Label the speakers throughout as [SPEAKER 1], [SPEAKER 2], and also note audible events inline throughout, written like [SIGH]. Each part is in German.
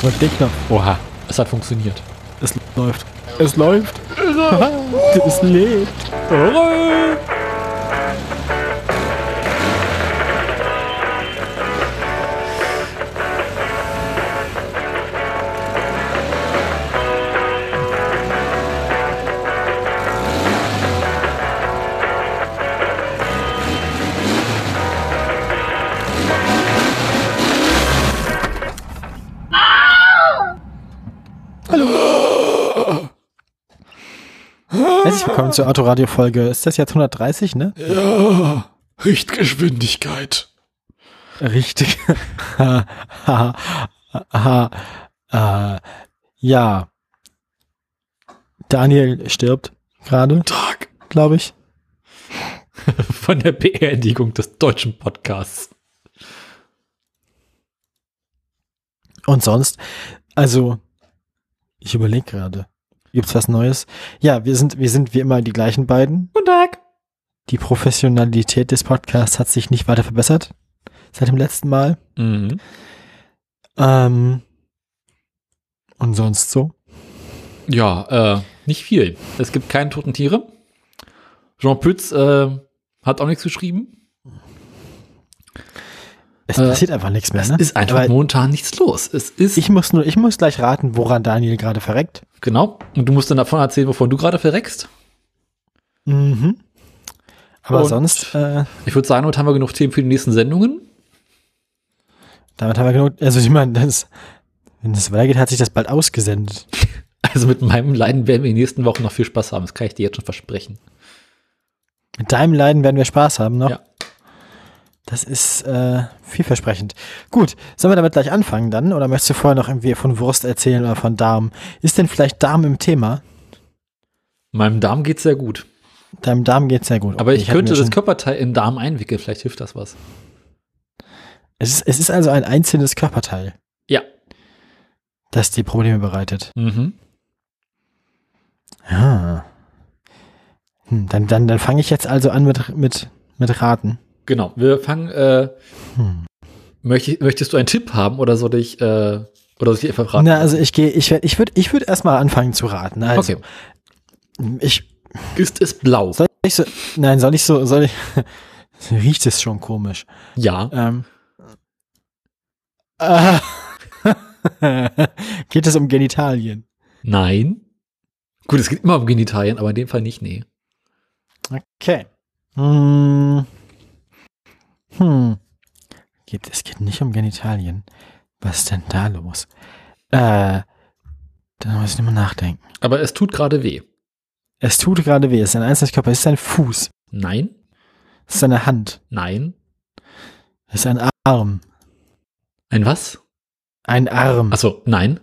[SPEAKER 1] Drück den Knopf.
[SPEAKER 2] Oha, es hat funktioniert.
[SPEAKER 1] Es läuft. Es läuft. es [LAUGHS] lebt. Willkommen zur Autoradio-Folge. Ist das jetzt 130, ne?
[SPEAKER 2] Ja, Richtgeschwindigkeit.
[SPEAKER 1] Richtig. Ha, ha, ha, ha. Ja. Daniel stirbt gerade,
[SPEAKER 2] Tag
[SPEAKER 1] glaube ich. [LAUGHS]
[SPEAKER 2] von der Beerdigung des deutschen Podcasts.
[SPEAKER 1] Und sonst, also, ich überlege gerade. Gibt's was Neues? Ja, wir sind, wir sind wie immer die gleichen beiden.
[SPEAKER 2] Guten Tag.
[SPEAKER 1] Die Professionalität des Podcasts hat sich nicht weiter verbessert seit dem letzten Mal.
[SPEAKER 2] Mhm.
[SPEAKER 1] Ähm, und sonst so?
[SPEAKER 2] Ja, äh, nicht viel. Es gibt keine toten Tiere. Jean Pütz äh, hat auch nichts geschrieben.
[SPEAKER 1] Es
[SPEAKER 2] Äh,
[SPEAKER 1] passiert einfach nichts mehr,
[SPEAKER 2] Es
[SPEAKER 1] ne?
[SPEAKER 2] ist einfach
[SPEAKER 1] Aber
[SPEAKER 2] momentan nichts los. Es ist
[SPEAKER 1] ich muss nur, ich muss gleich raten, woran Daniel gerade verreckt.
[SPEAKER 2] genau. Und du musst dann davon erzählen, wovon du gerade verreckst.
[SPEAKER 1] Mhm. Aber
[SPEAKER 2] Und-
[SPEAKER 1] sonst, äh,
[SPEAKER 2] Ich würde sagen, heute haben wir genug Themen für die nächsten Sendungen.
[SPEAKER 1] damit haben wir genug, also ich meine, das, wenn es weitergeht, hat sich das bald ausgesendet. [LAUGHS]
[SPEAKER 2] Also mit meinem Leiden werden wir in den nächsten Wochen noch viel Spaß haben. Das kann ich dir jetzt schon versprechen.
[SPEAKER 1] Mit deinem Leiden werden wir Spaß haben noch.
[SPEAKER 2] Ja.
[SPEAKER 1] Das ist äh, vielversprechend. Gut, sollen wir damit gleich anfangen dann? Oder möchtest du vorher noch irgendwie von Wurst erzählen oder von Darm? Ist denn vielleicht Darm im Thema?
[SPEAKER 2] Meinem Darm geht's sehr gut.
[SPEAKER 1] Deinem Darm geht sehr gut.
[SPEAKER 2] Aber
[SPEAKER 1] Okay,
[SPEAKER 2] ich
[SPEAKER 1] hatte
[SPEAKER 2] könnte das Körperteil in Darm einwickeln. Vielleicht hilft das was.
[SPEAKER 1] Es ist, es ist also ein einzelnes Körperteil,
[SPEAKER 2] Ja.
[SPEAKER 1] das dir Probleme bereitet.
[SPEAKER 2] Mhm.
[SPEAKER 1] Ja. Hm, dann dann, dann fange ich jetzt also an mit, mit, mit Raten.
[SPEAKER 2] Genau. Wir fangen. Äh,
[SPEAKER 1] Hm.
[SPEAKER 2] möcht, möchtest du einen Tipp haben oder soll ich, äh, oder soll ich einfach raten?
[SPEAKER 1] Na, also ich gehe, ich werde, ich würde, ich würde erstmal anfangen zu raten. Also,
[SPEAKER 2] okay.
[SPEAKER 1] ich,
[SPEAKER 2] Ist es blau?
[SPEAKER 1] soll ich so, nein, soll ich so, soll ich, [LAUGHS] riecht es schon komisch.
[SPEAKER 2] Ja.
[SPEAKER 1] Ähm. Äh, [LAUGHS] geht es um Genitalien?
[SPEAKER 2] Nein. Gut, es geht immer um Genitalien, aber in dem Fall nicht, nee.
[SPEAKER 1] Okay. Hm. Hm. Geht, es geht nicht um Genitalien. Was ist denn da los? Äh, da muss ich nochmal nachdenken.
[SPEAKER 2] Aber es tut gerade weh.
[SPEAKER 1] Es tut gerade weh. Es ist ein einzelnes Körper. Es ist ein Fuß.
[SPEAKER 2] Nein.
[SPEAKER 1] Es ist eine Hand.
[SPEAKER 2] Nein.
[SPEAKER 1] Es ist ein Arm.
[SPEAKER 2] Ein was?
[SPEAKER 1] Ein Arm.
[SPEAKER 2] Achso, nein.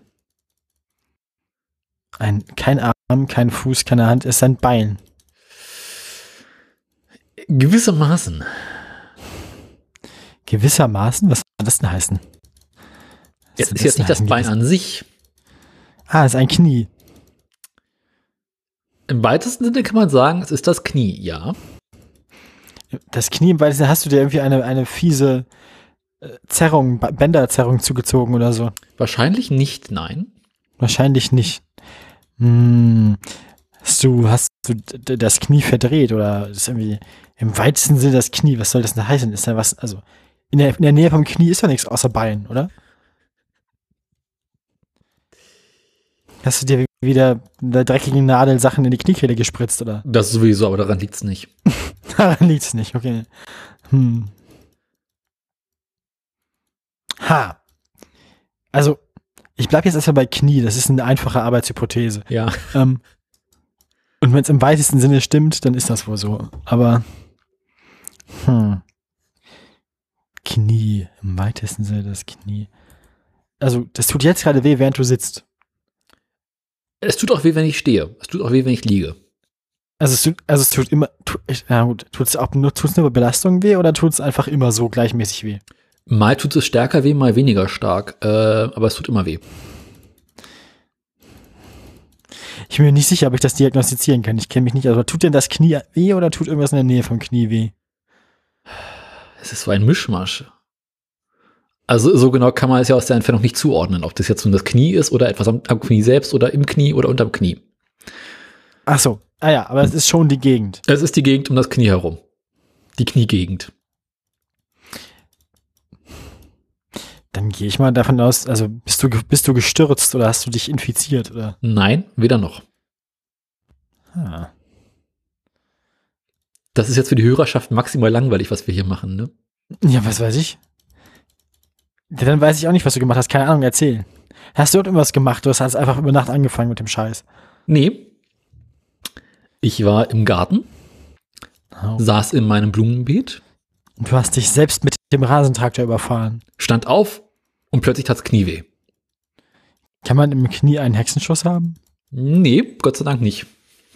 [SPEAKER 1] Ein, kein Arm, kein Fuß, keine Hand. Es ist ein Bein.
[SPEAKER 2] Gewissermaßen.
[SPEAKER 1] Gewissermaßen? Was soll das denn heißen? Was
[SPEAKER 2] ist jetzt nicht das Bein an sich.
[SPEAKER 1] Ah, es ist ein Knie.
[SPEAKER 2] Im weitesten Sinne kann man sagen, es ist das Knie, ja.
[SPEAKER 1] Das Knie im weitesten hast du dir irgendwie eine, eine fiese äh, Zerrung, Bänderzerrung zugezogen oder so.
[SPEAKER 2] Wahrscheinlich nicht, nein.
[SPEAKER 1] Wahrscheinlich nicht. Hm, hast du, hast du das Knie verdreht oder ist irgendwie im weitesten Sinne das Knie? Was soll das denn heißen? Ist da was, also in der, in der Nähe vom Knie ist doch nichts außer Bein, oder? Hast du dir wieder mit der dreckigen Nadel Sachen in die Kniekehle gespritzt, oder?
[SPEAKER 2] Das sowieso, aber daran liegt es nicht. [LAUGHS]
[SPEAKER 1] Daran liegt's nicht, okay. Hm. Ha. Also, ich bleibe jetzt erstmal bei Knie. Das ist eine einfache Arbeitshypothese.
[SPEAKER 2] Ja.
[SPEAKER 1] Ähm, und wenn es im weitesten Sinne stimmt, dann ist das wohl so. Aber hm. Knie, im weitesten Sinne das Knie. Also, das tut jetzt gerade weh, während du sitzt.
[SPEAKER 2] Es tut auch weh, wenn ich stehe. Es tut auch weh, wenn ich liege.
[SPEAKER 1] Also es tut, also es tut immer, tu, ich, ja gut, tut es auch nur, tut's nur bei Belastung weh oder tut es einfach immer so gleichmäßig weh?
[SPEAKER 2] Mal tut es stärker weh, mal weniger stark. Äh, aber es tut immer weh.
[SPEAKER 1] Ich bin mir nicht sicher, ob ich das diagnostizieren kann. Ich kenne mich nicht. Also tut denn das Knie weh oder tut irgendwas in der Nähe vom Knie weh?
[SPEAKER 2] Es ist so ein Mischmasch. Also so genau kann man es ja aus der Entfernung nicht zuordnen, ob das jetzt nun das Knie ist oder etwas am, am Knie selbst oder im Knie oder unterm Knie.
[SPEAKER 1] Ach so. Ah ja, aber es ist schon die Gegend.
[SPEAKER 2] Es ist die Gegend um das Knie herum. Die Kniegegend.
[SPEAKER 1] Dann gehe ich mal davon aus, also bist du, bist du gestürzt oder hast du dich infiziert oder?
[SPEAKER 2] Nein, weder noch.
[SPEAKER 1] Ah.
[SPEAKER 2] Das ist jetzt für die Hörerschaft maximal langweilig, was wir hier machen, ne?
[SPEAKER 1] Ja, was weiß ich? Dann weiß ich auch nicht, was du gemacht hast. Keine Ahnung, erzähl. Hast du irgendwas gemacht? Du hast also einfach über Nacht angefangen mit dem Scheiß.
[SPEAKER 2] Nee. Ich war im Garten,
[SPEAKER 1] Oh.
[SPEAKER 2] saß in meinem Blumenbeet,
[SPEAKER 1] Du hast dich selbst mit dem Rasentraktor überfahren.
[SPEAKER 2] stand auf und plötzlich tat's Knie weh.
[SPEAKER 1] Kann man im Knie einen Hexenschuss haben?
[SPEAKER 2] Nee, Gott sei Dank nicht.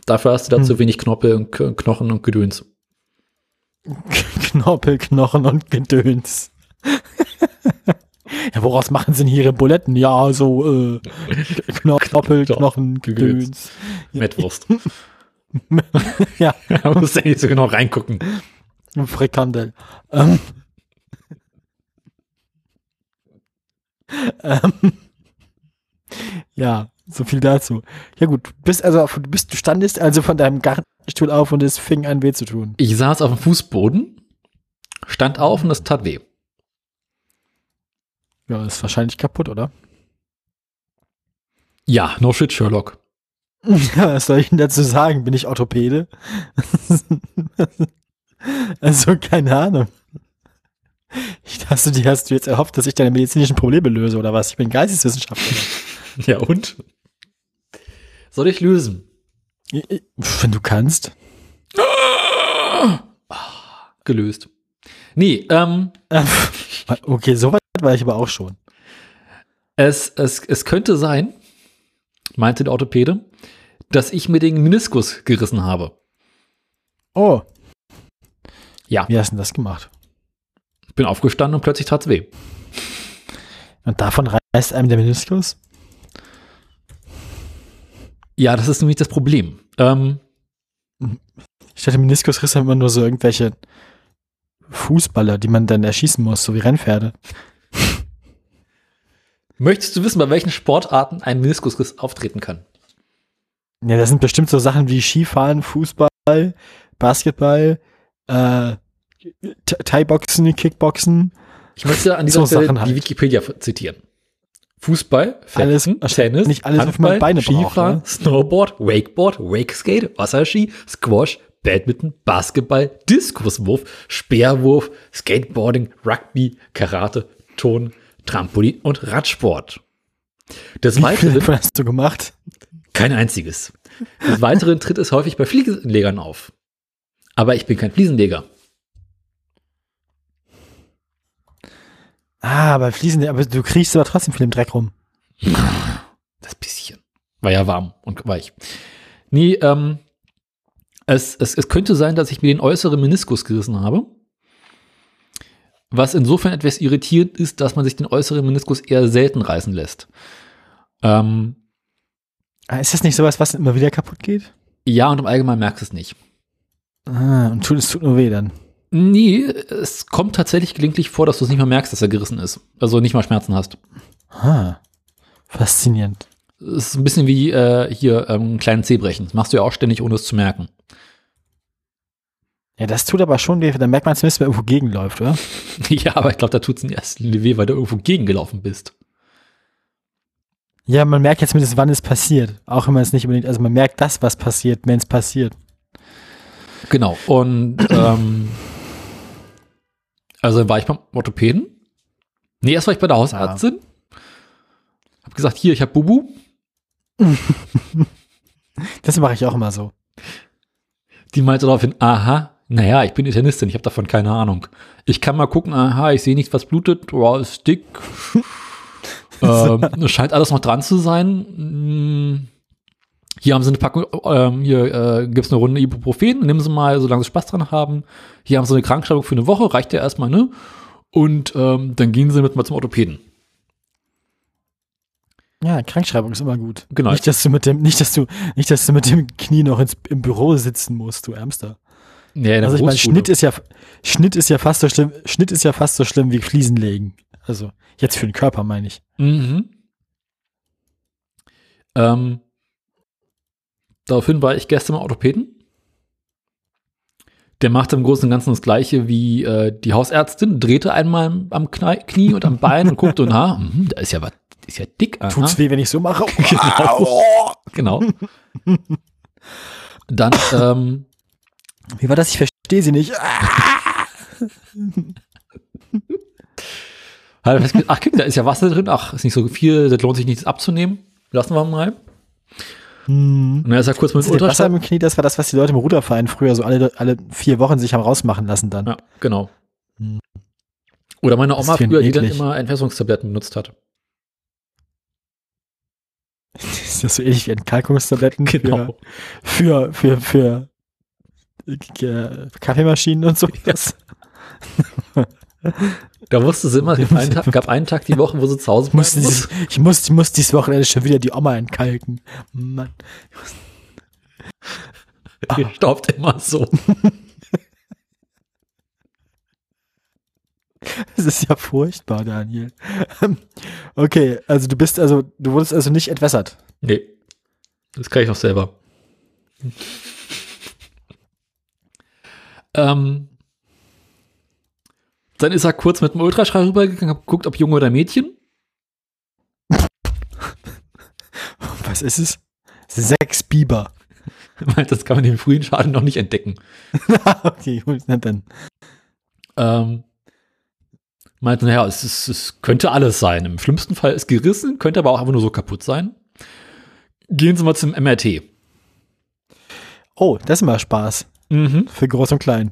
[SPEAKER 2] Dafür hast du da
[SPEAKER 1] Hm.
[SPEAKER 2] zu wenig Knorpel und Knochen und Gedöns. [LAUGHS]
[SPEAKER 1] Knorpel, Knochen und Gedöns. [LAUGHS] ja, woraus machen sie denn hier ihre Buletten? Ja, so äh, Kno [LAUGHS] Knorpel,
[SPEAKER 2] Kno-
[SPEAKER 1] Knochen,
[SPEAKER 2] Gedöns.
[SPEAKER 1] Ja,
[SPEAKER 2] Mettwurst.
[SPEAKER 1] Ja,
[SPEAKER 2] da musst du nicht so genau reingucken.
[SPEAKER 1] Frikandel. Ähm. ähm. Ja, so viel dazu. Ja gut, du bist also, auf- du bist, du standest also von deinem Gartenstuhl auf und es fing an weh zu tun.
[SPEAKER 2] Ich saß auf dem Fußboden, stand auf und es tat weh.
[SPEAKER 1] Ja, ist wahrscheinlich kaputt, oder?
[SPEAKER 2] Ja, no shit, Sherlock.
[SPEAKER 1] Ja, [LAUGHS] was soll ich denn dazu sagen? Bin ich Orthopäde? [LAUGHS] also, keine Ahnung. Ich dachte, die hast du jetzt erhofft, dass ich deine medizinischen Probleme löse, oder was? Ich bin Geisteswissenschaftler.
[SPEAKER 2] Ja, und? Soll ich lösen?
[SPEAKER 1] Wenn du kannst.
[SPEAKER 2] Gelöst. Nee, ähm,
[SPEAKER 1] Okay, so weit war ich aber auch schon.
[SPEAKER 2] es, es, es könnte sein, meinte der Orthopäde, dass ich mir den Meniskus gerissen habe.
[SPEAKER 1] Oh.
[SPEAKER 2] Ja.
[SPEAKER 1] Wie hast du denn das gemacht?
[SPEAKER 2] Bin aufgestanden und plötzlich tat's weh.
[SPEAKER 1] Und davon reißt einem der Meniskus?
[SPEAKER 2] Ja, das ist nämlich das Problem. Ähm,
[SPEAKER 1] Ich dachte, Meniskusriss haben immer nur so irgendwelche Fußballer, die man dann erschießen muss, so wie Rennpferde.
[SPEAKER 2] möchtest du wissen, bei welchen Sportarten ein Meniskusriss auftreten kann?
[SPEAKER 1] Ja, das sind bestimmt so Sachen wie Skifahren, Fußball, Basketball, äh, Th- Thai-Boxen, Kickboxen.
[SPEAKER 2] Ich möchte an dieser
[SPEAKER 1] So
[SPEAKER 2] Stelle
[SPEAKER 1] Sachen
[SPEAKER 2] die
[SPEAKER 1] halt.
[SPEAKER 2] Wikipedia zitieren. Fußball,
[SPEAKER 1] Alles-
[SPEAKER 2] Fechten,
[SPEAKER 1] wahrscheinlich
[SPEAKER 2] Tennis,
[SPEAKER 1] nicht alles,
[SPEAKER 2] Handball,
[SPEAKER 1] Beine
[SPEAKER 2] Skifahren,
[SPEAKER 1] ne?
[SPEAKER 2] Snowboard, Wakeboard, Wakeskate, Wasserski, Squash, Badminton, Basketball, Diskuswurf, Speerwurf, Skateboarding, Rugby, Karate, Ton, Trampolin und Radsport. Des
[SPEAKER 1] Wie
[SPEAKER 2] Weiteren
[SPEAKER 1] hast du gemacht?
[SPEAKER 2] kein einziges. Des Weiteren tritt es häufig bei Fliesenlegern auf. Aber ich bin kein Fliesenleger.
[SPEAKER 1] Ah, aber Fließen, aber du kriegst aber trotzdem viel im Dreck rum. [LAUGHS]
[SPEAKER 2] Das bisschen. War ja warm und weich. Nee, ähm, es, es, es könnte sein, dass ich mir den äußeren Meniskus gerissen habe. Was insofern etwas irritierend ist, dass man sich den äußeren Meniskus eher selten reißen lässt. Ähm,
[SPEAKER 1] Ah, Ist das nicht sowas, was immer wieder kaputt geht?
[SPEAKER 2] ja, und im Allgemeinen merkst du es nicht.
[SPEAKER 1] Ah, und tut, es tut nur weh dann.
[SPEAKER 2] Nee, es kommt tatsächlich gelegentlich vor, dass du es nicht mal merkst, dass er gerissen ist. Also nicht mal Schmerzen hast.
[SPEAKER 1] Ah, faszinierend.
[SPEAKER 2] Es ist ein bisschen wie äh, hier ähm, einen kleinen Zehbrechen. Das machst du ja auch ständig, ohne es zu merken.
[SPEAKER 1] Ja, das tut aber schon weh. Dann merkt man zumindest, wenn irgendwo gegenläuft, oder? [LAUGHS]
[SPEAKER 2] ja, aber ich glaube, da tut es in erster Linie weh, weil du irgendwo gegengelaufen bist.
[SPEAKER 1] Ja, man merkt jetzt zumindest, wann es passiert. Auch wenn man es nicht unbedingt, also man merkt das, was passiert, wenn es passiert.
[SPEAKER 2] Genau. Und ähm, also war ich beim Orthopäden. Nee, erst war ich bei der Hausärztin. Hab gesagt, hier, ich hab Bubu. [LAUGHS]
[SPEAKER 1] Das mache ich auch immer so.
[SPEAKER 2] Die meinte daraufhin, aha, naja, ich bin Internistin, ich habe davon keine Ahnung. Ich kann mal gucken, aha, ich sehe nicht, was blutet, oh, ist dick. [LAUGHS] ähm, es scheint alles noch dran zu sein. Hier haben sie eine Packung, ähm, hier äh, gibt's eine Runde Ibuprofen, nehmen sie mal, solange sie Spaß dran haben. Hier haben sie eine Krankschreibung für eine Woche, reicht ja erstmal, ne? Und ähm, dann gehen sie mit mal zum Orthopäden.
[SPEAKER 1] Ja, Krankschreibung ist immer gut.
[SPEAKER 2] Genau.
[SPEAKER 1] Nicht, dass du mit dem, nicht, dass du, nicht, dass du mit dem Knie noch ins, im Büro sitzen musst, du Ärmster.
[SPEAKER 2] Der
[SPEAKER 1] Also ich meine. Schnitt ist ja, Schnitt ist ja fast so schlimm, Schnitt ist ja fast so schlimm wie Fliesenlegen. Also jetzt für den Körper meine ich.
[SPEAKER 2] Mhm. Ähm, daraufhin war ich gestern beim Orthopäden. Der machte im Großen und Ganzen das Gleiche wie äh, die Hausärztin, drehte einmal am Knie, Knie und am [LAUGHS] Bein und guckte und ha, mhm, da ist ja was, ist ja dick. aha.
[SPEAKER 1] Tut's weh, wenn ich so mache? [LAUGHS]
[SPEAKER 2] Genau. genau. [LAUGHS] Dann, ähm,
[SPEAKER 1] Wie war das? Ich verstehe sie nicht.
[SPEAKER 2] ach, guck, da ist ja Wasser drin, ach, ist nicht so viel, das lohnt sich nicht, das abzunehmen. Lassen wir mal.
[SPEAKER 1] Hm.
[SPEAKER 2] Und dann ist er kurz mit dem
[SPEAKER 1] Wasser
[SPEAKER 2] Ultraschall.
[SPEAKER 1] im Knie, das war das, was die Leute im Ruderverein früher so alle, alle vier Wochen sich haben rausmachen lassen dann.
[SPEAKER 2] Ja, genau.
[SPEAKER 1] Hm.
[SPEAKER 2] Oder meine Oma früher, die dann immer Entwässerungstabletten benutzt hat. [LAUGHS]
[SPEAKER 1] Ist das so ähnlich wie Entkalkungstabletten
[SPEAKER 2] Genau.
[SPEAKER 1] für, für, für, für äh, Kaffeemaschinen und so. [LAUGHS]
[SPEAKER 2] Da wusste sie immer, es gab einen, Tag, gab einen Tag die Woche, wo sie zu Hause
[SPEAKER 1] muss,
[SPEAKER 2] bleiben
[SPEAKER 1] dieses, ich muss, ich muss dieses Wochenende schon wieder die Oma entkalken. Mann.
[SPEAKER 2] Die staubt immer so.
[SPEAKER 1] Das ist ja furchtbar, Daniel. Okay, also du bist also, du wurdest also nicht entwässert.
[SPEAKER 2] Nee. Das kann ich noch selber. ähm, dann ist er kurz mit dem Ultraschall rübergegangen, hab geguckt, ob Junge oder Mädchen. [LAUGHS]
[SPEAKER 1] Was ist es? Sechs Biber. [LAUGHS]
[SPEAKER 2] Das kann man den frühen Schaden noch nicht entdecken. [LAUGHS]
[SPEAKER 1] okay, gut, na dann.
[SPEAKER 2] Ähm, meinte, naja, es, ist, es könnte alles sein. Im schlimmsten Fall ist gerissen, könnte aber auch einfach nur so kaputt sein. Gehen Sie mal zum MRT.
[SPEAKER 1] Oh, das ist mal Spaß.
[SPEAKER 2] Mhm.
[SPEAKER 1] Für Groß und Klein.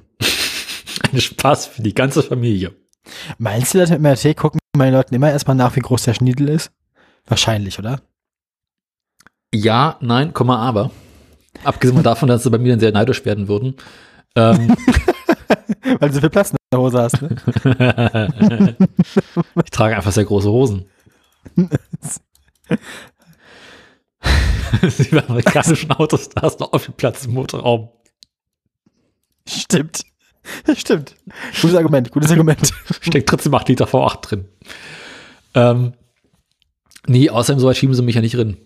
[SPEAKER 2] Ein Spaß für die ganze Familie.
[SPEAKER 1] Meinst du, dass im MRT gucken meine Leuten immer erstmal nach, wie groß der Schniedel ist? Wahrscheinlich, oder?
[SPEAKER 2] Ja, nein, Komma, aber. Abgesehen davon, dass sie bei mir dann sehr neidisch werden würden. Ähm, [LAUGHS]
[SPEAKER 1] Weil du so viel Platz in der Hose hast, ne? [LAUGHS]
[SPEAKER 2] ich trage einfach sehr große Hosen. [LAUGHS] Sie bei amerikanischen Autos, da hast du auch viel Platz im Motorraum.
[SPEAKER 1] Stimmt. [LAUGHS] Stimmt. Gutes Argument, gutes Argument. [LAUGHS]
[SPEAKER 2] Steckt trotzdem 8 Liter V8 drin. Ähm, nee, außerdem so weit schieben sie mich ja nicht drin.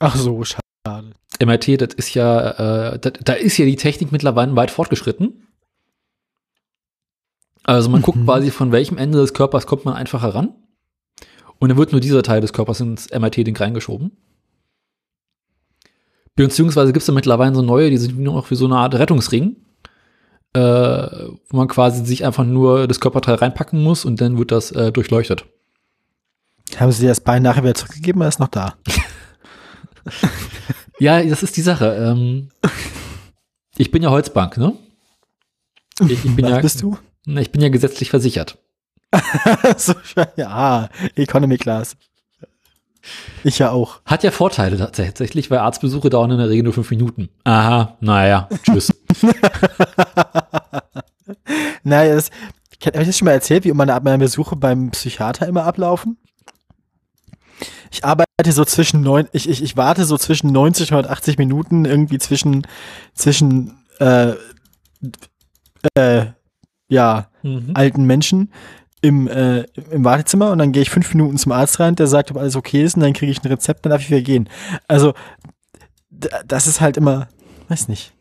[SPEAKER 1] Ach so, schade.
[SPEAKER 2] MRT, das ist ja, äh, da, da ist ja die Technik mittlerweile weit fortgeschritten. Also man guckt
[SPEAKER 1] Mhm.
[SPEAKER 2] quasi, von welchem Ende des Körpers kommt man einfach heran. Und dann wird nur dieser Teil des Körpers ins MRT-Ding reingeschoben. Beziehungsweise gibt es da mittlerweile so neue, die sind nur noch wie so eine Art Rettungsring, äh, wo man quasi sich einfach nur das Körperteil reinpacken muss und dann wird das äh, durchleuchtet.
[SPEAKER 1] Haben sie dir das Bein nachher wieder zurückgegeben oder ist noch da? [LAUGHS]
[SPEAKER 2] Ja, das ist die Sache. Ähm, ich bin ja Holzbank, ne? Ich, ich bin
[SPEAKER 1] Was
[SPEAKER 2] ja,
[SPEAKER 1] bist du?
[SPEAKER 2] Ich bin ja gesetzlich versichert. [LAUGHS]
[SPEAKER 1] so, ja, Economy Class. Ich ja auch.
[SPEAKER 2] Hat ja Vorteile tatsächlich, weil Arztbesuche dauern in der Regel nur fünf Minuten. Aha, naja, tschüss. [LAUGHS]
[SPEAKER 1] Naja, das, habe ich das schon mal erzählt, wie meine, meine Besuche beim Psychiater immer ablaufen? Ich arbeite so zwischen neun, ich, ich, ich warte so zwischen 90 und 180 Minuten irgendwie zwischen, zwischen, äh, äh, ja,
[SPEAKER 2] Mhm.
[SPEAKER 1] alten Menschen im, äh, im Wartezimmer und dann gehe ich fünf Minuten zum Arzt rein, der sagt, ob alles okay ist und dann kriege ich ein Rezept, dann darf ich wieder gehen. Also, das ist halt immer, weiß nicht.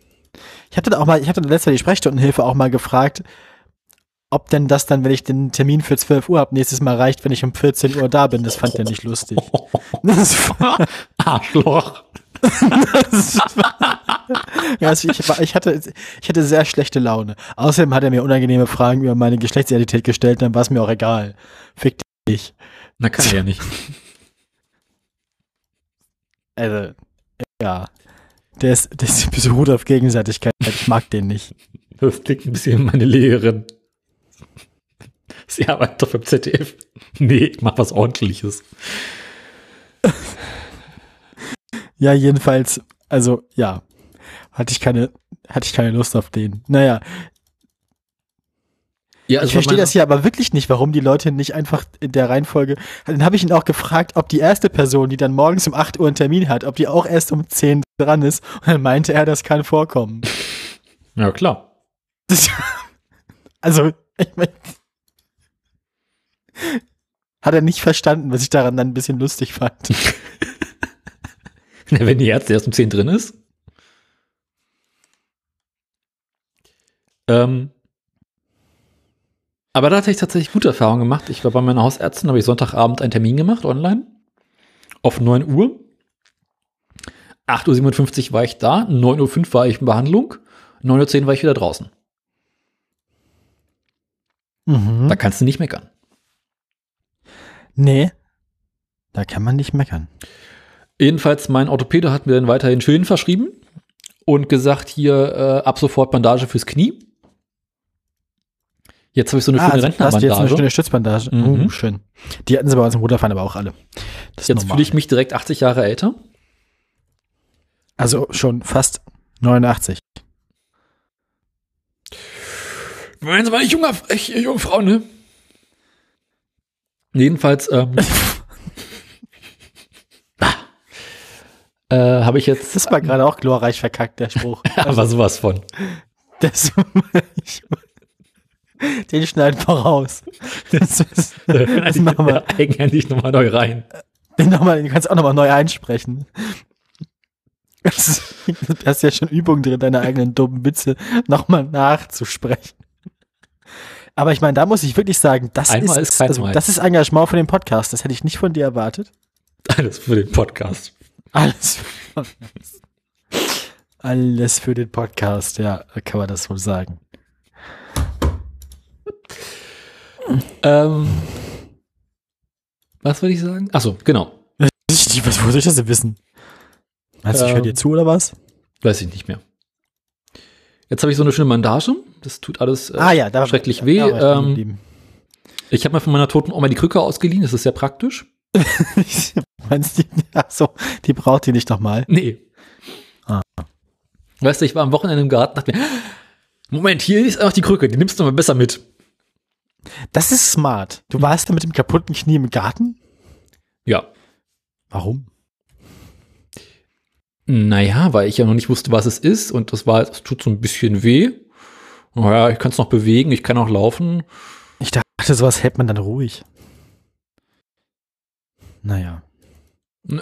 [SPEAKER 1] Ich hatte da auch mal, ich hatte letztes Mal die Sprechstundenhilfe auch mal gefragt, ob denn das dann, wenn ich den Termin für 12 Uhr habe, nächstes Mal reicht, wenn ich um 14 Uhr da bin. Das fand er nicht lustig. [LAUGHS] Das war,
[SPEAKER 2] Arschloch. [LAUGHS]
[SPEAKER 1] ja, also ich, war- ich, hatte, ich hatte sehr schlechte Laune. Außerdem hat er mir unangenehme Fragen über meine Geschlechtsidentität gestellt, dann war es mir auch egal. Fick dich.
[SPEAKER 2] Na, kann er ja nicht.
[SPEAKER 1] Also, ja. Der ist, der ist beruht auf Gegenseitigkeit. Ich mag den nicht.
[SPEAKER 2] Das klingt ein bisschen meine Lehrerin. Sie arbeitet doch beim ZDF. Nee, ich mach was ordentliches.
[SPEAKER 1] Ja, jedenfalls, also, ja. Hatte ich keine, hatte ich keine Lust auf den. Naja,
[SPEAKER 2] Ja,
[SPEAKER 1] ich verstehe das hier aber wirklich nicht, warum die Leute nicht einfach in der Reihenfolge. Dann habe ich ihn auch gefragt, ob die erste Person, die dann morgens um 8 Uhr einen Termin hat, ob die auch erst um 10 dran ist. Und dann meinte er, das kann vorkommen. [LAUGHS]
[SPEAKER 2] Ja, klar.
[SPEAKER 1] Das, [LAUGHS] also, ich mein, [LAUGHS] Hat er nicht verstanden, was ich daran dann ein bisschen lustig fand. [LAUGHS]
[SPEAKER 2] Wenn die Ärzte erst um 10 drin ist. Ähm, aber da hatte ich tatsächlich gute Erfahrungen gemacht. Ich war bei meiner Hausärztin, habe ich Sonntagabend einen Termin gemacht, online. Auf 9 Uhr. 8.57 Uhr war ich da, 9.05 Uhr war ich in Behandlung, 9.10 Uhr war ich wieder draußen.
[SPEAKER 1] Mhm.
[SPEAKER 2] Da kannst du nicht meckern.
[SPEAKER 1] Nee, da kann man nicht meckern.
[SPEAKER 2] Jedenfalls, mein Orthopäde hat mir dann weiterhin Schilden verschrieben und gesagt, hier äh, ab sofort Bandage fürs Knie. Jetzt habe ich so eine
[SPEAKER 1] Ah,
[SPEAKER 2] schöne
[SPEAKER 1] also hast du jetzt eine
[SPEAKER 2] Rentnerbandage.
[SPEAKER 1] schöne Stützbandage.
[SPEAKER 2] Mhm.
[SPEAKER 1] Uh, schön. Die hatten sie bei uns im Ruderfahren aber auch alle. Das
[SPEAKER 2] Jetzt fühle ich mich direkt 80 Jahre älter.
[SPEAKER 1] Also schon fast 89.
[SPEAKER 2] Wenn sie mal nicht junger, ich, junge Frau, ne? Jedenfalls ähm, [LAUGHS] äh, habe ich jetzt
[SPEAKER 1] Das war gerade auch glorreich verkackt, der Spruch. [LAUGHS]
[SPEAKER 2] aber sowas von.
[SPEAKER 1] Das, [LAUGHS] den schneiden wir raus. Das, [LAUGHS] das machen wir.
[SPEAKER 2] eigenhändig nochmal neu rein.
[SPEAKER 1] Den, noch mal, den kannst du auch nochmal neu einsprechen. Das Du hast ja schon Übung drin, deine eigenen dummen Witze nochmal nachzusprechen. Aber ich meine, da muss ich wirklich sagen, das
[SPEAKER 2] Einmal
[SPEAKER 1] ist,
[SPEAKER 2] ist
[SPEAKER 1] also, das ist Engagement für den Podcast. Das hätte ich nicht von dir erwartet.
[SPEAKER 2] Alles für den Podcast.
[SPEAKER 1] Alles für, alles für den Podcast, ja, kann man das wohl sagen.
[SPEAKER 2] Ähm, was wollte ich sagen? Achso, genau.
[SPEAKER 1] Was, wo soll ich das denn wissen? Meinst du, ich höre
[SPEAKER 2] Ähm,
[SPEAKER 1] dir zu oder was?
[SPEAKER 2] Weiß ich nicht mehr. Jetzt habe ich so eine schöne Bandage. Das tut alles äh,
[SPEAKER 1] Ah ja, da
[SPEAKER 2] schrecklich
[SPEAKER 1] da
[SPEAKER 2] weh.
[SPEAKER 1] war ich
[SPEAKER 2] ähm, ich habe mir von meiner toten Oma die Krücke ausgeliehen. Das ist sehr praktisch. [LAUGHS]
[SPEAKER 1] Meinst du, ach so, die braucht die nicht nochmal.
[SPEAKER 2] Nee.
[SPEAKER 1] Ah.
[SPEAKER 2] Weißt du, ich war am Wochenende im Garten dachte mir, Moment, hier ist auch die Krücke, die nimmst du mal besser mit.
[SPEAKER 1] Das ist smart. Du warst da mit dem kaputten Knie im Garten?
[SPEAKER 2] Ja.
[SPEAKER 1] Warum?
[SPEAKER 2] Naja, weil ich ja noch nicht wusste, was es ist und das war, es tut so ein bisschen weh. Naja, ich kann es noch bewegen, ich kann auch laufen.
[SPEAKER 1] Ich dachte, sowas hält man dann ruhig. Naja.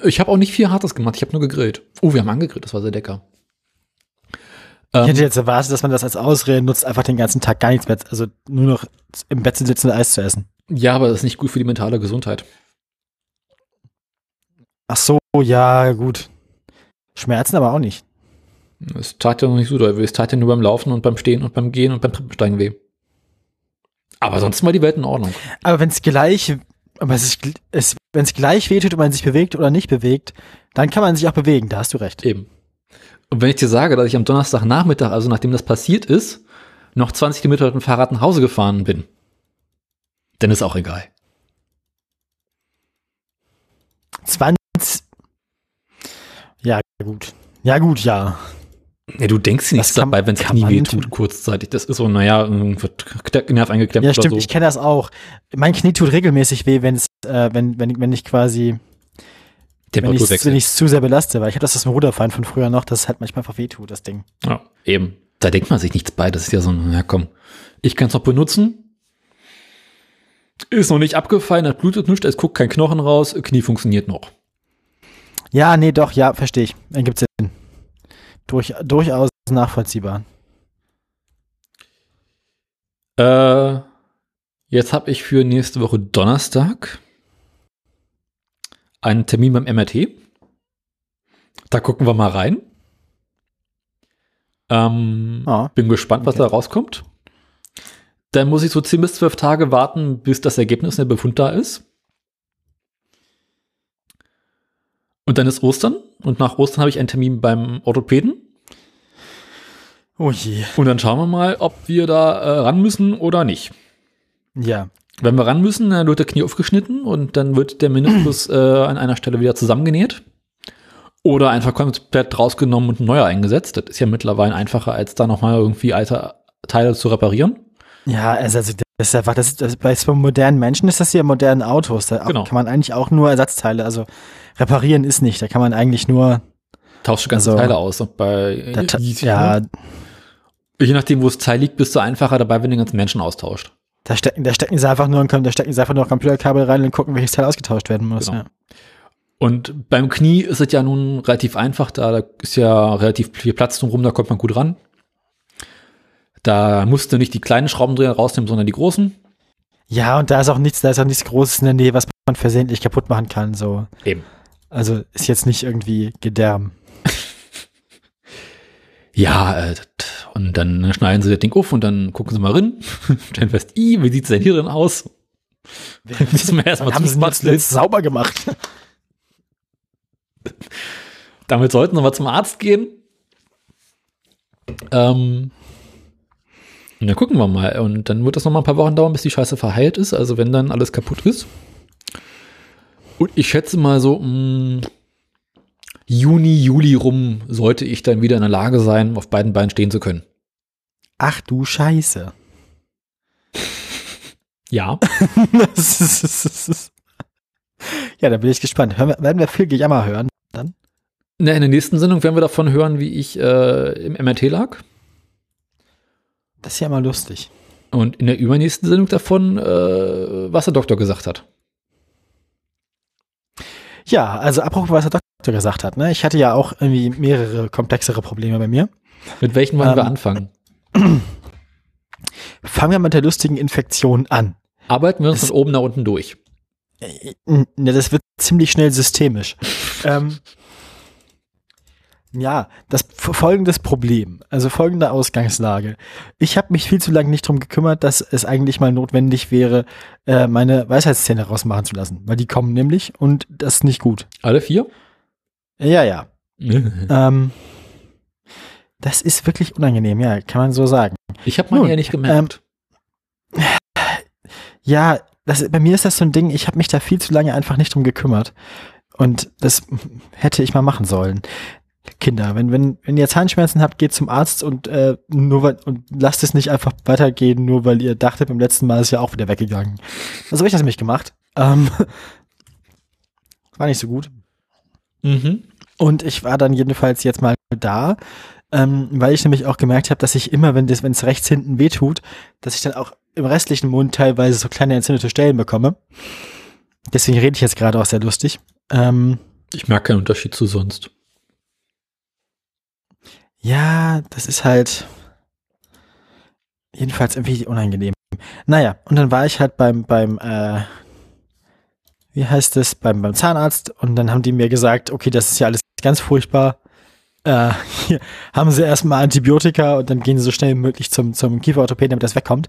[SPEAKER 2] Ich habe auch nicht viel Hartes gemacht, ich habe nur gegrillt. Oh, wir haben angegrillt, das war sehr lecker.
[SPEAKER 1] Ich
[SPEAKER 2] Ähm,
[SPEAKER 1] hätte jetzt erwartet, dass man das als Ausrede nutzt, einfach den ganzen Tag gar nichts mehr, also nur noch im Bett zu sitzen und Eis zu essen.
[SPEAKER 2] ja, aber das ist nicht gut für die mentale Gesundheit.
[SPEAKER 1] Ach so, ja, gut. Schmerzen aber auch nicht.
[SPEAKER 2] Es tat ja noch nicht so doll weh. Es tat ja nur beim Laufen und beim Stehen und beim Gehen und beim Treppensteigen weh. Aber sonst war die Welt in Ordnung.
[SPEAKER 1] Aber wenn es gleich, aber es ist, es, wenn es gleich wehtut und man sich bewegt oder nicht bewegt, dann kann man sich auch bewegen, da hast du recht.
[SPEAKER 2] Eben. Und wenn ich dir sage, dass ich am Donnerstagnachmittag, also nachdem das passiert ist, noch 20 Kilometer mit dem Fahrrad nach Hause gefahren bin, dann ist auch egal.
[SPEAKER 1] 20. Ja, gut. Ja, gut, ja.
[SPEAKER 2] Ja, du denkst dir nichts
[SPEAKER 1] kann-
[SPEAKER 2] dabei, wenn es
[SPEAKER 1] kann
[SPEAKER 2] Knie
[SPEAKER 1] man
[SPEAKER 2] weh
[SPEAKER 1] tun.
[SPEAKER 2] tut, kurzzeitig. Das ist so, naja, irgendwie wird Nerv eingeklemmt
[SPEAKER 1] Ja, stimmt,
[SPEAKER 2] so.
[SPEAKER 1] ich kenne das auch. Mein Knie tut regelmäßig weh, wenn es, äh, wenn, wenn, wenn ich quasi, wenn ich wenn ich es zu sehr belaste, weil ich habe das aus dem Ruderfahren von früher noch, dass es halt manchmal einfach weh tut, das Ding.
[SPEAKER 2] Ja, eben. Da denkt man sich nichts bei. Das ist ja so, ein, ja komm, ich kann es noch benutzen. Ist noch nicht abgefallen, das blutet nicht, es guckt kein Knochen raus, Knie funktioniert noch.
[SPEAKER 1] Ja, nee, doch, ja, verstehe ich. Ergibt Sinn. Durch, durchaus nachvollziehbar.
[SPEAKER 2] Äh, jetzt habe ich für nächste Woche Donnerstag einen Termin beim MRT. Da gucken wir mal rein. Ähm,
[SPEAKER 1] Ah.
[SPEAKER 2] Bin gespannt, was
[SPEAKER 1] Okay.
[SPEAKER 2] da rauskommt. Dann muss ich so 10 bis 12 Tage warten, bis das Ergebnis der Befund da ist. Und dann ist Ostern. Und nach Ostern habe ich einen Termin beim Orthopäden.
[SPEAKER 1] Oh je.
[SPEAKER 2] Und dann schauen wir mal, ob wir da äh, ran müssen oder nicht.
[SPEAKER 1] Ja.
[SPEAKER 2] Wenn wir ran müssen, dann wird der Knie aufgeschnitten und dann wird der Meniskus äh, an einer Stelle wieder zusammengenäht. Oder einfach komplett rausgenommen und ein neuer eingesetzt. Das ist ja mittlerweile einfacher, als da nochmal irgendwie alte Teile zu reparieren.
[SPEAKER 1] Ja, also, also das ist einfach, das ist, das, bei so modernen Menschen ist das hier modernen Autos. Da
[SPEAKER 2] Genau.
[SPEAKER 1] kann man eigentlich auch nur Ersatzteile, also reparieren ist nicht. Da kann man eigentlich nur,
[SPEAKER 2] Tauscht ganze
[SPEAKER 1] Also,
[SPEAKER 2] Teile aus. Und bei
[SPEAKER 1] da, ja,
[SPEAKER 2] ne? je nachdem, wo das Teil liegt, bist du einfacher dabei, wenn du den ganzen Menschen austauscht.
[SPEAKER 1] Da stecken, da stecken sie einfach nur ein, da stecken sie einfach nur ein Computerkabel rein und gucken, welches Teil ausgetauscht werden muss.
[SPEAKER 2] Genau.
[SPEAKER 1] Ja.
[SPEAKER 2] Und beim Knie ist es ja nun relativ einfach, da ist ja relativ viel Platz drumherum, da kommt man gut ran. Da musst du nicht die kleinen Schraubendreher rausnehmen, sondern die großen.
[SPEAKER 1] ja, und da ist auch nichts, da ist auch nichts Großes in der Nähe, was man versehentlich kaputt machen kann. So.
[SPEAKER 2] Eben.
[SPEAKER 1] Also ist jetzt nicht irgendwie Gedärm. [LAUGHS]
[SPEAKER 2] Ja, äh, und dann schneiden sie das Ding auf und dann gucken sie mal rein, [LAUGHS] stellen fest, i, wie sieht's denn hier denn aus? [LAUGHS] Müssen wir erstmal
[SPEAKER 1] haben sie denn jetzt sauber gemacht?
[SPEAKER 2] Damit sollten wir mal zum Arzt gehen. Ähm, dann gucken wir mal. Und dann wird das noch mal ein paar Wochen dauern, bis die Scheiße verheilt ist. Also wenn dann alles kaputt ist. Und ich schätze mal so, mh, Juni, Juli rum sollte ich dann wieder in der Lage sein, auf beiden Beinen stehen zu können.
[SPEAKER 1] Ach du Scheiße.
[SPEAKER 2] Ja. [LAUGHS] [LAUGHS]
[SPEAKER 1] Ja, da bin ich gespannt. Hören wir, werden wir viel Gejammer hören?
[SPEAKER 2] Na, in der nächsten Sendung werden wir davon hören, wie ich äh, im MRT lag.
[SPEAKER 1] Das ist ja immer lustig.
[SPEAKER 2] Und in der übernächsten Sendung davon, äh, was der Doktor gesagt hat.
[SPEAKER 1] Ja, also apropos, was der Doktor gesagt hat. Ne? Ich hatte ja auch irgendwie mehrere komplexere Probleme bei mir.
[SPEAKER 2] Mit welchen wollen wir
[SPEAKER 1] Ähm,
[SPEAKER 2] anfangen? [CLEARS THROAT]
[SPEAKER 1] Fangen wir mit der lustigen Infektion an.
[SPEAKER 2] Arbeiten wir uns
[SPEAKER 1] es-
[SPEAKER 2] von oben nach unten durch.
[SPEAKER 1] Äh, Ne, das wird ziemlich schnell systemisch. [LAUGHS] ähm, ja, das folgendes Problem, also folgende Ausgangslage. Ich habe mich viel zu lange nicht drum gekümmert, dass es eigentlich mal notwendig wäre, äh, meine Weisheitszähne rausmachen zu lassen, weil die kommen nämlich und das ist nicht gut.
[SPEAKER 2] Alle vier?
[SPEAKER 1] Ja, ja. [LAUGHS] Ähm, das ist wirklich unangenehm, ja, kann man so sagen.
[SPEAKER 2] Ich habe meine ja nicht gemerkt.
[SPEAKER 1] Ja, das, bei mir ist das so ein Ding, ich habe mich da viel zu lange einfach nicht drum gekümmert. Und das hätte ich mal machen sollen. Kinder, wenn, wenn, wenn ihr Zahnschmerzen habt, geht zum Arzt und äh, nur weil, und lasst es nicht einfach weitergehen, nur weil ihr dachtet, beim letzten Mal ist ja auch wieder weggegangen. Also habe ich das nämlich gemacht. Ähm, [LAUGHS] war nicht so gut.
[SPEAKER 2] mhm.
[SPEAKER 1] Und ich war dann jedenfalls jetzt mal da, ähm, weil ich nämlich auch gemerkt habe, dass ich immer, wenn es rechts hinten wehtut, dass ich dann auch im restlichen Mund teilweise so kleine entzündete Stellen bekomme. Deswegen rede ich jetzt gerade auch sehr lustig. Ähm,
[SPEAKER 2] Ich merke keinen Unterschied zu sonst.
[SPEAKER 1] Ja, das ist halt jedenfalls irgendwie unangenehm. Naja, und dann war ich halt beim, beim, äh, wie heißt es, beim, beim Zahnarzt und dann haben die mir gesagt, okay, das ist ja alles ganz furchtbar. Äh, hier haben sie erstmal Antibiotika und dann gehen sie so schnell wie möglich zum, zum Kieferorthopäden, damit das wegkommt.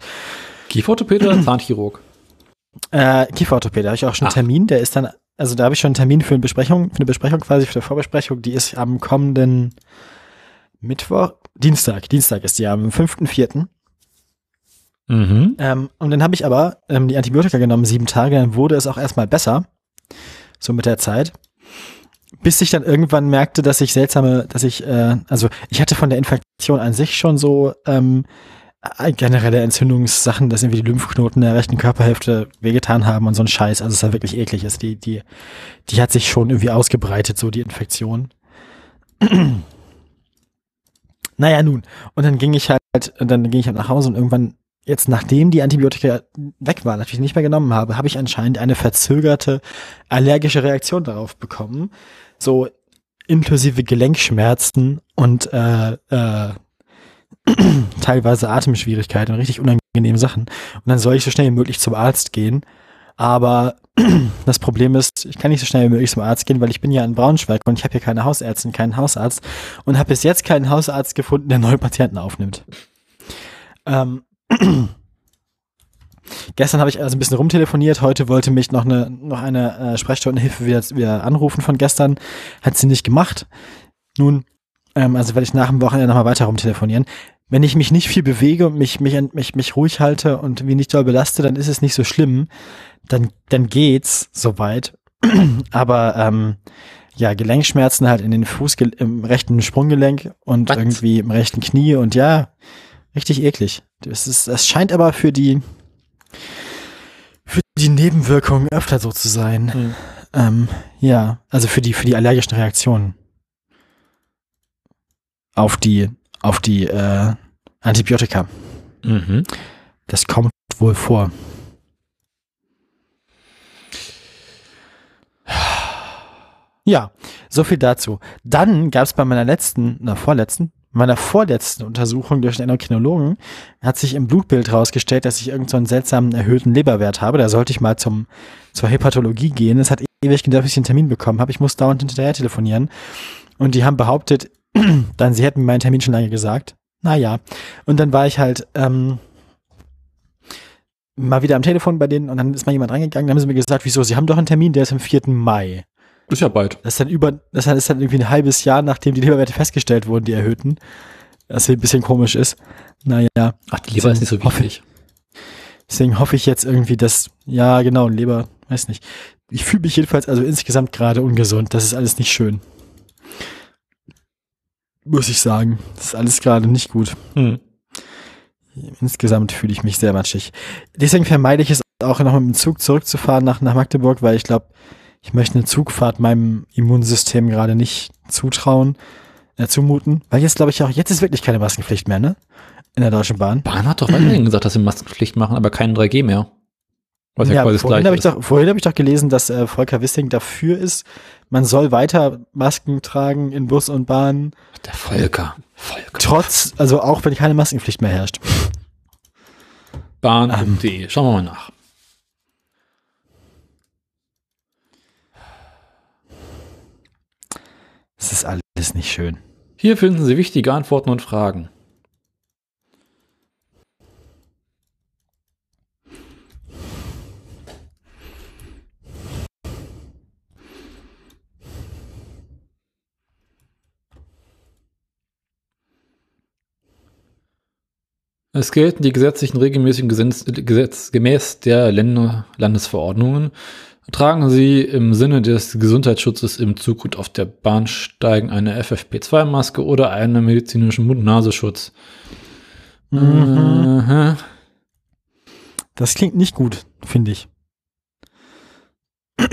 [SPEAKER 2] Kieferorthopäde oder Zahnchirurg?
[SPEAKER 1] Äh, Kieferorthopäde, habe ich auch schon einen
[SPEAKER 2] Ach.
[SPEAKER 1] Termin, der ist dann, also da habe ich schon einen Termin für eine Besprechung, für eine Besprechung quasi, für eine Vorbesprechung, die ist am kommenden Mittwoch, Dienstag, Dienstag ist die am 5.4.
[SPEAKER 2] Mhm.
[SPEAKER 1] Ähm, und dann habe ich aber ähm, die Antibiotika genommen, sieben Tage, dann wurde es auch erstmal besser, so mit der Zeit. Bis ich dann irgendwann merkte, dass ich seltsame, dass ich, äh, also ich hatte von der Infektion an sich schon so ähm, äh, generelle Entzündungssachen, dass irgendwie die Lymphknoten der rechten Körperhälfte wehgetan haben und so ein Scheiß, also es war wirklich eklig ist. Die, die, die hat sich schon irgendwie ausgebreitet, so die Infektion. Naja, nun. Und dann ging ich halt, dann ging ich halt nach Hause und irgendwann jetzt nachdem die Antibiotika weg waren, natürlich nicht mehr genommen habe, habe ich anscheinend eine verzögerte allergische Reaktion darauf bekommen. So inklusive Gelenkschmerzen und äh, äh, [CLEARS THROAT] teilweise Atemschwierigkeiten und richtig unangenehme Sachen. Und dann soll ich so schnell wie möglich zum Arzt gehen. Aber das Problem ist, ich kann nicht so schnell wie möglich zum Arzt gehen, weil ich bin ja in Braunschweig und ich habe hier keine Hausärztin, keinen Hausarzt und habe bis jetzt keinen Hausarzt gefunden, der neue Patienten aufnimmt. Ähm, [CLEARS THROAT] Gestern habe ich also ein bisschen rumtelefoniert. Heute wollte mich noch eine, noch eine äh, Sprechstundenhilfe wieder, wieder anrufen von gestern. Hat sie nicht gemacht. Nun, ähm, also werde ich nach dem Wochenende nochmal weiter rumtelefonieren. Wenn ich mich nicht viel bewege und mich, mich, mich, mich ruhig halte und wie nicht doll belaste, dann ist es nicht so schlimm. Dann, dann geht's soweit. [CLEARS THROAT] Aber ähm, ja, Gelenkschmerzen halt in den Fuß, im rechten Sprunggelenk und
[SPEAKER 2] Was?
[SPEAKER 1] irgendwie im rechten Knie und ja, richtig eklig. Das ist, das scheint aber für die, für die Nebenwirkungen öfter so zu sein.
[SPEAKER 2] Hm.
[SPEAKER 1] Ähm, ja, also für die, für die allergischen Reaktionen. Auf die, auf die, äh, Antibiotika.
[SPEAKER 2] Mhm.
[SPEAKER 1] Das kommt wohl vor. Ja, so viel dazu. Dann gab es bei meiner letzten, na vorletzten, meiner vorletzten Untersuchung durch den Endokrinologen hat sich im Blutbild herausgestellt, dass ich irgendeinen so seltsamen erhöhten Leberwert habe. Da sollte ich mal zum, zur Hepatologie gehen. Es hat ewig gedauert, bis ich einen Termin bekommen habe. Ich muss dauernd hinterher telefonieren. Und die haben behauptet, [CLEARS THROAT] dann sie hätten mir meinen Termin schon lange gesagt. Naja. Und dann war ich halt ähm, mal wieder am Telefon bei denen und dann ist mal jemand reingegangen, dann haben sie mir gesagt, wieso, sie haben doch einen Termin, der ist am 4. Mai.
[SPEAKER 2] Ist ja bald.
[SPEAKER 1] Das ist dann über, das ist dann irgendwie ein halbes Jahr, nachdem die Leberwerte festgestellt wurden, die erhöhten. Was ein bisschen komisch ist. Naja.
[SPEAKER 2] Ach, die Leber ist nicht so wichtig.
[SPEAKER 1] Deswegen hoffe ich jetzt irgendwie, dass, ja, genau, Leber, weiß nicht. Ich fühle mich jedenfalls also insgesamt gerade ungesund. Das ist alles nicht schön. Muss ich sagen. Das ist alles gerade nicht gut. Hm. Insgesamt fühle ich mich sehr matschig. Deswegen vermeide ich es auch noch mit dem Zug zurückzufahren nach, nach Magdeburg, weil ich glaube, ich möchte eine Zugfahrt meinem Immunsystem gerade nicht zutrauen, äh, zumuten. Weil jetzt glaube ich auch, jetzt ist wirklich keine Maskenpflicht mehr, ne? In der Deutschen Bahn.
[SPEAKER 2] Bahn hat doch weiterhin gesagt, dass sie Maskenpflicht machen, aber keinen 3G mehr.
[SPEAKER 1] Was ja, ja vorhin habe ich, doch, vorhin hab ich doch gelesen, dass äh, Volker Wissing dafür ist, man soll weiter Masken tragen in Bus und Bahn.
[SPEAKER 2] Der Volker. Volker.
[SPEAKER 1] Trotz, also auch wenn keine Maskenpflicht mehr herrscht.
[SPEAKER 2] Bahn.de. Ähm. Schauen wir mal nach.
[SPEAKER 1] Es ist alles nicht schön.
[SPEAKER 2] Hier finden Sie wichtige Antworten und Fragen. Es gelten die gesetzlichen regelmäßigen Gesetz, Gesetz gemäß der Länder, Landesverordnungen. Tragen Sie im Sinne des Gesundheitsschutzes im Zug und auf der Bahnsteigen eine FFP2-Maske oder einen medizinischen Mund-Nasenschutz.
[SPEAKER 1] Mhm. Das klingt nicht gut, finde ich. [CLEARS THROAT]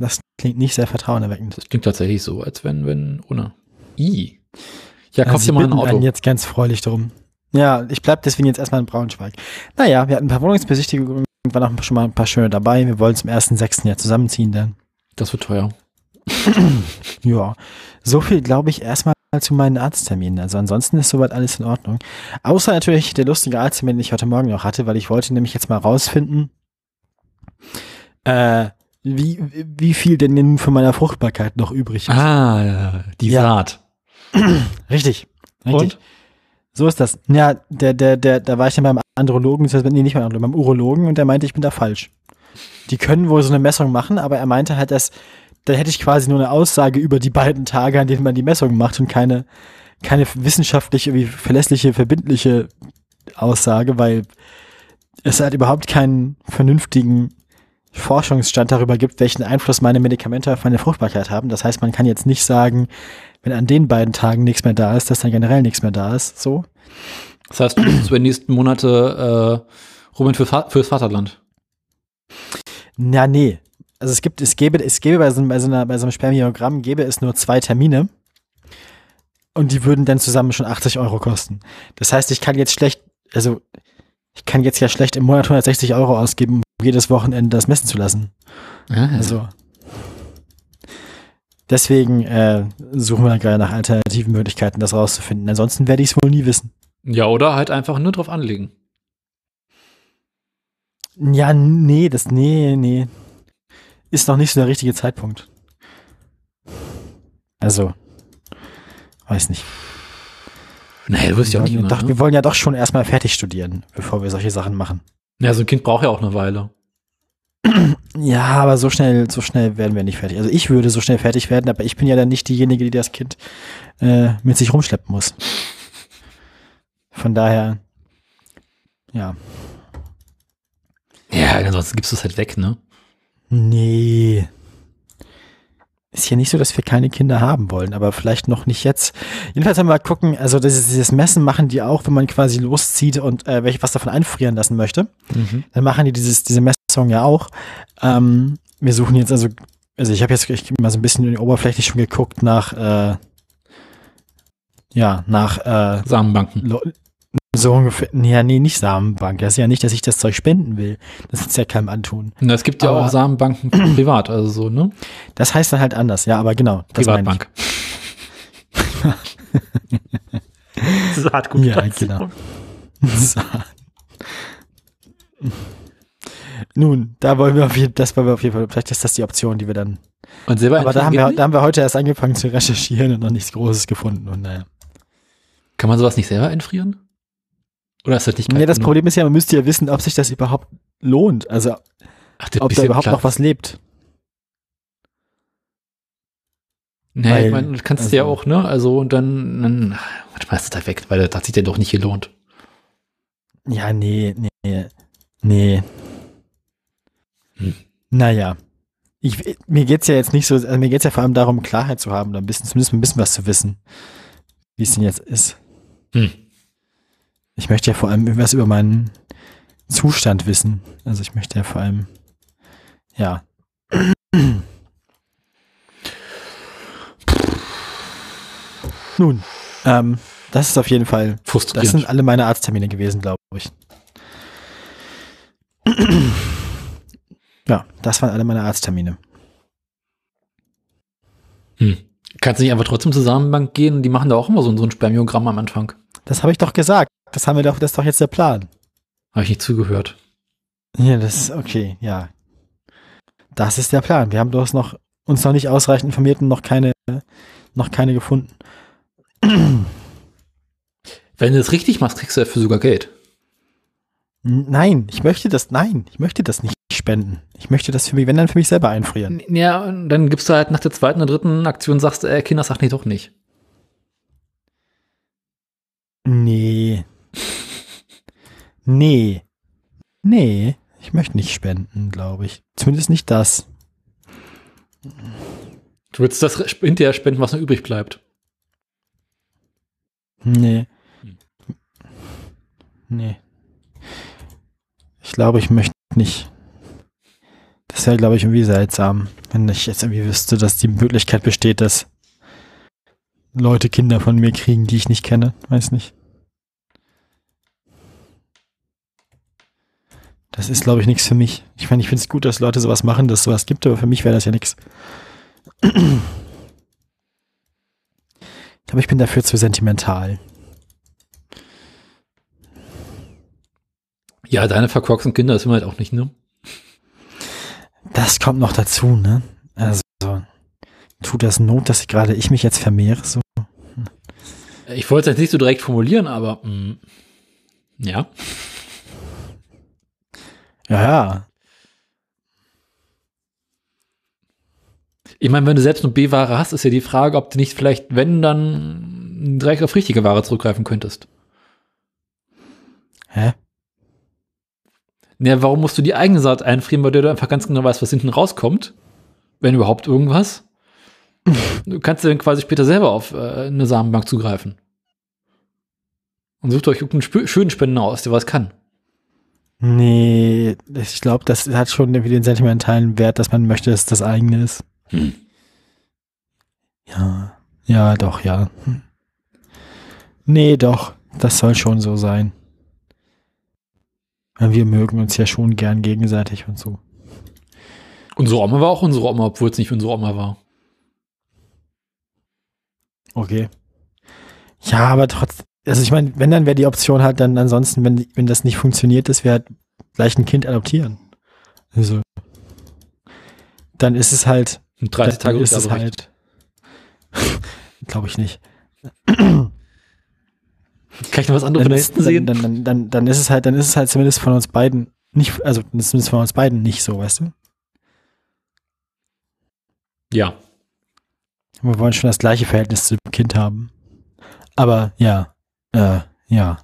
[SPEAKER 1] Das klingt nicht sehr vertrauenerweckend.
[SPEAKER 2] Das klingt tatsächlich so, als wenn, wenn, ohne. I. Ja,
[SPEAKER 1] kauf dir mal ein Auto. jetzt ganz freudig drum. Ja, ich bleib deswegen jetzt erstmal in Braunschweig. Naja, wir hatten ein paar Wohnungsbesichtigungen, waren auch schon mal ein paar schöne dabei. Wir wollen zum ersten sechsten Jahr zusammenziehen dann.
[SPEAKER 2] Das wird teuer. [CLEARS THROAT]
[SPEAKER 1] ja, so viel glaube ich erstmal zu meinen Arztterminen. Also ansonsten ist soweit alles in Ordnung. Außer natürlich der lustige Arzttermin, den ich heute Morgen noch hatte, weil ich wollte nämlich jetzt mal rausfinden, äh, wie, wie viel denn nun von meiner Fruchtbarkeit noch übrig ist.
[SPEAKER 2] Ah, die ja. Saat. [CLEARS THROAT]
[SPEAKER 1] Richtig. Richtig. Und? So ist das. Ja, der, der, der, da war ich dann beim Andrologen, nee, nicht beim Andrologen, beim Urologen und der meinte, ich bin da falsch. Die können wohl so eine Messung machen, aber er meinte halt, dass da hätte ich quasi nur eine Aussage über die beiden Tage, an denen man die Messung macht und keine, keine wissenschaftliche, wie verlässliche, verbindliche Aussage, weil es halt überhaupt keinen vernünftigen Forschungsstand darüber gibt, welchen Einfluss meine Medikamente auf meine Fruchtbarkeit haben. Das heißt, man kann jetzt nicht sagen, wenn an den beiden Tagen nichts mehr da ist, dass dann generell nichts mehr da ist. So.
[SPEAKER 2] Das heißt, du bist über die nächsten Monate äh, Ruben für, fürs Vaterland.
[SPEAKER 1] Na, nee. Also es gibt, es gäbe, es gäbe bei so, bei so, einer, bei so einem Spermiogramm gäbe es nur zwei Termine. Und die würden dann zusammen schon 80 Euro kosten. Das heißt, ich kann jetzt schlecht, also ich kann jetzt ja schlecht im Monat 160 Euro ausgeben, um jedes Wochenende das messen zu lassen.
[SPEAKER 2] Ah.
[SPEAKER 1] Also Deswegen äh, suchen wir gerade nach alternativen Möglichkeiten, das rauszufinden. Ansonsten werde ich es wohl nie wissen.
[SPEAKER 2] Ja, oder halt einfach nur drauf anlegen.
[SPEAKER 1] Ja, nee, das, nee, nee. Ist noch nicht so der richtige Zeitpunkt. Also, weiß nicht.
[SPEAKER 2] Nee, du wirst ja auch nicht
[SPEAKER 1] doch, ne? Wir wollen ja doch schon erstmal fertig studieren, bevor wir solche Sachen machen.
[SPEAKER 2] Ja, so ein Kind braucht ja auch eine Weile.
[SPEAKER 1] Ja, aber so schnell, so schnell werden wir nicht fertig. Also ich würde so schnell fertig werden, aber ich bin ja dann nicht diejenige, die das Kind äh, mit sich rumschleppen muss. Von daher, ja.
[SPEAKER 2] Ja, ansonsten gibst du es halt weg, ne?
[SPEAKER 1] Nee. Ist ja nicht so, dass wir keine Kinder haben wollen, aber vielleicht noch nicht jetzt. Jedenfalls haben wir mal gucken, also das, dieses Messen machen die auch, wenn man quasi loszieht und äh, welche was davon einfrieren lassen möchte. Mhm. Dann machen die dieses, diese Messung ja auch. Ähm, wir suchen jetzt also, also ich habe jetzt ich mal so ein bisschen in die Oberfläche schon geguckt nach, äh, ja, nach
[SPEAKER 2] äh, Samenbanken.
[SPEAKER 1] So ungefähr, ja, nee, nicht Samenbank. Das ist ja nicht, dass ich das Zeug spenden will. Das ist ja keinem antun.
[SPEAKER 2] Na, es gibt ja
[SPEAKER 1] Aber-
[SPEAKER 2] auch Samenbanken [CLEARS THROAT] privat, also so, ne?
[SPEAKER 1] Das heißt dann halt anders, ja, aber genau. Das meine ich.
[SPEAKER 2] Privatbank. [LAUGHS] Saatgut.
[SPEAKER 1] Ja, genau. [LAUGHS] So. Nun, da wollen wir auf jeden, das wollen wir auf jeden Fall, vielleicht ist das die Option, die wir dann,
[SPEAKER 2] Und selber
[SPEAKER 1] aber da haben, wir, da haben wir heute erst angefangen zu recherchieren und noch nichts Großes gefunden und naja.
[SPEAKER 2] Kann man sowas nicht selber entfrieren? Oder ist das nicht
[SPEAKER 1] Nee, das? Problem ist ja, man müsste ja wissen, ob sich das überhaupt lohnt, also
[SPEAKER 2] Ach,
[SPEAKER 1] ob da überhaupt
[SPEAKER 2] klar.
[SPEAKER 1] noch was lebt.
[SPEAKER 2] Nee,
[SPEAKER 1] weil-
[SPEAKER 2] ich meine, du kannst ja
[SPEAKER 1] also-
[SPEAKER 2] auch, ne? Also und dann, dann warte mal, ist das da weg, weil das hat sich ja doch nicht gelohnt.
[SPEAKER 1] Ja, nee, nee, nee.
[SPEAKER 2] Hm.
[SPEAKER 1] Naja. Ich, mir geht's ja jetzt nicht so, also mir geht's ja vor allem darum, Klarheit zu haben, oder ein bisschen, zumindest ein bisschen was zu wissen, wie es denn jetzt ist.
[SPEAKER 2] Hm.
[SPEAKER 1] Ich möchte ja vor allem irgendwas über meinen Zustand wissen. Also ich möchte ja vor allem, ja. Nun, ähm, das ist auf jeden Fall das sind alle meine Arzttermine gewesen, glaube ich. Ja, das waren alle meine Arzttermine.
[SPEAKER 2] hm. Kannst du nicht einfach trotzdem zur Samenbank gehen? Die machen da auch immer so, so ein Spermiogramm am Anfang.
[SPEAKER 1] Das habe ich doch gesagt. Das haben wir doch, das ist doch jetzt der Plan.
[SPEAKER 2] Habe ich nicht zugehört.
[SPEAKER 1] Ja, das ist okay, ja. Das ist der Plan. Wir haben bloß noch uns noch nicht ausreichend informiert und noch keine, noch keine gefunden.
[SPEAKER 2] Wenn du das richtig machst, kriegst du dafür sogar Geld.
[SPEAKER 1] Nein, ich möchte das, nein, ich möchte das nicht spenden. Ich möchte das für mich, wenn dann für mich selber einfrieren.
[SPEAKER 2] Ja, und dann gibst du halt nach der zweiten oder dritten Aktion, sagst, äh, Kinder, sag nee, doch nicht.
[SPEAKER 1] Nee. Nee. Nee. Ich möchte nicht spenden, glaube ich. Zumindest nicht das.
[SPEAKER 2] Du willst das hinterher spenden, was noch übrig bleibt.
[SPEAKER 1] Nee. Nee. Ich glaube, ich möchte nicht. Das wäre, glaube ich, irgendwie seltsam, wenn ich jetzt irgendwie wüsste, dass die Möglichkeit besteht, dass Leute Kinder von mir kriegen, die ich nicht kenne. Weiß nicht. Das ist, glaube ich, nichts für mich. Ich meine, ich finde es gut, dass Leute sowas machen, dass es sowas gibt, aber für mich wäre das ja nichts. Ich glaube, ich bin dafür zu sentimental.
[SPEAKER 2] Ja, deine verkorksten Kinder ist immer halt auch nicht, ne?
[SPEAKER 1] Das kommt noch dazu, ne? Also, tut das Not, dass ich gerade ich mich jetzt vermehre? So?
[SPEAKER 2] Ich wollte es jetzt nicht so direkt formulieren, aber mh, ja.
[SPEAKER 1] Ja, ja.
[SPEAKER 2] Ich meine, wenn du selbst nur B-Ware hast, ist ja die Frage, ob du nicht vielleicht, wenn, dann direkt auf richtige Ware zurückgreifen könntest.
[SPEAKER 1] Hä?
[SPEAKER 2] Ja, warum musst du die eigene Saat einfrieren, weil du einfach ganz genau weißt, was hinten rauskommt? Wenn überhaupt irgendwas. Du kannst dann quasi später selber auf äh, eine Samenbank zugreifen. Und sucht euch irgendeinen Spö- schönen Spender aus, der was kann.
[SPEAKER 1] Nee, ich glaube, das hat schon irgendwie den sentimentalen Wert, dass man möchte, dass das eigene ist.
[SPEAKER 2] Hm.
[SPEAKER 1] Ja. Ja, doch, ja. Hm. Nee, doch. Das soll schon so sein. Wir mögen uns ja schon gern gegenseitig und so.
[SPEAKER 2] Unsere Oma war auch unsere Oma, obwohl es nicht unsere Oma war.
[SPEAKER 1] Okay. Ja, aber trotzdem, also ich meine, wenn dann wäre die Option halt dann ansonsten, wenn, wenn das nicht funktioniert, dass wir halt gleich ein Kind adoptieren. Also, dann ist es halt,
[SPEAKER 2] Und 30
[SPEAKER 1] dann
[SPEAKER 2] Tage
[SPEAKER 1] ist es halt, [LAUGHS] glaube ich nicht. [CLEARS THROAT]
[SPEAKER 2] Kann ich noch was anderes von
[SPEAKER 1] ist,
[SPEAKER 2] hinten sehen?
[SPEAKER 1] dann, dann, dann, dann ist es halt, dann ist es halt zumindest von uns beiden nicht, also zumindest von uns beiden nicht so, weißt du?
[SPEAKER 2] ja.
[SPEAKER 1] Wir wollen schon das gleiche Verhältnis zu dem Kind haben. Aber ja, äh, ja.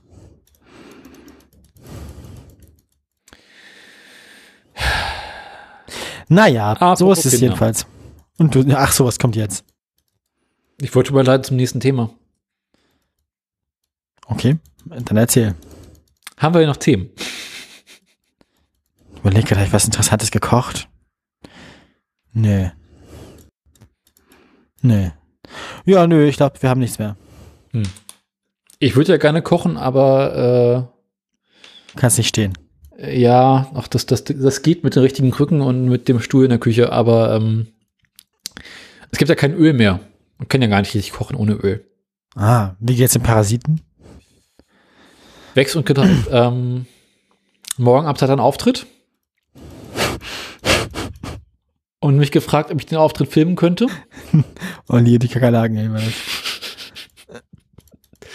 [SPEAKER 1] Naja,
[SPEAKER 2] Apropos
[SPEAKER 1] so ist es
[SPEAKER 2] Kinder.
[SPEAKER 1] jedenfalls. Und du, ach, sowas kommt jetzt.
[SPEAKER 2] Ich wollte überleiten zum nächsten Thema.
[SPEAKER 1] Okay, dann erzähl.
[SPEAKER 2] Haben wir hier noch Themen?
[SPEAKER 1] Überleg gerade, hab ich was Interessantes gekocht? Nee. Nee. Ja, nö, ich glaube, wir haben nichts mehr.
[SPEAKER 2] Hm. Ich würde ja gerne kochen, aber
[SPEAKER 1] Kannst nicht stehen.
[SPEAKER 2] äh, ja, auch das, das, das geht mit den richtigen Krücken und mit dem Stuhl in der Küche, aber ähm, es gibt ja kein Öl mehr. Man kann ja gar nicht richtig kochen ohne Öl.
[SPEAKER 1] Ah, wie geht's den Parasiten?
[SPEAKER 2] Wex und Gitter, [CLEARS THROAT] ähm, morgen er einen Auftritt. Und mich gefragt, ob ich den Auftritt filmen könnte. [LAUGHS]
[SPEAKER 1] Und hier die Kakerlaken, ey, war das.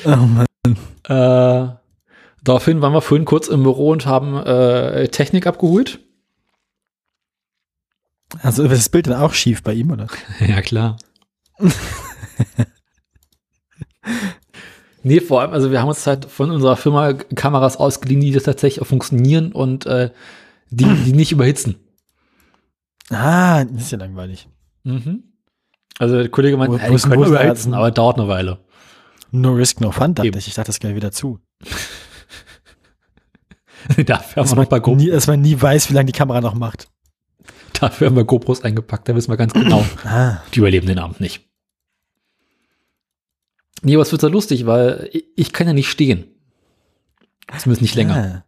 [SPEAKER 1] Oh Mann.
[SPEAKER 2] Äh, daraufhin waren wir vorhin kurz im Büro und haben äh, Technik abgeholt.
[SPEAKER 1] Also ist das Bild dann auch schief bei ihm, oder? [LAUGHS]
[SPEAKER 2] Ja, klar. [LAUGHS] nee, vor allem, also wir haben uns halt von unserer Firma Kameras ausgeliehen, die das tatsächlich auch funktionieren und äh, die, die nicht überhitzen.
[SPEAKER 1] Ah, das ist ja langweilig.
[SPEAKER 2] Mhm. Also der Kollege meinte,
[SPEAKER 1] Wo- wo
[SPEAKER 2] die können überhitzen, aber dauert eine Weile.
[SPEAKER 1] No risk, no fun, dachte ich. Ich dachte, das gehört wieder zu. [LAUGHS]
[SPEAKER 2] Dafür haben, wir noch ein paar
[SPEAKER 1] man,
[SPEAKER 2] Go
[SPEAKER 1] nie, dass man nie weiß, wie lange die Kamera noch macht.
[SPEAKER 2] Dafür haben wir GoPros eingepackt, da wissen wir ganz genau,
[SPEAKER 1] Ah,
[SPEAKER 2] die überleben den Abend nicht. Nee, aber es wird so lustig, weil ich, ich kann ja nicht stehen. Zumindest nicht länger.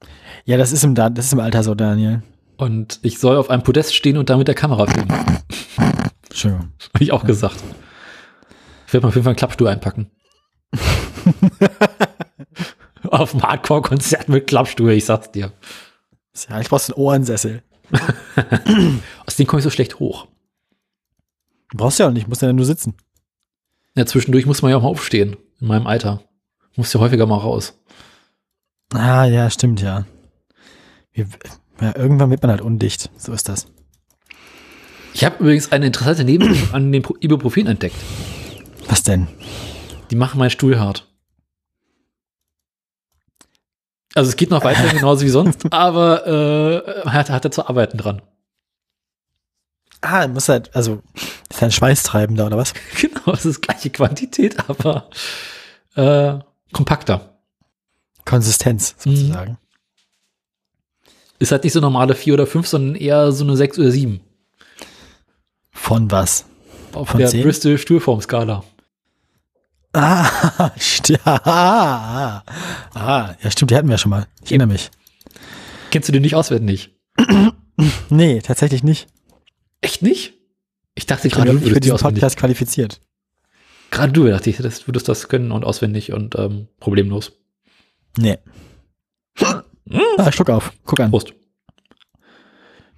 [SPEAKER 1] Ah. Ja, das ist im, Da- das ist im Alter so, Daniel.
[SPEAKER 2] Und ich soll auf einem Podest stehen und da mit der Kamera filmen.
[SPEAKER 1] Entschuldigung. [LAUGHS]
[SPEAKER 2] Habe ich auch gesagt. Ich werde mal auf jeden Fall einen Klappstuhl einpacken. [LAUGHS] auf dem Hardcore-Konzert mit Klappstuhl, ich sag's dir.
[SPEAKER 1] Ja, ich brauchst einen Ohrensessel. [LAUGHS]
[SPEAKER 2] Aus dem komme ich so schlecht hoch.
[SPEAKER 1] Brauchst du ja auch nicht, musst ja nur sitzen.
[SPEAKER 2] Ja, zwischendurch muss man ja auch mal aufstehen. In meinem Alter. Muss ja häufiger mal raus.
[SPEAKER 1] Ah, ja, stimmt, ja. Wir, ja. Irgendwann wird man halt undicht. So ist das.
[SPEAKER 2] Ich habe übrigens eine interessante Nebenwirkung [COUGHS] an den Pro- Ibuprofen entdeckt.
[SPEAKER 1] Was denn?
[SPEAKER 2] Die machen meinen Stuhl hart. Also es geht noch weiter [LAUGHS] genauso wie sonst, aber äh, hat, hat er zu arbeiten dran.
[SPEAKER 1] Ah, muss halt, also, ist halt schweißtreibender oder was? [LAUGHS]
[SPEAKER 2] Genau, es ist gleiche Quantität, aber äh, kompakter.
[SPEAKER 1] Konsistenz, sozusagen.
[SPEAKER 2] Ist halt nicht so normale vier oder fünf, sondern eher so eine sechs oder sieben
[SPEAKER 1] Von was?
[SPEAKER 2] auf
[SPEAKER 1] Von
[SPEAKER 2] der
[SPEAKER 1] zehn?
[SPEAKER 2] Bristol Stuhlformskala.
[SPEAKER 1] Ah, [LAUGHS] ah, ah, ja, stimmt, die hatten wir schon mal. Ich erinnere mich.
[SPEAKER 2] Kennst du den nicht auswendig?
[SPEAKER 1] Nee, tatsächlich nicht.
[SPEAKER 2] Echt nicht? Ich dachte, ich
[SPEAKER 1] Gerade
[SPEAKER 2] du
[SPEAKER 1] für
[SPEAKER 2] würdest auswendig.
[SPEAKER 1] Podcast qualifiziert.
[SPEAKER 2] Gerade du dachte ich, das würdest das können und auswendig und ähm, problemlos.
[SPEAKER 1] Nee. Ah, Schluck auf. Guck an.
[SPEAKER 2] Prost.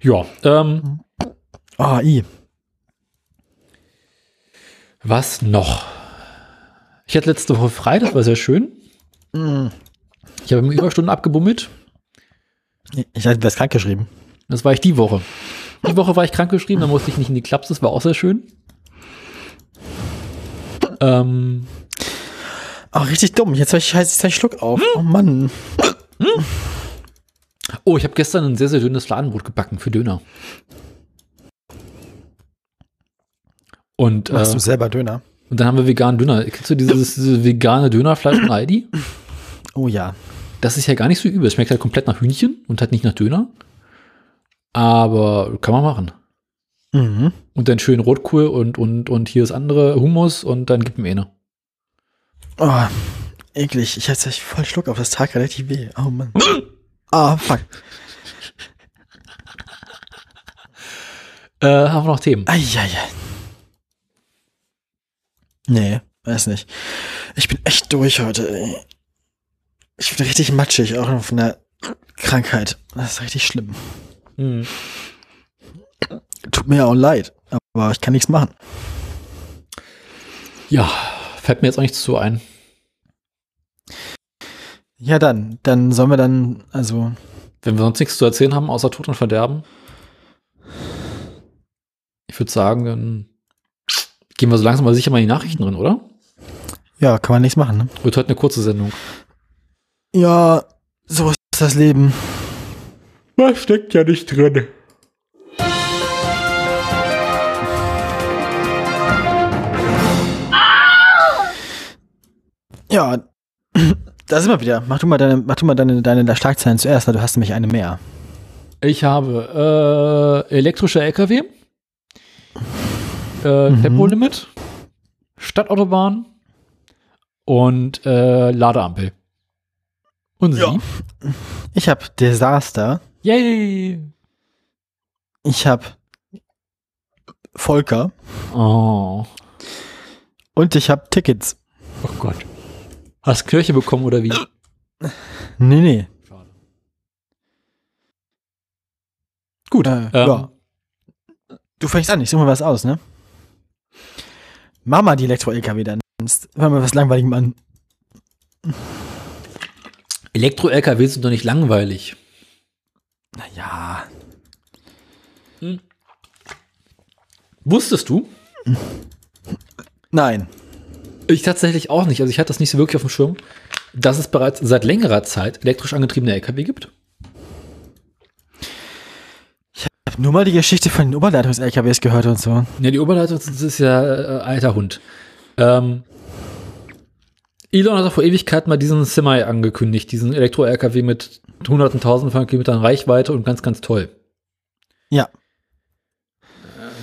[SPEAKER 2] Ja, ähm,
[SPEAKER 1] Oh, i.
[SPEAKER 2] was noch? Ich hatte letzte Woche frei, das war sehr schön.
[SPEAKER 1] Mm.
[SPEAKER 2] Ich habe mir Überstunden abgebummelt.
[SPEAKER 1] Ich hatte das krank geschrieben.
[SPEAKER 2] Das war ich die Woche. Die Woche war ich krankgeschrieben, da musste ich nicht in die Klaps, das war auch sehr schön. Ähm,
[SPEAKER 1] Oh, richtig dumm. Jetzt habe ich, jetzt hab ich Schluck auf. Oh Mann.
[SPEAKER 2] oh, ich habe gestern ein sehr, sehr dünnes Fladenbrot gebacken für Döner. Und,
[SPEAKER 1] Machst
[SPEAKER 2] äh,
[SPEAKER 1] du selber Döner?
[SPEAKER 2] und dann haben wir veganen Döner. Kennst du dieses, diese vegane Dönerfleisch von Aldi?
[SPEAKER 1] Oh ja.
[SPEAKER 2] Das ist ja gar nicht so übel. Es schmeckt halt komplett nach Hühnchen und halt nicht nach Döner. Aber kann man machen.
[SPEAKER 1] Mhm.
[SPEAKER 2] Und dann schön Rotkohl und, und, und hier das andere Hummus und dann gibt mir eine.
[SPEAKER 1] Oh, eklig. Ich hatte echt voll Schluck auf. Das tat relativ weh. Oh Mann. Ah, fuck.
[SPEAKER 2] Äh, haben wir noch Themen?
[SPEAKER 1] Eieiei. Nee, weiß nicht. Ich bin echt durch heute, ey. Ich bin richtig matschig, auch noch von der Krankheit. Das ist richtig schlimm.
[SPEAKER 2] Hm.
[SPEAKER 1] Tut mir ja auch leid, aber ich kann nichts machen.
[SPEAKER 2] Ja, fällt mir jetzt auch nichts zu ein.
[SPEAKER 1] Ja, dann, dann sollen wir dann, also,
[SPEAKER 2] Wenn wir sonst nichts zu erzählen haben, außer Tod und Verderben. Ich würde sagen, dann gehen wir so langsam mal sicher mal in die Nachrichten drin, oder?
[SPEAKER 1] ja, kann man nichts machen, ne?
[SPEAKER 2] Wird heute eine kurze Sendung.
[SPEAKER 1] Ja, so ist das Leben.
[SPEAKER 2] Was steckt ja nicht drin?
[SPEAKER 1] Ja, [CLEARS THROAT] da sind wir wieder. Mach du mal deine, mach du mal deine, deine Schlagzeilen zuerst, weil du hast nämlich eine mehr.
[SPEAKER 2] Ich habe äh, elektrische LKW, äh,
[SPEAKER 1] Mhm.
[SPEAKER 2] Tempolimit, Stadtautobahn, und äh, Ladeampel. Und Sie?
[SPEAKER 1] Ja. Ich habe Desaster.
[SPEAKER 2] Yay!
[SPEAKER 1] Ich habe Volker.
[SPEAKER 2] Oh.
[SPEAKER 1] Und ich habe Tickets.
[SPEAKER 2] Oh Gott. Hast Kirche bekommen oder wie?
[SPEAKER 1] Nee, nee.
[SPEAKER 2] Schade. Gut.
[SPEAKER 1] Äh,
[SPEAKER 2] ähm,
[SPEAKER 1] ja. Du fängst an, ich suche mal was aus, ne? Mach mal die Elektro-LKW dann. Hör mal was Langweiligem an.
[SPEAKER 2] Elektro-LKW sind doch nicht langweilig.
[SPEAKER 1] Naja.
[SPEAKER 2] Wusstest du?
[SPEAKER 1] Nein.
[SPEAKER 2] Ich tatsächlich auch nicht. Also ich hatte das nicht so wirklich auf dem Schirm, dass es bereits seit längerer Zeit elektrisch angetriebene LKW gibt.
[SPEAKER 1] Ich habe nur mal die Geschichte von den Oberleitungs-LKWs gehört und so.
[SPEAKER 2] Ja, die Oberleitung das ist ja äh, alter Hund. Ähm, Elon hat doch vor Ewigkeit mal diesen Semi angekündigt, diesen Elektro-LKW mit hunderten, tausenden von Kilometern Reichweite und ganz, ganz toll.
[SPEAKER 1] Ja.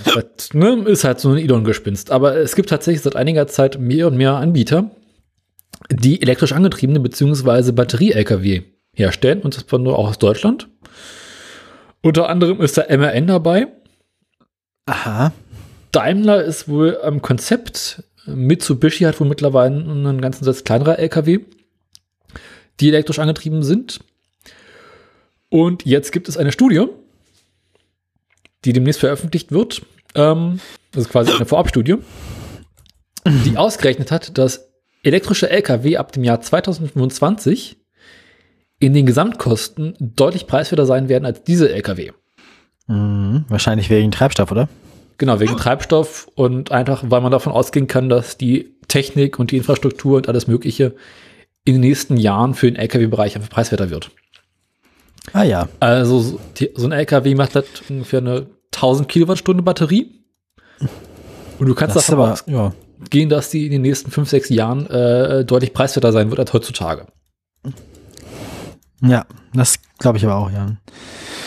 [SPEAKER 2] Das, ne, ist halt so ein Elon-Gespinst. Aber es gibt tatsächlich seit einiger Zeit mehr und mehr Anbieter, die elektrisch angetriebene bzw. Batterie-LKW herstellen und das nur auch aus Deutschland. Unter anderem ist da MRN dabei.
[SPEAKER 1] Aha.
[SPEAKER 2] Daimler ist wohl am Konzept. Mitsubishi hat wohl mittlerweile einen ganzen Satz kleinerer LKW, die elektrisch angetrieben sind. Und jetzt gibt es eine Studie, die demnächst veröffentlicht wird. Ähm, das ist quasi eine Vorabstudie, die ausgerechnet hat, dass elektrische LKW ab dem Jahr 2025 in den Gesamtkosten deutlich preiswerter sein werden als diese LKW.
[SPEAKER 1] Mhm. Wahrscheinlich wegen Treibstoff, oder?
[SPEAKER 2] Genau, wegen Treibstoff und einfach, weil man davon ausgehen kann, dass die Technik und die Infrastruktur und alles Mögliche in den nächsten Jahren für den LKW-Bereich einfach preiswerter wird.
[SPEAKER 1] Ah ja.
[SPEAKER 2] Also so, die, so ein LKW macht halt ungefähr eine 1000 Kilowattstunde Batterie. Und du kannst
[SPEAKER 1] Das
[SPEAKER 2] davon
[SPEAKER 1] aber, ja.
[SPEAKER 2] dass die in den nächsten 5, 6 Jahren äh, deutlich preiswerter sein wird als heutzutage.
[SPEAKER 1] Ja, das glaube ich aber auch, ja.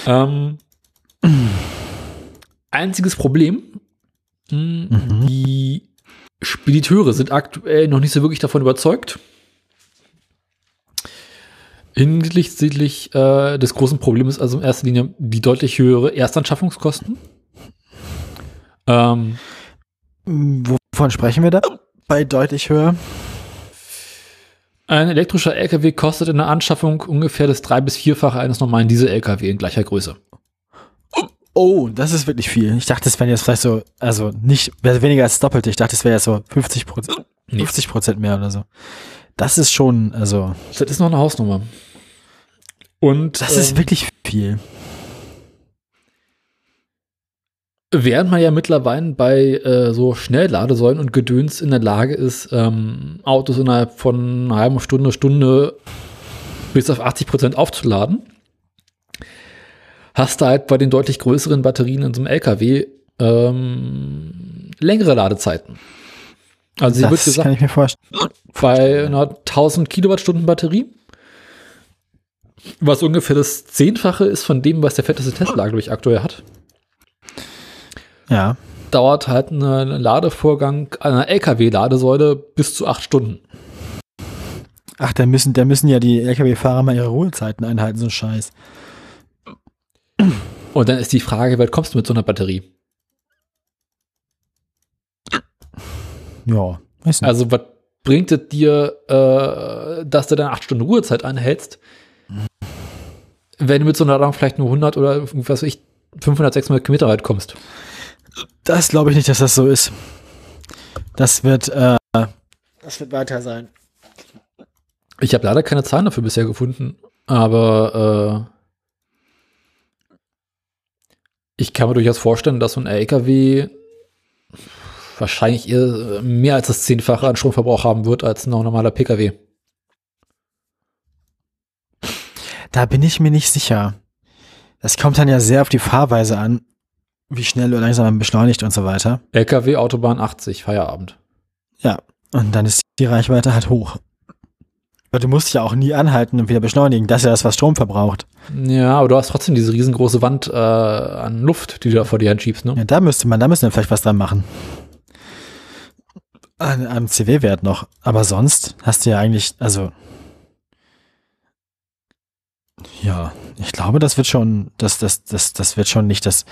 [SPEAKER 2] Ähm, einziges Problem, mh,
[SPEAKER 1] Mhm.
[SPEAKER 2] die Spediteure sind aktuell noch nicht so wirklich davon überzeugt. Hinsichtlich äh, des großen Problems, also in erster Linie die deutlich höhere Erstanschaffungskosten. Ähm,
[SPEAKER 1] Wovon sprechen wir da? Bei deutlich höher.
[SPEAKER 2] ein elektrischer LKW kostet in der Anschaffung ungefähr das drei- bis vierfache eines normalen Diesel-LKW in gleicher Größe.
[SPEAKER 1] Oh, das ist wirklich viel. Ich dachte, es wären jetzt vielleicht so, also nicht, weniger als doppelt. Ich dachte, es wäre ja so 50 Prozent,
[SPEAKER 2] Nee.
[SPEAKER 1] 50 Prozent mehr oder so. Das ist schon, also,
[SPEAKER 2] Das ist noch eine Hausnummer. Und
[SPEAKER 1] das ist
[SPEAKER 2] ähm,
[SPEAKER 1] wirklich viel.
[SPEAKER 2] Während man ja mittlerweile bei äh, so Schnellladesäulen und Gedöns in der Lage ist, ähm, Autos innerhalb von einer halben Stunde, Stunde bis auf 80 Prozent aufzuladen, hast du halt bei den deutlich größeren Batterien in so einem LKW ähm, längere Ladezeiten. Also sie wird
[SPEAKER 1] das kann
[SPEAKER 2] gesagt,
[SPEAKER 1] ich mir vorstellen.
[SPEAKER 2] bei einer 1000 Kilowattstunden Batterie, was ungefähr das Zehnfache ist von dem, was der fetteste Tesla, glaube ich, aktuell hat.
[SPEAKER 1] Ja.
[SPEAKER 2] dauert halt ein Ladevorgang einer LKW-Ladesäule bis zu acht Stunden.
[SPEAKER 1] Ach, da müssen, da müssen ja die LKW-Fahrer mal ihre Ruhezeiten einhalten, so ein Scheiß.
[SPEAKER 2] Und dann ist die Frage, weit kommst du mit so einer Batterie?
[SPEAKER 1] Ja, weiß nicht.
[SPEAKER 2] Also, was bringt es dir, äh, dass du dann acht Stunden Ruhezeit einhältst, wenn du mit so einer Ladung vielleicht nur 100 oder was weiß ich, 500, 600 Kilometer weit kommst?
[SPEAKER 1] Das glaube ich nicht, dass das so ist. Das wird, äh, das wird weiter sein.
[SPEAKER 2] Ich habe leider keine Zahlen dafür bisher gefunden, aber äh, ich kann mir durchaus vorstellen, dass so ein LKW wahrscheinlich eher mehr als das Zehnfache an Stromverbrauch haben wird als ein normaler PKW.
[SPEAKER 1] Da bin ich mir nicht sicher. Das kommt dann ja sehr auf die Fahrweise an, wie schnell oder langsam man beschleunigt und so weiter.
[SPEAKER 2] LKW Autobahn 80, Feierabend.
[SPEAKER 1] Ja, und dann ist die Reichweite halt hoch. Weil du musst ja auch nie anhalten und wieder beschleunigen. Das ist ja das, was Strom verbraucht.
[SPEAKER 2] Ja, aber du hast trotzdem diese riesengroße Wand äh, an Luft, die du da vor dir hinschiebst, ne?
[SPEAKER 1] Ja, da müsste man, da müssen wir vielleicht was dran machen. An, am CW-Wert noch. Aber sonst hast du ja eigentlich, also. Ja, ich glaube, das wird schon, das, das, das, das wird schon nicht das.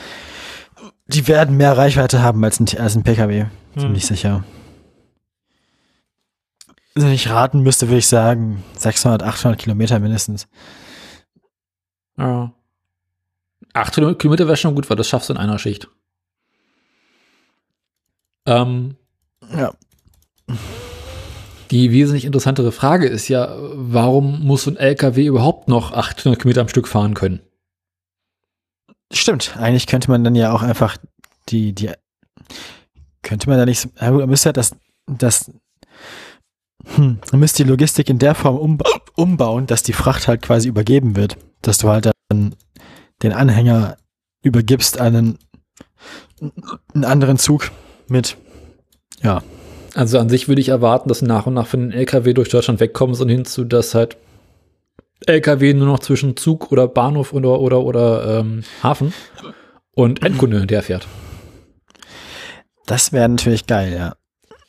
[SPEAKER 1] Die werden mehr Reichweite haben als ein, als ein PKW.
[SPEAKER 2] Hm.
[SPEAKER 1] Ziemlich sicher. Wenn ich raten müsste, würde ich sagen 600, 800 Kilometer mindestens.
[SPEAKER 2] Ja. 800 Kilometer wäre schon gut, weil das schaffst du in einer Schicht. Ähm,
[SPEAKER 1] Ja.
[SPEAKER 2] Die wesentlich interessantere Frage ist ja, warum muss ein LKW überhaupt noch 800 Kilometer am Stück fahren können?
[SPEAKER 1] Stimmt. Eigentlich könnte man dann ja auch einfach die, die, könnte man da nicht, man müsste ja das, das, hm, man müsste die Logistik in der Form umba umbauen, dass die Fracht halt quasi übergeben wird. Dass du halt dann den Anhänger übergibst an einen, einen anderen Zug mit, ja,
[SPEAKER 2] Also an sich würde ich erwarten, dass nach und nach von den LKW durch Deutschland wegkommen und hinzu, dass halt LKW nur noch zwischen Zug oder Bahnhof oder oder oder ähm, Hafen und Endkunde hinterher fährt.
[SPEAKER 1] Das wäre natürlich geil, ja.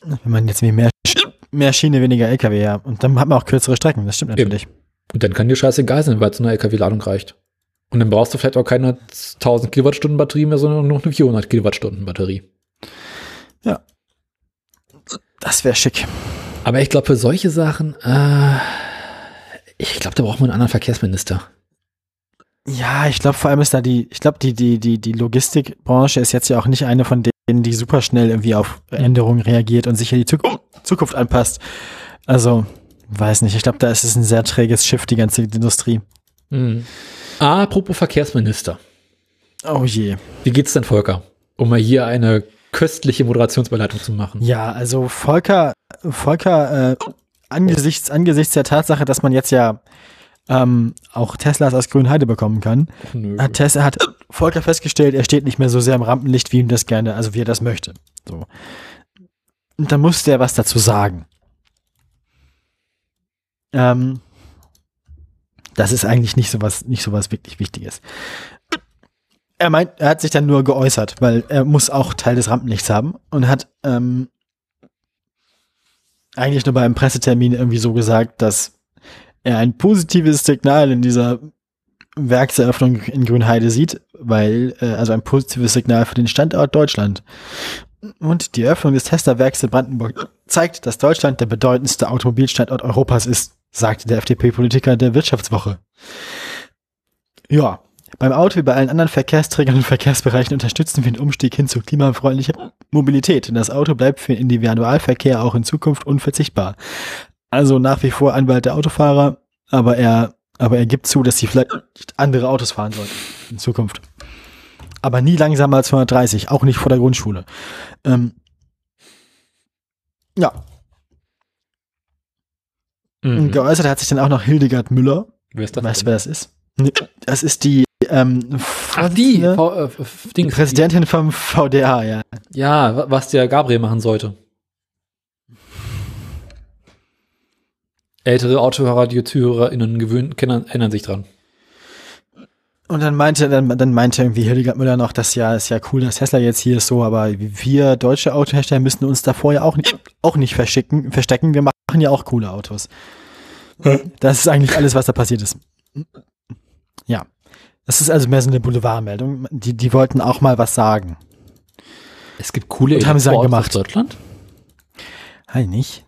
[SPEAKER 1] Wenn man jetzt wie mehr, mehr Schiene, weniger LKW, ja. Und dann hat man auch kürzere Strecken, das stimmt
[SPEAKER 2] Eben.
[SPEAKER 1] natürlich.
[SPEAKER 2] Und dann kann dir scheißegal sein, weil es eine LKW-Ladung reicht. Und dann brauchst du vielleicht auch keine 1000 Kilowattstunden Batterie mehr, sondern nur noch eine 400 Kilowattstunden Batterie.
[SPEAKER 1] Das wäre schick.
[SPEAKER 2] Aber ich glaube, für solche Sachen, äh, ich glaube, da braucht man einen anderen Verkehrsminister.
[SPEAKER 1] Ja, ich glaube vor allem ist da die, ich glaube die, die, die, die Logistikbranche ist jetzt ja auch nicht eine von denen, die super schnell irgendwie auf Änderungen reagiert und sich in die Zuk- Zukunft anpasst. Also, weiß nicht, ich glaube, da ist es ein sehr träges Schiff, die ganze Industrie.
[SPEAKER 2] Mhm. Apropos Verkehrsminister.
[SPEAKER 1] Oh je.
[SPEAKER 2] Wie geht's denn, Volker? Um mal hier eine köstliche Moderationsbeileitung zu machen.
[SPEAKER 1] Ja, also Volker, Volker, äh, angesichts, angesichts der Tatsache, dass man jetzt ja ähm, auch Teslas aus Grünheide bekommen kann,
[SPEAKER 2] Nö.
[SPEAKER 1] hat Tesla hat Volker festgestellt, er steht nicht mehr so sehr im Rampenlicht, wie ihm das gerne, also wie er das möchte. So. Und dann musste er was dazu sagen. Ähm, das ist eigentlich nicht so was, nicht so was wirklich Wichtiges. Er meint, er hat sich dann nur geäußert, weil er muss auch Teil des Rampenlichts haben und hat ähm, eigentlich nur bei einem Pressetermin irgendwie so gesagt, dass er ein positives Signal in dieser Werkseröffnung in Grünheide sieht, weil, äh, also ein positives Signal für den Standort Deutschland. Und die Eröffnung des Tesla-Werks in Brandenburg zeigt, dass Deutschland der bedeutendste Automobilstandort Europas ist, sagte der FDP-Politiker der Wirtschaftswoche. Ja, beim Auto wie bei allen anderen Verkehrsträgern und Verkehrsbereichen unterstützen wir den Umstieg hin zu klimafreundlicher Mobilität. Denn das Auto bleibt für den Individualverkehr auch in Zukunft unverzichtbar. Also nach wie vor Anwalt der Autofahrer, aber er, aber er gibt zu, dass sie vielleicht andere Autos fahren sollen in Zukunft. Aber nie langsamer als 230, auch nicht vor der Grundschule. Ähm, ja,
[SPEAKER 2] Mhm.
[SPEAKER 1] geäußert hat sich dann auch noch Hildegard Müller.
[SPEAKER 2] Wer ist das?
[SPEAKER 1] Weißt du, wer das ist? Das ist die, ähm,
[SPEAKER 2] Ach, die, V, äh,
[SPEAKER 1] die
[SPEAKER 2] Dings.
[SPEAKER 1] Präsidentin vom VDA, ja.
[SPEAKER 2] Ja, wa- was der Gabriel machen sollte. Ältere Autoradio-ZuhörerInnen gewöhnen, kennen, erinnern sich dran.
[SPEAKER 1] Und dann meinte, dann, dann meinte irgendwie Hildegard Müller noch, dass ja, ist ja cool, dass Tesla jetzt hier ist so, aber wir deutsche Autohersteller müssen uns davor ja auch nicht, auch nicht verschicken, verstecken. Wir machen ja auch coole Autos. Das ist eigentlich alles, was da passiert ist. Ja. Das ist also mehr so eine Boulevardmeldung. Die, die wollten auch mal was sagen.
[SPEAKER 2] Es gibt coole
[SPEAKER 1] Und haben sie dann
[SPEAKER 2] Elektroautos
[SPEAKER 1] gemacht.
[SPEAKER 2] aus Deutschland?
[SPEAKER 1] Halt nicht.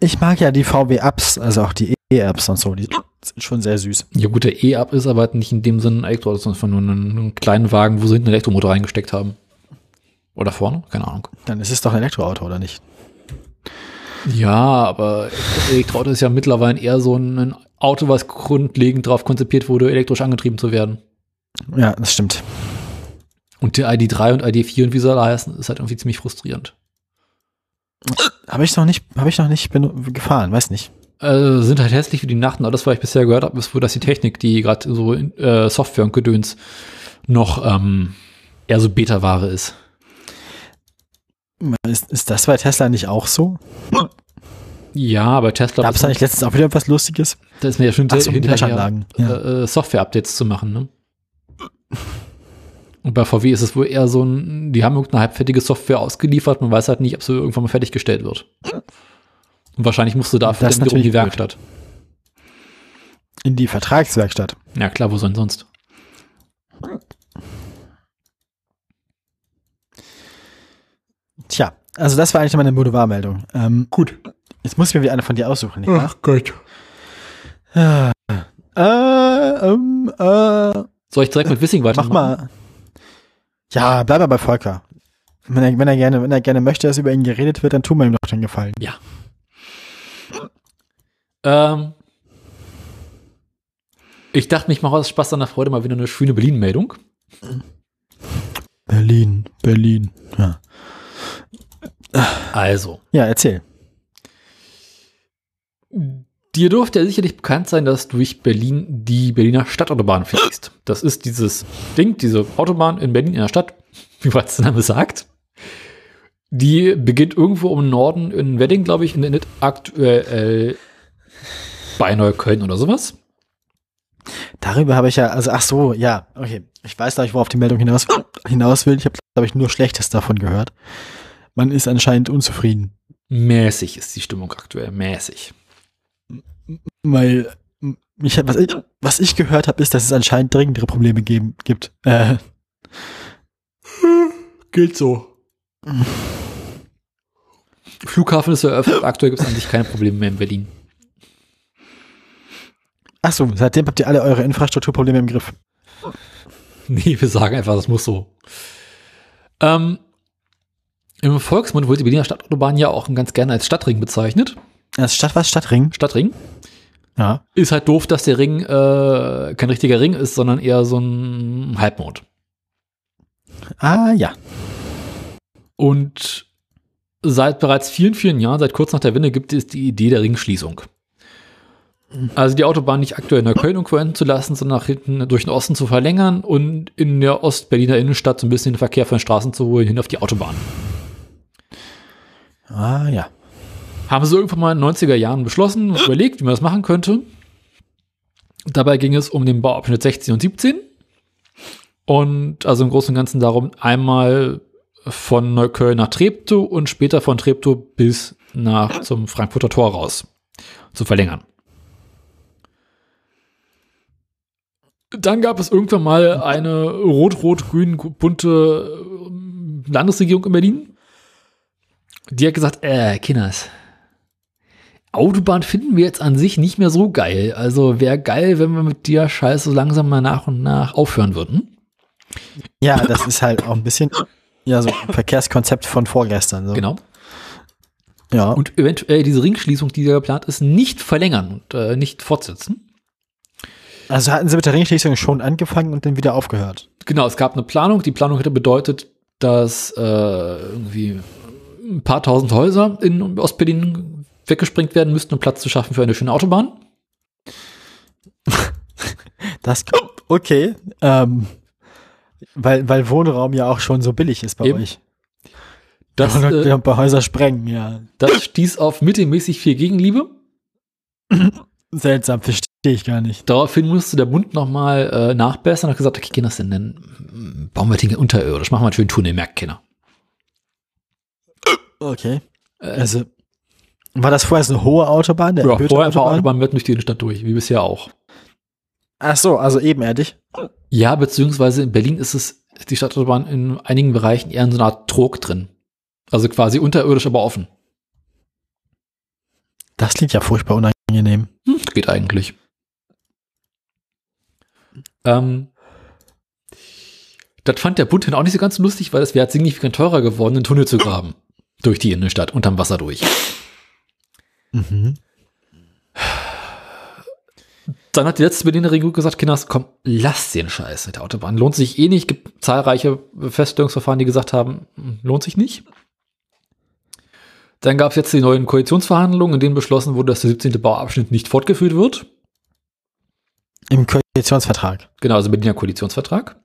[SPEAKER 1] Ich mag ja die VW-Apps, also auch die E-Apps und so, die sind schon sehr süß.
[SPEAKER 2] Ja gut, der E-Up ist aber nicht in dem Sinne ein Elektroauto, sondern einfach nur einen, einen kleinen Wagen, wo sie hinten einen Elektromotor reingesteckt haben. Oder vorne? Keine Ahnung.
[SPEAKER 1] Dann ist es doch ein Elektroauto, oder nicht?
[SPEAKER 2] Ja, aber Elektroauto ist ja mittlerweile eher so ein Auto, was grundlegend darauf konzipiert wurde, elektrisch angetrieben zu werden.
[SPEAKER 1] Ja, das stimmt.
[SPEAKER 2] Und der ID3 und ID4 und wie sie alle heißen, ist halt irgendwie ziemlich frustrierend.
[SPEAKER 1] Habe ich noch nicht, habe ich noch nicht gefahren, weiß nicht.
[SPEAKER 2] Äh, sind halt hässlich wie die Nacht, und alles, was ich bisher gehört habe, ist wohl, dass die Technik, die gerade so in, äh, Software und Gedöns noch ähm, eher so Beta-Ware ist.
[SPEAKER 1] Ist, ist das bei Tesla nicht auch so?
[SPEAKER 2] Ja, aber Tesla
[SPEAKER 1] Gab es da nicht letztens auch wieder was Lustiges?
[SPEAKER 2] da ist mir ja schon
[SPEAKER 1] so,
[SPEAKER 2] hinterher
[SPEAKER 1] Widerstandswagen. Ja.
[SPEAKER 2] äh, äh, Software-Updates zu machen, ne? Und bei VW ist es wohl eher so ein, die haben irgendeine halbfertige Software ausgeliefert, man weiß halt nicht, ob sie irgendwann mal fertiggestellt wird. Und wahrscheinlich musst du dafür dann in die Werkstatt.
[SPEAKER 1] In die Vertragswerkstatt.
[SPEAKER 2] Ja klar, wo soll denn sonst?
[SPEAKER 1] Tja, also das war eigentlich meine Boulevardmeldung. Ähm,
[SPEAKER 2] Gut.
[SPEAKER 1] Jetzt muss ich mir wieder eine von dir aussuchen, nicht wahr?
[SPEAKER 2] Gott.
[SPEAKER 1] Äh, ähm, äh,
[SPEAKER 2] Soll ich direkt mit Wissing
[SPEAKER 1] mach
[SPEAKER 2] weitermachen?
[SPEAKER 1] mal. Ja, bleib mal bei Volker. Wenn er, wenn er gerne, wenn er gerne möchte, dass über ihn geredet wird, dann tun wir ihm doch den Gefallen.
[SPEAKER 2] Ähm, ich dachte, mich mache aus Spaß an der Freude mal wieder eine schöne Berlin-Meldung.
[SPEAKER 1] Berlin, Berlin. Ja,
[SPEAKER 2] Also,
[SPEAKER 1] ja erzähl.
[SPEAKER 2] Dir dürfte ja sicherlich bekannt sein, dass durch Berlin die Berliner Stadtautobahn fließt. Das ist dieses Ding, diese Autobahn in Berlin in der Stadt, [LAUGHS] wie man der Name sagt. Die beginnt irgendwo im Norden in Wedding, glaube ich, und endet aktuell äh, bei Neukölln oder sowas.
[SPEAKER 1] Darüber habe ich ja, also ach so, ja, okay. Ich weiß gleich, worauf die Meldung hinaus, hinaus will. Ich habe, glaube ich, nur Schlechtes davon gehört. Man ist anscheinend unzufrieden,
[SPEAKER 2] Mäßig ist die Stimmung aktuell, mäßig.
[SPEAKER 1] Weil m, ich, hab- was, ich, was ich gehört habe, ist, dass es anscheinend dringendere Probleme geben, gibt. Äh,
[SPEAKER 2] Gilt so. Flughafen ist eröffnet, aktuell gibt es eigentlich keine Probleme mehr in Berlin.
[SPEAKER 1] ach so, seitdem habt ihr alle eure Infrastrukturprobleme im Griff.
[SPEAKER 2] Nee, wir sagen einfach, das muss so. Ähm, Im Volksmund wurde die Berliner Stadtautobahn ja auch ganz gerne als Stadtring bezeichnet.
[SPEAKER 1] Das Stadt was? Stadtring?
[SPEAKER 2] Stadtring.
[SPEAKER 1] Ja.
[SPEAKER 2] Ist halt doof, dass der Ring äh, kein richtiger Ring ist, sondern eher so ein Halbmond.
[SPEAKER 1] Ah, ja.
[SPEAKER 2] Und seit bereits vielen, vielen Jahren, seit kurz nach der Wende, gibt es die Idee der Ringschließung. Also die Autobahn nicht aktuell in Neukölln umqueren zu lassen, sondern nach hinten durch den Osten zu verlängern und in der Ostberliner Innenstadt so ein bisschen den Verkehr von den Straßen zu holen, hin auf die Autobahn.
[SPEAKER 1] Ah, ja.
[SPEAKER 2] Haben sie irgendwann mal in den 90er Jahren beschlossen, und [GASPS] überlegt, wie man das machen könnte. Dabei ging es um den Bauabschnitt 16 und 17. Und also im Großen und Ganzen darum, einmal von Neukölln nach Treptow und später von Treptow bis nach [COUGHS] zum Frankfurter Tor raus zu verlängern. Dann gab es irgendwann mal eine rot-rot-grün bunte äh, Landesregierung in Berlin. Die hat gesagt, äh, Kinders, Autobahn finden wir jetzt an sich nicht mehr so geil. Also wäre geil, wenn wir mit der Scheiße langsam mal nach und nach aufhören würden.
[SPEAKER 1] Ja, das ist halt auch ein bisschen, ja, so ein Verkehrskonzept von vorgestern. So.
[SPEAKER 2] Genau.
[SPEAKER 1] Ja.
[SPEAKER 2] Und eventuell diese Ringschließung, die da geplant ist, nicht verlängern und äh, nicht fortsetzen.
[SPEAKER 1] Also hatten sie mit der Ringschließung schon angefangen und dann wieder aufgehört.
[SPEAKER 2] Genau, es gab eine Planung. Die Planung hätte bedeutet, dass äh, irgendwie ein paar tausend Häuser in Ostberlin weggesprengt werden müssten, um Platz zu schaffen für eine schöne Autobahn.
[SPEAKER 1] Das okay. Ähm, weil, weil Wohnraum ja auch schon so billig ist bei
[SPEAKER 2] Eben.
[SPEAKER 1] euch.
[SPEAKER 2] Das,
[SPEAKER 1] Und
[SPEAKER 2] äh,
[SPEAKER 1] bei Häuser sprengen, ja.
[SPEAKER 2] das stieß auf mittelmäßig viel Gegenliebe. [CLEARS THROAT]
[SPEAKER 1] Seltsam, verstehe ich gar nicht.
[SPEAKER 2] Daraufhin musste der Bund nochmal äh, nachbessern und hat gesagt, okay, Kinder, das denn denn? Bauen wir Dinge unterirdisch, machen wir einen schönen Tunnel, merkt keiner.
[SPEAKER 1] Okay.
[SPEAKER 2] Äh,
[SPEAKER 1] Also, war das vorher so eine hohe Autobahn?
[SPEAKER 2] Ja, vorher war Autobahn wird durch die Innenstadt durch, wie bisher auch.
[SPEAKER 1] Ach so, also ebenerdig.
[SPEAKER 2] Ja, beziehungsweise in Berlin ist es, die Stadtautobahn in einigen Bereichen eher in so einer Art Trog drin. Also quasi unterirdisch, aber offen.
[SPEAKER 1] Das klingt ja furchtbar unangenehm.
[SPEAKER 2] Hm, geht eigentlich. Ähm, das fand der Bund dann auch nicht so ganz lustig, weil es wäre signifikant teurer geworden, einen Tunnel zu graben. Durch die Innenstadt, unterm Wasser durch.
[SPEAKER 1] Mhm.
[SPEAKER 2] Dann hat die letzte Berliner Regierung gesagt, Kinders, komm, lass den Scheiß mit der Autobahn. Lohnt sich eh nicht. Gibt zahlreiche Feststellungsverfahren, die gesagt haben, lohnt sich nicht. Dann gab es jetzt die neuen Koalitionsverhandlungen, in denen beschlossen wurde, dass der 17. Bauabschnitt nicht fortgeführt wird.
[SPEAKER 1] Im Koalitionsvertrag.
[SPEAKER 2] Genau, also Berliner Koalitionsvertrag.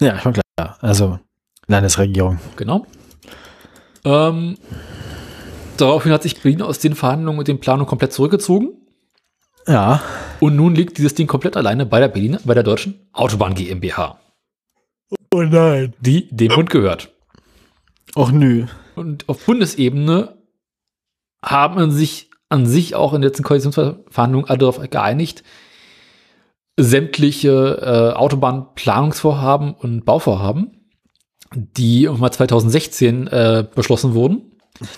[SPEAKER 1] Ja, schon klar. Also Landesregierung.
[SPEAKER 2] Genau. Ähm, daraufhin hat sich Berlin aus den Verhandlungen und den Planungen komplett zurückgezogen.
[SPEAKER 1] Ja.
[SPEAKER 2] Und nun liegt dieses Ding komplett alleine bei der Berliner, bei der deutschen Autobahn GmbH.
[SPEAKER 1] Oh nein.
[SPEAKER 2] die dem Bund gehört.
[SPEAKER 1] Och nö.
[SPEAKER 2] Und auf Bundesebene haben man sich an sich auch in den letzten Koalitionsverhandlungen alle darauf geeinigt, sämtliche äh, Autobahnplanungsvorhaben und Bauvorhaben, die mal 2016 äh, beschlossen wurden,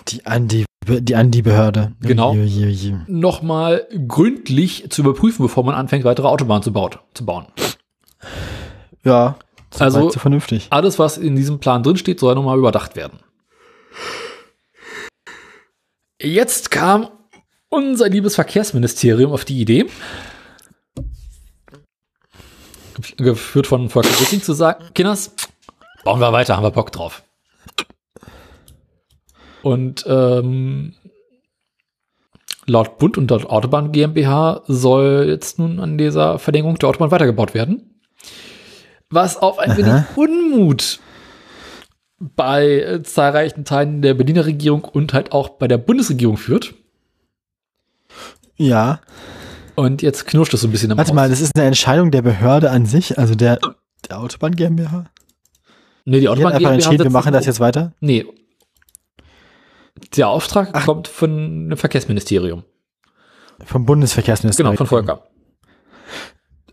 [SPEAKER 1] Die Andi, die Andi-Behörde.
[SPEAKER 2] Genau.
[SPEAKER 1] Ui, ui, ui.
[SPEAKER 2] nochmal gründlich zu überprüfen, bevor man anfängt, weitere Autobahnen zu, baut, zu bauen.
[SPEAKER 1] Ja.
[SPEAKER 2] Also-
[SPEAKER 1] Also. So vernünftig.
[SPEAKER 2] Alles, was in diesem Plan drinsteht, soll nochmal überdacht werden. Jetzt kam unser liebes Verkehrsministerium auf die Idee, geführt von Volker Wissing, zu sagen, Kinders, bauen wir weiter, haben wir Bock drauf. Und ähm, laut Bund und laut Autobahn GmbH soll jetzt nun an dieser Verlängerung der Autobahn weitergebaut werden. Was auf ein wenig Unmut bei äh, zahlreichen Teilen der Berliner Regierung und halt auch bei der Bundesregierung führt.
[SPEAKER 1] Ja.
[SPEAKER 2] Und jetzt knirscht es so ein bisschen am
[SPEAKER 1] Warte
[SPEAKER 2] Haus.
[SPEAKER 1] mal, das ist eine Entscheidung der Behörde an sich, also der, der Autobahn GmbH.
[SPEAKER 2] Nee, die
[SPEAKER 1] Die
[SPEAKER 2] Autobahn
[SPEAKER 1] einfach
[SPEAKER 2] GmbH
[SPEAKER 1] entschieden, wir machen das jetzt weiter.
[SPEAKER 2] Nee. Der Auftrag
[SPEAKER 1] Ach.
[SPEAKER 2] kommt von dem Verkehrsministerium.
[SPEAKER 1] Vom Bundesverkehrsministerium.
[SPEAKER 2] Genau, von Volker.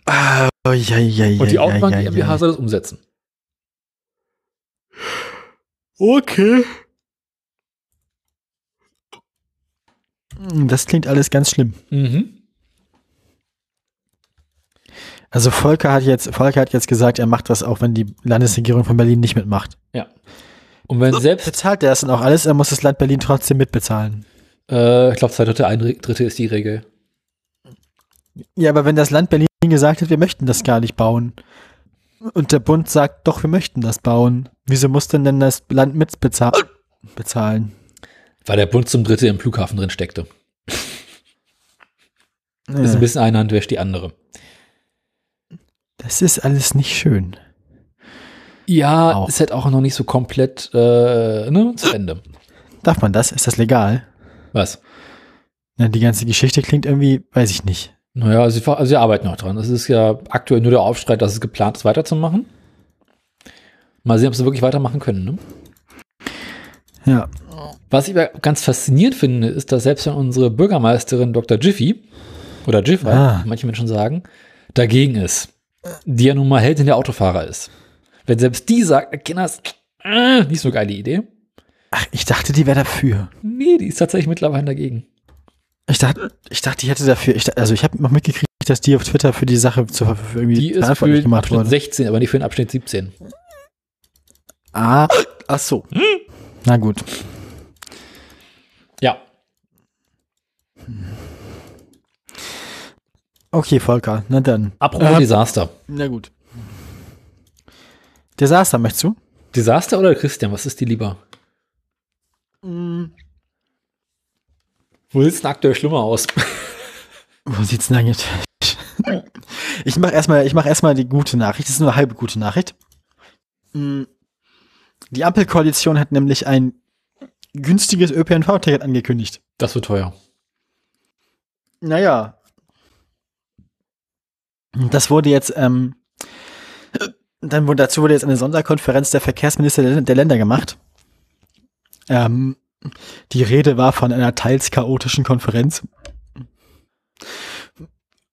[SPEAKER 1] Ah, oh, ja, ja, ja,
[SPEAKER 2] Und die
[SPEAKER 1] ja,
[SPEAKER 2] Autobahn
[SPEAKER 1] ja,
[SPEAKER 2] GmbH
[SPEAKER 1] ja.
[SPEAKER 2] soll das umsetzen.
[SPEAKER 1] Okay. Das klingt alles ganz schlimm.
[SPEAKER 2] Mhm.
[SPEAKER 1] Also Volker hat jetzt, Volker hat jetzt gesagt, er macht das auch, wenn die Landesregierung von Berlin nicht mitmacht.
[SPEAKER 2] Und wenn selbst,
[SPEAKER 1] Bezahlt er das dann auch alles, er muss das Land Berlin trotzdem mitbezahlen.
[SPEAKER 2] äh, ich glaube, zwei Drittel, ein Drittel ist die Regel.
[SPEAKER 1] Ja, aber wenn das Land Berlin gesagt hat, wir möchten das gar nicht bauen und der Bund sagt, doch, wir möchten das bauen, wieso muss denn denn das Land mitbezahlen? Bezahlen?
[SPEAKER 2] Weil der Bund zum Drittel im Flughafen drin steckte. Das ist ein
[SPEAKER 1] Ja,
[SPEAKER 2] bisschen eine Hand wäscht die andere.
[SPEAKER 1] das ist alles nicht schön.
[SPEAKER 2] Ja,
[SPEAKER 1] Auch.
[SPEAKER 2] ist halt auch noch nicht so komplett äh, ne, zu Ende.
[SPEAKER 1] Darf man das? Ist das legal?
[SPEAKER 2] Was?
[SPEAKER 1] Ja, die ganze Geschichte klingt irgendwie, weiß ich nicht.
[SPEAKER 2] Naja, sie, ver- also sie arbeiten noch dran. Es ist ja aktuell nur der Aufstreit, dass es geplant ist, weiterzumachen. Mal sehen, ob sie wirklich weitermachen können. Ne?
[SPEAKER 1] Ja.
[SPEAKER 2] Was ich ganz faszinierend finde, ist, dass selbst wenn unsere Bürgermeisterin Dr. Jiffy oder Jiff,
[SPEAKER 1] Ah.
[SPEAKER 2] manche Menschen sagen, dagegen ist, die ja nun mal Heldin der Autofahrer ist. Wenn selbst die sagt, Kinders, äh, nicht so geile Idee.
[SPEAKER 1] Ach, ich dachte, die wäre dafür.
[SPEAKER 2] Nee, die ist tatsächlich mittlerweile dagegen.
[SPEAKER 1] Ich dachte, ich dachte, die hätte dafür. Ich, also ich habe noch mitgekriegt, dass die auf Twitter für die Sache zu, für irgendwie
[SPEAKER 2] Die ist für den
[SPEAKER 1] gemacht
[SPEAKER 2] Abschnitt
[SPEAKER 1] wurde.
[SPEAKER 2] 16, aber nicht für den Abschnitt 17.
[SPEAKER 1] Ah, ach so. Na gut.
[SPEAKER 2] Ja.
[SPEAKER 1] Okay, Volker, na dann.
[SPEAKER 2] Apropos
[SPEAKER 1] Ähm.
[SPEAKER 2] Desaster.
[SPEAKER 1] Na gut. Desaster, möchtest du?
[SPEAKER 2] Desaster oder Christian, was ist dir lieber? Wo sieht es denn aktuell schlimmer aus? [LAUGHS]
[SPEAKER 1] Wo sieht's denn eigentlich? [LAUGHS] Ich mache erstmal, ich mache erstmal die gute Nachricht. Das ist nur eine halbe gute Nachricht. Mm. Die Ampelkoalition hat nämlich ein günstiges ÖPNV-Ticket angekündigt.
[SPEAKER 2] Das wird teuer.
[SPEAKER 1] Naja. Das wurde jetzt, ähm, dann wurde, dazu wurde jetzt eine Sonderkonferenz der Verkehrsminister der, der Länder gemacht. Ähm, die Rede war von einer teils chaotischen Konferenz.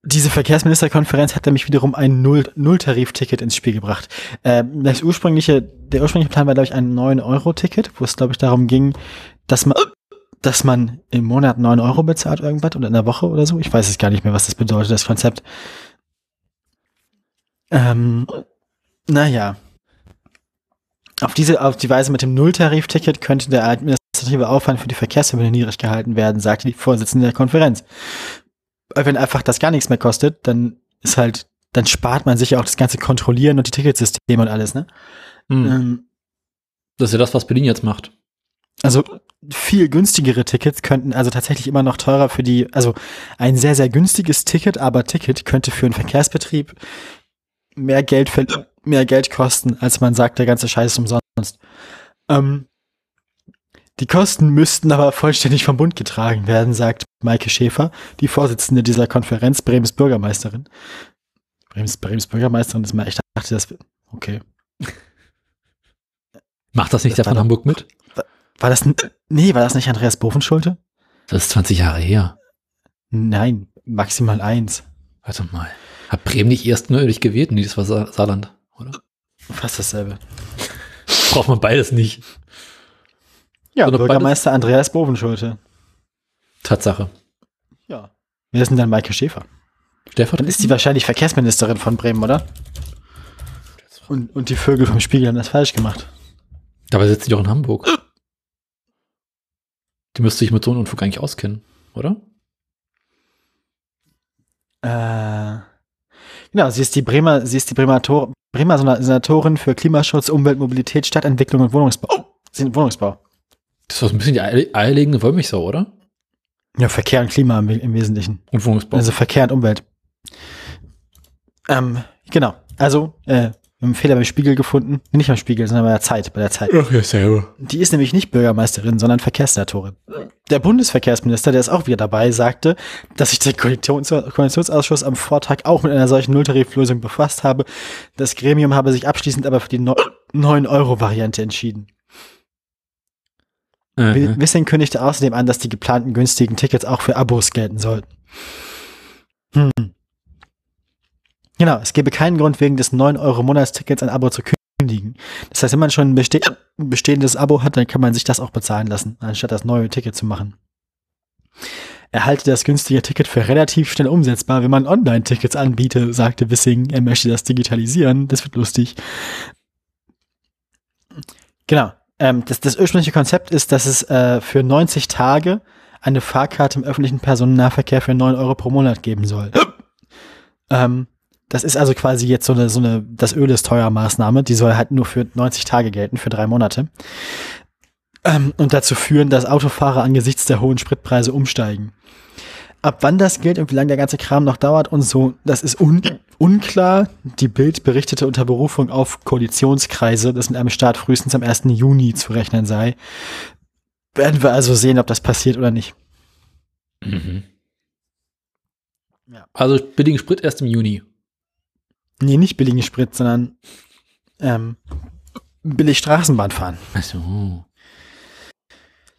[SPEAKER 1] Diese Verkehrsministerkonferenz hat nämlich wiederum ein Null- Nulltarif-Ticket ins Spiel gebracht. Ähm, das ursprüngliche, der ursprüngliche Plan war, glaube ich, ein 9-Euro-Ticket, wo es, glaube ich, darum ging, dass man, dass man im Monat 9 Euro bezahlt irgendwas oder in der Woche oder so. Ich weiß es gar nicht mehr, was das bedeutet, das Konzept. Ähm, naja. Auf diese, auf die Weise mit dem Nulltarif-Ticket könnte der administrative Aufwand für die Verkehrsverbünde niedrig gehalten werden, sagte die Vorsitzende der Konferenz. Weil Wenn einfach das gar nichts mehr kostet, dann ist halt, dann spart man sich ja auch das ganze Kontrollieren und die Ticketsysteme und alles, ne? Ähm,
[SPEAKER 2] Das ist ja das, was Berlin jetzt macht.
[SPEAKER 1] Also viel günstigere Tickets könnten also tatsächlich immer noch teurer für die, also ein sehr, sehr günstiges Ticket, aber Ticket könnte für einen Verkehrsbetrieb mehr Geld für, mehr Geld kosten, als man sagt, der ganze Scheiß ist umsonst. Ähm, die Kosten müssten aber vollständig vom Bund getragen werden, sagt Maike Schäfer, die Vorsitzende dieser Konferenz, Brems Bürgermeisterin. Brems, Brems Bürgermeisterin ist mal, ich dachte, das, okay.
[SPEAKER 2] Macht das nicht
[SPEAKER 1] Das
[SPEAKER 2] der von Hamburg mit?
[SPEAKER 1] War das, nee, war das nicht Andreas Bovenschulte?
[SPEAKER 2] Das ist 20 Jahre her.
[SPEAKER 1] Nein, maximal eins.
[SPEAKER 2] Warte mal. Hat Bremen nicht erst neulich gewählt? Nee, das war Sa Saarland?
[SPEAKER 1] Fast dasselbe.
[SPEAKER 2] Braucht man beides nicht.
[SPEAKER 1] Ja,
[SPEAKER 2] Oder
[SPEAKER 1] Bürgermeister Andreas Bovenschulte.
[SPEAKER 2] Tatsache.
[SPEAKER 1] Ja. Wer ist denn dann Maike Schäfer? Dann
[SPEAKER 2] Stellvertretend?
[SPEAKER 1] ist die wahrscheinlich Verkehrsministerin von Bremen, oder? Und, und die Vögel vom Spiegel haben das falsch gemacht.
[SPEAKER 2] Dabei sitzt die doch in Hamburg. Die müsste sich mit so einem Unfug eigentlich auskennen, oder?
[SPEAKER 1] Äh, genau, sie ist die Bremer, sie ist die Bremer, Tor, Bremer Senatorin für Klimaschutz, Umwelt, Mobilität, Stadtentwicklung und Wohnungsbau. Sie- Wohnungsbau.
[SPEAKER 2] Das ist ein bisschen die eierlegende Wollmilchsau, oder?
[SPEAKER 1] Ja, Verkehr und Klima im, im Wesentlichen.
[SPEAKER 2] Und Wohnungsbau.
[SPEAKER 1] Also Verkehr und Umwelt. Ähm, genau. Also, äh, einen Fehler beim Spiegel gefunden. Nicht beim Spiegel, sondern bei der Zeit, bei der Zeit.
[SPEAKER 2] Ach ja, selber.
[SPEAKER 1] Die ist nämlich nicht Bürgermeisterin, sondern Verkehrssenatorin. Der Bundesverkehrsminister, der ist auch wieder dabei, sagte, dass sich der Koalitions Koalitionsausschuss am Vortag auch mit einer solchen Nulltariflösung befasst habe. Das Gremium habe sich abschließend aber für die 9-Euro-Variante entschieden.
[SPEAKER 2] Mhm.
[SPEAKER 1] Wissing kündigte außerdem an, dass die geplanten günstigen Tickets auch für Abos gelten sollten. Hm. Genau, es gäbe keinen Grund, wegen des 9-Euro-Monatstickets ein Abo zu kündigen. Das heißt, wenn man schon ein beste bestehendes Abo hat, dann kann man sich das auch bezahlen lassen, anstatt das neue Ticket zu machen. Er halte das günstige Ticket für relativ schnell umsetzbar, wenn man Online-Tickets anbiete, sagte Wissing. Er möchte das digitalisieren. Das wird lustig. Genau. Ähm, das, das ursprüngliche Konzept ist, dass es äh, für 90 Tage eine Fahrkarte im öffentlichen Personennahverkehr für 9 Euro pro Monat geben soll. ähm, das ist also quasi jetzt so eine, so eine, das Öl ist teuer Maßnahme, die soll halt nur für 90 Tage gelten, für drei Monate. Ähm, und dazu führen, dass Autofahrer angesichts der hohen Spritpreise umsteigen. Ab wann das gilt und wie lange der ganze Kram noch dauert und so, das ist un unklar. Die Bild berichtete unter Berufung auf Koalitionskreise, dass mit einem Start frühestens am 1. Juni zu rechnen sei. Werden wir also sehen, ob das passiert oder nicht.
[SPEAKER 2] Mhm.
[SPEAKER 1] Ja.
[SPEAKER 2] Also billigen Sprit erst im Juni.
[SPEAKER 1] Nee, nicht billigen Sprit, sondern ähm, billig Straßenbahn fahren.
[SPEAKER 2] Achso.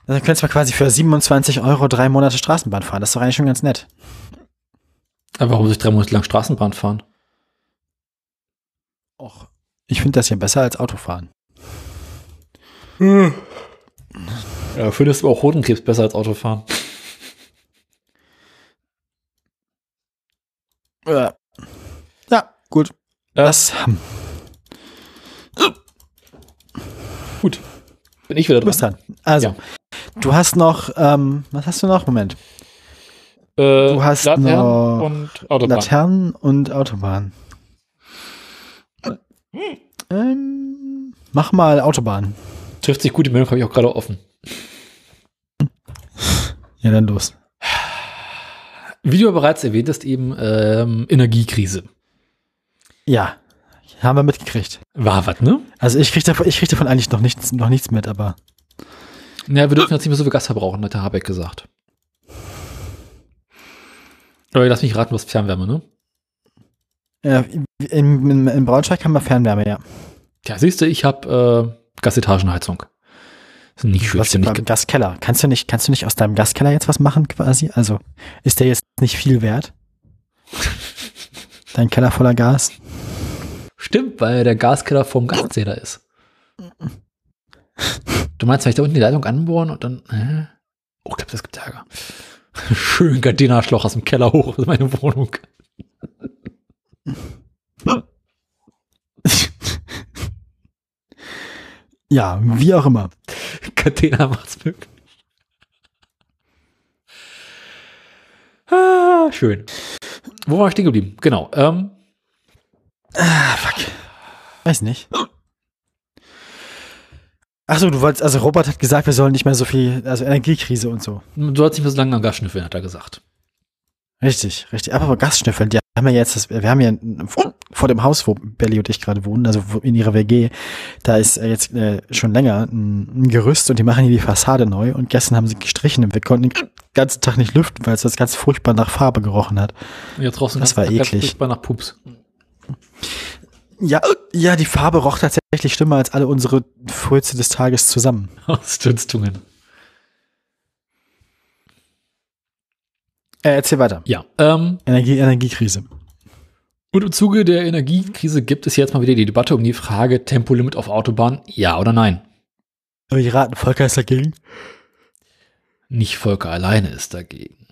[SPEAKER 1] Also könntest du quasi für 27 Euro drei Monate Straßenbahn fahren. Das ist doch eigentlich schon ganz nett.
[SPEAKER 2] Aber warum muss ich drei Monate lang Straßenbahn fahren?
[SPEAKER 1] Och. Ich finde das ja besser als Autofahren.
[SPEAKER 2] Ja, findest du auch Hodenkrebs besser als Autofahren?
[SPEAKER 1] Ja gut.
[SPEAKER 2] Ja.
[SPEAKER 1] Das
[SPEAKER 2] Gut. Bin ich wieder
[SPEAKER 1] du bist
[SPEAKER 2] dran?
[SPEAKER 1] dran. Also,
[SPEAKER 2] Ja.
[SPEAKER 1] du hast noch, ähm, was hast du noch? Moment.
[SPEAKER 2] Äh,
[SPEAKER 1] Du hast
[SPEAKER 2] Laternen
[SPEAKER 1] noch
[SPEAKER 2] und Autobahn.
[SPEAKER 1] Laternen und Autobahn. Ähm, mach mal Autobahn.
[SPEAKER 2] Trifft sich gut, die Meldung habe ich auch gerade offen.
[SPEAKER 1] Ja, dann los.
[SPEAKER 2] Wie du bereits erwähnt hast, eben ähm, Energiekrise.
[SPEAKER 1] Ja, haben wir mitgekriegt.
[SPEAKER 2] War was, ne?
[SPEAKER 1] Also ich krieg davon, ich krieg davon eigentlich noch nichts, noch nichts mit, aber
[SPEAKER 2] Ja, wir dürfen jetzt nicht mehr so viel Gas verbrauchen, hat der Habeck gesagt. Aber lass mich raten, was Fernwärme, ne?
[SPEAKER 1] äh, in, in, in Braunschweig haben wir Fernwärme, ja.
[SPEAKER 2] Ja, siehst du, ich habe äh, Gasetagenheizung. Ist nicht schön.
[SPEAKER 1] Was
[SPEAKER 2] ja nicht,
[SPEAKER 1] Gaskeller? Kannst du nicht, kannst du nicht aus deinem Gaskeller jetzt was machen, quasi? Also ist der jetzt nicht viel wert? [LAUGHS] Dein Keller voller Gas?
[SPEAKER 2] Stimmt, weil der Gaskeller vom Gaszähler ist. Du meinst, wenn ich da unten die Leitung anbohren und dann. Äh? Oh, ich glaube, das gibt Ärger. [LAUGHS] Schön Gardinarschloch aus dem Keller hoch in meine Wohnung.
[SPEAKER 1] Ja, wie auch immer.
[SPEAKER 2] Gardena macht's möglich. Ah, schön. Wo war ich stehen geblieben? Genau. Ähm,
[SPEAKER 1] Ah, fuck. Weiß nicht. Achso, du wolltest, also Robert hat gesagt, wir sollen nicht mehr so viel, also Energiekrise und so.
[SPEAKER 2] du sollst nicht mehr so lange am Gas schnüffeln, hat er gesagt.
[SPEAKER 1] Richtig, richtig. Aber aber Gasschnüffeln, die haben ja jetzt, das, wir haben ja vor dem Haus, wo Belly und ich gerade wohnen, also in ihrer WG, da ist äh, jetzt äh, schon länger ein, ein Gerüst und die machen hier die Fassade neu und gestern haben sie gestrichen und wir konnten den ganzen Tag nicht lüften, weil es das ganz furchtbar nach Farbe gerochen hat.
[SPEAKER 2] Und jetzt draußen
[SPEAKER 1] Das
[SPEAKER 2] ganz-
[SPEAKER 1] war
[SPEAKER 2] ganz
[SPEAKER 1] eklig.
[SPEAKER 2] furchtbar nach Pups.
[SPEAKER 1] Ja, ja, die Farbe roch tatsächlich schlimmer als alle unsere Furze des Tages zusammen. [LAUGHS]
[SPEAKER 2] Ausdünstungen.
[SPEAKER 1] Äh, erzähl weiter.
[SPEAKER 2] Ja. Ähm,
[SPEAKER 1] Energie, Energiekrise.
[SPEAKER 2] und im Zuge der Energiekrise gibt es jetzt mal wieder die Debatte um die Frage Tempolimit auf Autobahn, ja oder nein.
[SPEAKER 1] Aber ich raten, Volker ist dagegen.
[SPEAKER 2] Nicht Volker alleine ist dagegen.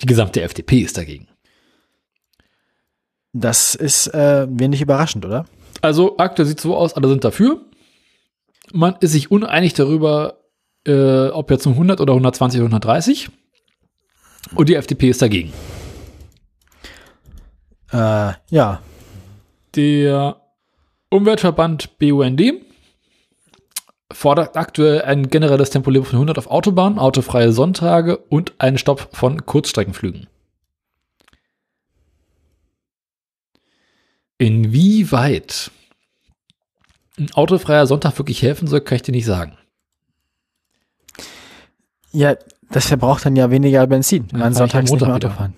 [SPEAKER 2] Die gesamte FDP ist dagegen.
[SPEAKER 1] Das ist äh, wenig überraschend, oder?
[SPEAKER 2] Also aktuell sieht so aus, alle sind dafür. Man ist sich uneinig darüber, äh, ob jetzt um 100 oder 120 oder 130. Und die FDP ist dagegen.
[SPEAKER 1] Äh, ja.
[SPEAKER 2] Der Umweltverband BUND fordert aktuell ein generelles Tempolimit von 100 auf Autobahnen, autofreie Sonntage und einen Stopp von Kurzstreckenflügen. Inwieweit ein autofreier Sonntag wirklich helfen soll, kann ich dir nicht sagen.
[SPEAKER 1] Ja, das verbraucht dann ja weniger Benzin. Man
[SPEAKER 2] kann ich
[SPEAKER 1] sonntags nicht mehr Auto fahren.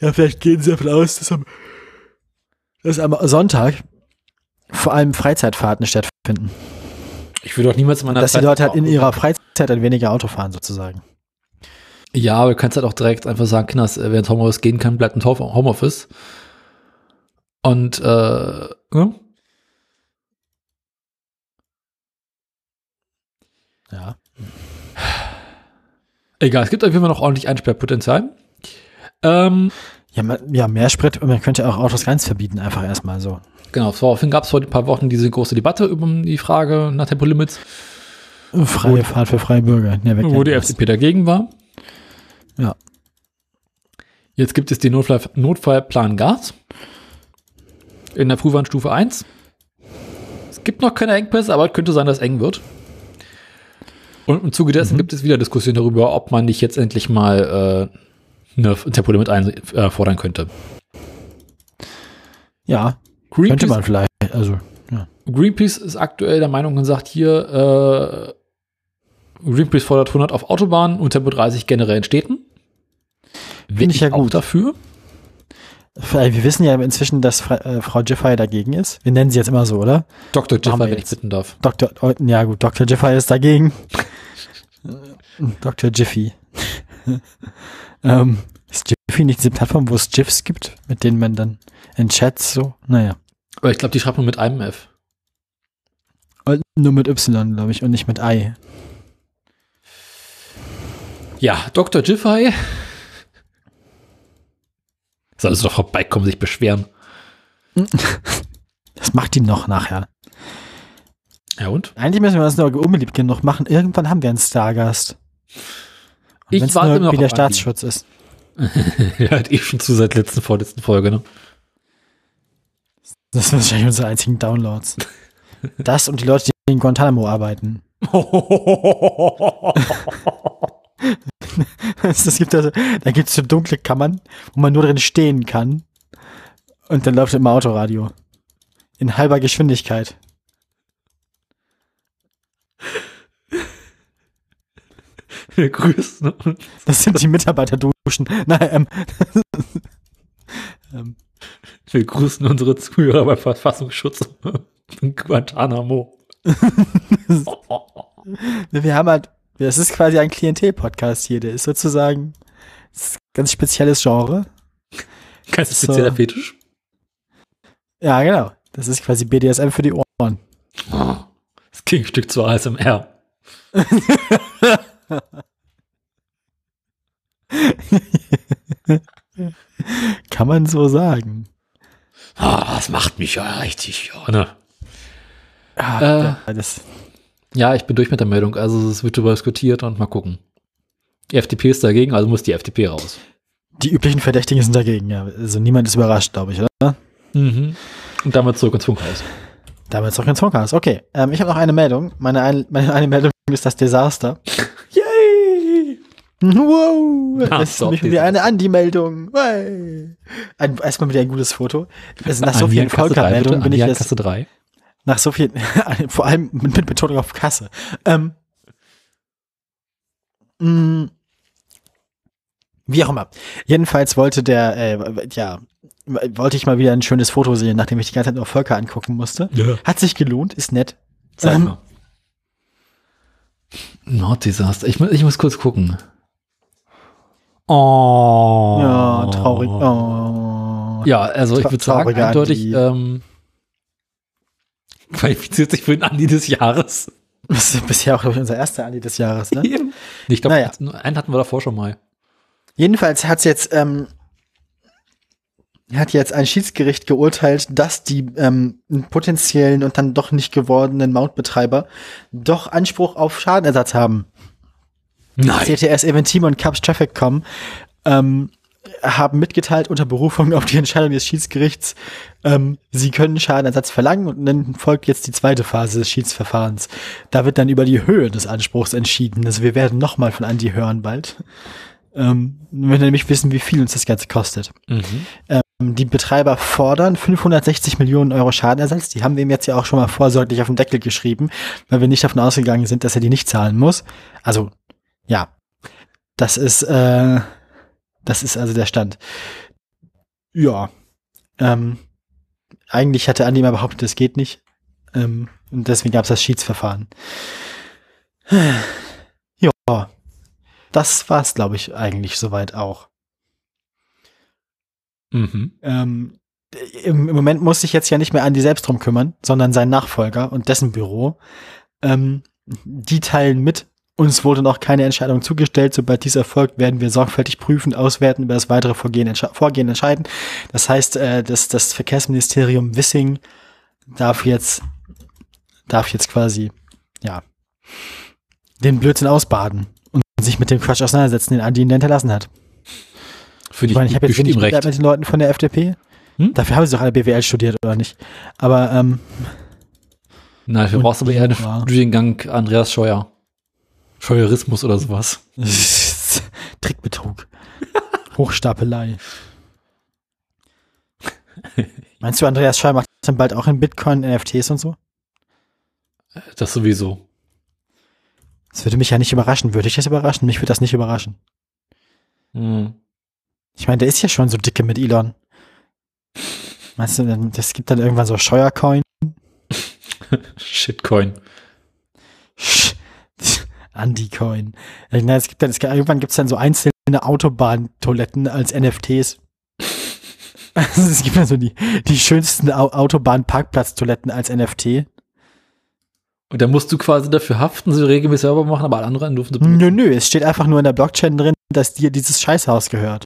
[SPEAKER 1] Ja, vielleicht gehen sie davon aus, dass am, dass am Sonntag vor allem Freizeitfahrten stattfinden.
[SPEAKER 2] Ich würde doch niemals in meiner
[SPEAKER 1] Dass die
[SPEAKER 2] Zeit-
[SPEAKER 1] Leute halt in ihrer Freizeit dann weniger Auto fahren, sozusagen.
[SPEAKER 2] Ja, aber du kannst halt auch direkt einfach sagen, Kinders, äh, wer ins Homeoffice gehen kann, bleibt im Home- Homeoffice. Und äh, ne?
[SPEAKER 1] Ja.
[SPEAKER 2] egal, es gibt auf jeden Fall noch ordentlich Einsperrpotenzial. Ähm,
[SPEAKER 1] Ja, man, ja, mehr Sprit, man könnte auch Autos ganz verbieten, einfach erstmal so.
[SPEAKER 2] genau, daraufhin gab es vor ein paar Wochen diese große Debatte über die Frage nach Tempolimits,
[SPEAKER 1] Freie Fahrt für freie Bürger. Ja, wer
[SPEAKER 2] wo die? FDP dagegen war.
[SPEAKER 1] Ja.
[SPEAKER 2] Jetzt gibt es den Notfall, Notfallplan Gas in der Frühwarnstufe 1. Es gibt noch keine Engpässe, aber es könnte sein, dass es eng wird. Und im Zuge dessen gibt es wieder Diskussionen darüber, ob man nicht jetzt endlich mal äh, eine Tempolimit einfordern könnte.
[SPEAKER 1] Ja, könnte
[SPEAKER 2] Greenpeace,
[SPEAKER 1] man vielleicht. Also, ja.
[SPEAKER 2] Greenpeace ist aktuell der Meinung und sagt hier, äh, Greenpeace fordert 100 auf Autobahnen und Tempo 30 generell in Städten. Bin
[SPEAKER 1] ich ja gut.
[SPEAKER 2] dafür.
[SPEAKER 1] Weil Wir wissen ja inzwischen, dass äh, Frau Giffey dagegen ist. Wir nennen sie jetzt immer so, oder?
[SPEAKER 2] Dr.
[SPEAKER 1] Wir
[SPEAKER 2] wenn ich bitten darf.
[SPEAKER 1] Dr. oh, ja gut, Dr. Giffey ist dagegen. Dr. Jiffy. [LAUGHS] ähm, ist Jiffy nicht diese Plattform, wo es GIFs gibt, mit denen man dann in Chats so, naja.
[SPEAKER 2] Aber ich glaube, die schreibt man mit einem F.
[SPEAKER 1] Und nur mit Y, glaube ich, und nicht mit I.
[SPEAKER 2] Ja, Dr. Jiffy. Solltest du doch vorbeikommen, sich beschweren. [LAUGHS]
[SPEAKER 1] Das macht die noch nachher.
[SPEAKER 2] Ja und?
[SPEAKER 1] Eigentlich müssen wir uns nur unbeliebt genug machen. Irgendwann haben wir einen Stargast. Und
[SPEAKER 2] Ich warte
[SPEAKER 1] nur
[SPEAKER 2] noch
[SPEAKER 1] wie der. Staatsschutz ist. [LAUGHS]
[SPEAKER 2] ja, hat eh schon zu seit letzten, vorletzten Folge, ne?
[SPEAKER 1] Das sind wahrscheinlich unsere einzigen Downloads. [LAUGHS] Das und die Leute, die in Guantanamo arbeiten. [LAUGHS] Es gibt also, da gibt es so dunkle Kammern, wo man nur drin stehen kann. Und dann läuft immer Autoradio. In halber Geschwindigkeit. [LAUGHS]
[SPEAKER 2] Wir grüßen uns.
[SPEAKER 1] Das sind die Mitarbeiterduschen. [LAUGHS] Nein, ähm, ähm,
[SPEAKER 2] Wir grüßen unsere Zuhörer beim Verfassungsschutz in Guantanamo.
[SPEAKER 1] wir haben halt, das ist quasi ein Klientel-Podcast hier. Der ist sozusagen ist ein ganz spezielles Genre.
[SPEAKER 2] Ganz
[SPEAKER 1] So.
[SPEAKER 2] spezieller Fetisch.
[SPEAKER 1] Ja, genau. Das ist quasi BDSM für die Ohren.
[SPEAKER 2] Das Gegenstück zur ASMR. [LAUGHS]
[SPEAKER 1] Kann man so sagen.
[SPEAKER 2] Ah, das macht mich ja richtig, ja, ne?
[SPEAKER 1] Ah,
[SPEAKER 2] Äh.
[SPEAKER 1] ja, das,
[SPEAKER 2] Ja, ich bin durch mit der Meldung. Also es wird darüber diskutiert und mal gucken. Die FDP ist dagegen, also muss die FDP raus.
[SPEAKER 1] die üblichen Verdächtigen sind dagegen, ja. Also niemand ist überrascht, glaube ich, oder?
[SPEAKER 2] Mhm. Und damit zurück ins Funkhaus.
[SPEAKER 1] Damals auch ins Funkhaus. Okay, ähm, ich habe noch eine Meldung. Meine, ein, meine eine Meldung [LAUGHS] ist das Desaster. [LAUGHS]
[SPEAKER 2] Yay!
[SPEAKER 1] Wow,
[SPEAKER 2] Ah,
[SPEAKER 1] das ist nämlich wieder eine Andi-Meldung. Hey. Ein, erstmal wieder ein gutes Foto. Also nach so vielen Volker-Meldungen bin ich
[SPEAKER 2] jetzt.
[SPEAKER 1] jetzt,
[SPEAKER 2] Kasse 3.
[SPEAKER 1] nach so vielen, [LAUGHS] vor allem mit, Betonung auf Kasse. Ähm, mh, Wie auch immer. Jedenfalls wollte der, äh, ja, wollte ich mal wieder ein schönes Foto sehen, nachdem ich die ganze Zeit nur Völker angucken musste.
[SPEAKER 2] Ja.
[SPEAKER 1] Hat sich gelohnt, ist nett.
[SPEAKER 2] Sag
[SPEAKER 1] Ähm,
[SPEAKER 2] mal. Norddesaster. Ich, ich muss kurz gucken. Oh.
[SPEAKER 1] Ja, traurig. Oh.
[SPEAKER 2] Ja, also ich würde sagen, eindeutig ähm, qualifiziert sich für den Andi des Jahres.
[SPEAKER 1] Das ist bisher auch, glaube ich, unser erster Andi des Jahres, ne?
[SPEAKER 2] Nee, Ich glaube,
[SPEAKER 1] Naja.
[SPEAKER 2] einen hatten wir davor schon mal.
[SPEAKER 1] Jedenfalls hat's jetzt, ähm, hat jetzt ein Schiedsgericht geurteilt, dass die ähm, potenziellen und dann doch nicht gewordenen Mautbetreiber doch Anspruch auf Schadenersatz haben.
[SPEAKER 2] Nein.
[SPEAKER 1] CTS Eventim und Cups Traffic.com ähm, haben mitgeteilt unter Berufung auf die Entscheidung des Schiedsgerichts, ähm, sie können Schadenersatz verlangen und dann folgt jetzt die zweite Phase des Schiedsverfahrens. Da wird dann über die Höhe des Anspruchs entschieden. Also wir werden nochmal von Andi hören bald. Ähm, wenn wir nämlich wissen, wie viel uns das Ganze kostet.
[SPEAKER 2] Mhm.
[SPEAKER 1] Ähm, die Betreiber fordern 560 Millionen Euro Schadenersatz. Die haben wir ihm jetzt ja auch schon mal vorsorglich auf den Deckel geschrieben, weil wir nicht davon ausgegangen sind, dass er die nicht zahlen muss. Also, ja. Das ist, äh, das ist also der Stand. Ja. Ähm, eigentlich hatte Andi mal behauptet, es geht nicht. Ähm, und deswegen gab es das Schiedsverfahren. Ja. Das war's, glaube ich, eigentlich soweit auch.
[SPEAKER 2] Mhm.
[SPEAKER 1] Ähm, im, Im Moment muss sich jetzt ja nicht mehr Andi selbst drum kümmern, sondern sein Nachfolger und dessen Büro. Ähm, die teilen mit. Uns wurde noch keine Entscheidung zugestellt. Sobald dies erfolgt, werden wir sorgfältig prüfen, auswerten, über das weitere Vorgehen, entsche Vorgehen entscheiden. Das heißt, äh, das, das Verkehrsministerium Wissing darf jetzt, darf jetzt quasi, ja, den Blödsinn ausbaden und sich mit dem Quatsch auseinandersetzen, den Andi ihn hinterlassen hat.
[SPEAKER 2] Finde
[SPEAKER 1] Ich meine, ich habe jetzt wenig
[SPEAKER 2] recht.
[SPEAKER 1] Mit den Leuten von der FDP.
[SPEAKER 2] Hm?
[SPEAKER 1] Dafür haben sie doch alle BWL studiert, oder nicht? Aber, ähm,
[SPEAKER 2] Nein,
[SPEAKER 1] Und-
[SPEAKER 2] brauchst aber eher einen
[SPEAKER 1] Ja.
[SPEAKER 2] Studiengang Andreas Scheuer. Scheuerismus oder sowas. [LAUGHS]
[SPEAKER 1] Trickbetrug. [LAUGHS] Hochstapelei. Meinst du, Andreas Scheuer macht dann bald auch in Bitcoin, NFTs und so?
[SPEAKER 2] Das sowieso.
[SPEAKER 1] Das würde mich ja nicht überraschen. Würde ich das überraschen? Mich würde das nicht überraschen.
[SPEAKER 2] Mhm.
[SPEAKER 1] Ich meine, der ist ja schon so dicke mit Elon. Meinst du, das gibt dann irgendwann so Scheuercoin? [LAUGHS]
[SPEAKER 2] Shitcoin.
[SPEAKER 1] Sch- Andy-Coin. Ja, na, Es gibt dann, es, irgendwann gibt es dann so einzelne Autobahntoiletten als NFTs. Also [LAUGHS] es gibt dann so die, die schönsten Au Autobahn-Parkplatz-Toiletten als NFT.
[SPEAKER 2] Und da musst du quasi dafür haften, sie regelmäßig selber machen, aber alle anderen dürfen sie
[SPEAKER 1] Nö, nö, es steht einfach nur in der Blockchain drin, dass dir dieses Scheißhaus gehört.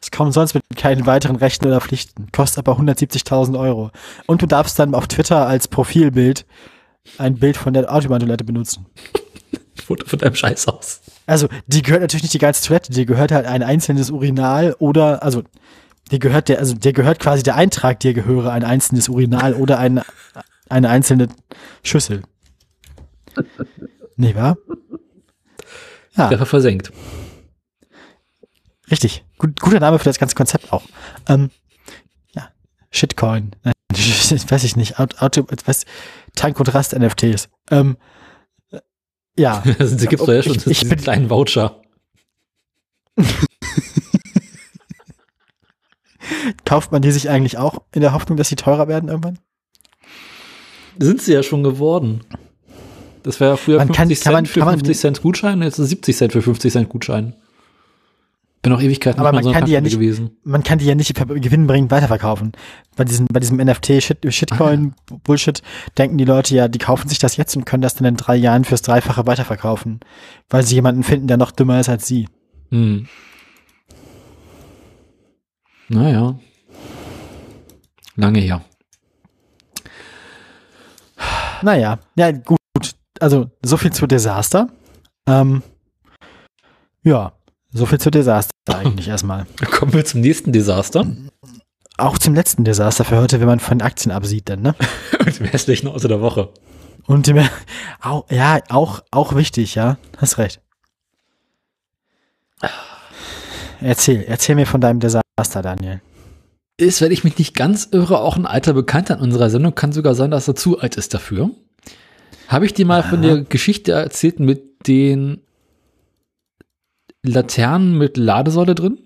[SPEAKER 1] Es kommt sonst mit keinen weiteren Rechten oder Pflichten. Kostet aber 170.000 Euro. Und du darfst dann auf Twitter als Profilbild ein Bild von der Autobahntoilette benutzen. [LAUGHS]
[SPEAKER 2] Foto von deinem Scheißhaus.
[SPEAKER 1] Also, die gehört natürlich nicht die ganze Toilette, die gehört halt ein einzelnes Urinal oder, also, die gehört der, also, der gehört quasi der Eintrag, dir gehöre ein einzelnes Urinal oder ein, eine einzelne Schüssel. Nicht wahr? Ja,
[SPEAKER 2] Treffer versenkt.
[SPEAKER 1] richtig. Gut, guter Name für das ganze Konzept auch. Ähm, ja, Shitcoin. Nein, [LAUGHS] weiß ich nicht. Auto, Auto was, Tankontrast NFTs. Ähm, äh, ja. [LAUGHS]
[SPEAKER 2] Das gibt's doch ja schon,
[SPEAKER 1] Ich- ich bin-
[SPEAKER 2] ein kleinen Voucher. [LAUGHS]
[SPEAKER 1] Kauft man die sich eigentlich auch in der Hoffnung, dass sie teurer werden irgendwann?
[SPEAKER 2] Sind sie ja schon geworden. Das wäre ja früher
[SPEAKER 1] Man
[SPEAKER 2] 50
[SPEAKER 1] kann- kann man-
[SPEAKER 2] Cent für
[SPEAKER 1] kann man-
[SPEAKER 2] 50 Cent Gutschein, jetzt ist es 70 Cent für 50 Cent Gutschein. Bin auch Ewigkeiten
[SPEAKER 1] Aber man
[SPEAKER 2] so
[SPEAKER 1] kann die ja nicht-
[SPEAKER 2] gewesen.
[SPEAKER 1] man kann die ja nicht gewinnbringend weiterverkaufen. Bei diesem, bei diesem NFT Shit, Shitcoin Bullshit denken die Leute ja, die kaufen sich das jetzt und können das dann in drei Jahren fürs Dreifache weiterverkaufen, weil sie jemanden finden, der noch dümmer ist als sie.
[SPEAKER 2] Hm. Naja. Lange her.
[SPEAKER 1] Naja, ja, gut. Also, so viel zu Desaster. Ähm, ja, so viel zu Desaster eigentlich erstmal. [LAUGHS]
[SPEAKER 2] Kommen wir zum nächsten Desaster.
[SPEAKER 1] Auch zum letzten Desaster für heute, wenn man von Aktien absieht, dann, ne? [LAUGHS]
[SPEAKER 2] Und dem hässlichen Auto der Woche.
[SPEAKER 1] Und dem, auch, ja, auch, auch wichtig, ja. Hast recht. Erzähl, erzähl mir von deinem Desaster, Daniel.
[SPEAKER 2] Ist, wenn ich mich nicht ganz irre, auch ein alter Bekannter in unserer Sendung. Kann sogar sein, dass er zu alt ist dafür. Habe ich dir mal von der Geschichte erzählt mit den Laternen mit Ladesäule drin?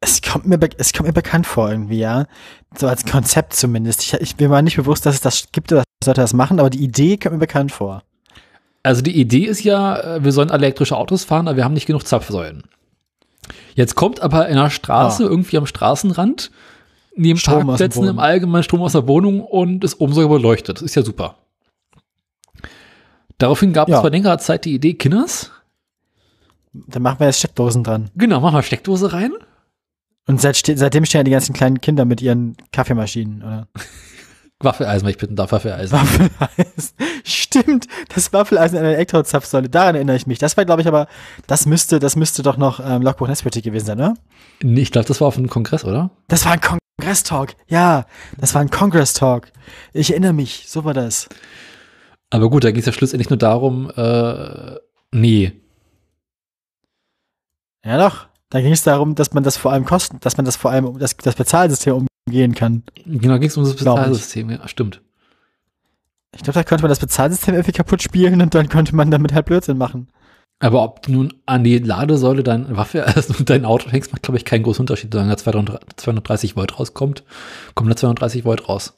[SPEAKER 1] Es kommt, mir, es kommt mir bekannt vor irgendwie, ja. So als Konzept zumindest. Ich, ich bin mir nicht bewusst, dass es das gibt oder dass Leute das machen, aber die Idee kommt mir bekannt vor.
[SPEAKER 2] Also die Idee ist ja, äh, wir sollen elektrische Autos fahren, aber wir haben nicht genug Zapfsäulen. Jetzt kommt aber in der Straße,
[SPEAKER 1] Ah.
[SPEAKER 2] irgendwie am Straßenrand, neben
[SPEAKER 1] Strom
[SPEAKER 2] Parkplätzen im Allgemeinen Strom aus der Wohnung und ist oben sogar beleuchtet. Das ist ja super. Daraufhin gab es
[SPEAKER 1] Ja.
[SPEAKER 2] vor längerer Zeit die Idee, Kinders,
[SPEAKER 1] Dann machen wir jetzt Steckdosen dran.
[SPEAKER 2] genau, mach mal Steckdose rein.
[SPEAKER 1] Und seit, seitdem stehen ja die ganzen kleinen Kinder mit ihren Kaffeemaschinen, oder? [LAUGHS]
[SPEAKER 2] Waffeleisen, weil ich bitte da Waffeleisen.
[SPEAKER 1] Waffeleisen. [LAUGHS] Stimmt, das Waffeleisen an der Elektrozapfsäule, daran erinnere ich mich. Das war, glaube ich, aber, das müsste, das müsste doch noch ähm, Logbuch Netzpolitik gewesen sein, oder?
[SPEAKER 2] Nee, ich glaube, das war auf einem Kongress, oder?
[SPEAKER 1] Das war ein Kongress-Talk. Ja, das war ein Kongress-Talk. Ich erinnere mich, so war das.
[SPEAKER 2] Aber gut, da ging es ja schlussendlich nur darum, äh, nee.
[SPEAKER 1] Ja doch. Da ging es darum, dass man das vor allem kosten, dass man das vor allem um das, das Bezahlsystem umgehen kann.
[SPEAKER 2] Genau, ging es um das. Bezahlsystem, ja, stimmt.
[SPEAKER 1] Ich glaube, da konnte man das Bezahlsystem irgendwie kaputt spielen und dann konnte man damit halt Blödsinn machen.
[SPEAKER 2] Aber ob du nun an die Ladesäule deine Waffe erst [LAUGHS] und dein Auto hängst, macht, glaube ich, keinen großen Unterschied. Solange da 230 230 Volt rauskommt, kommen da 230 Volt raus.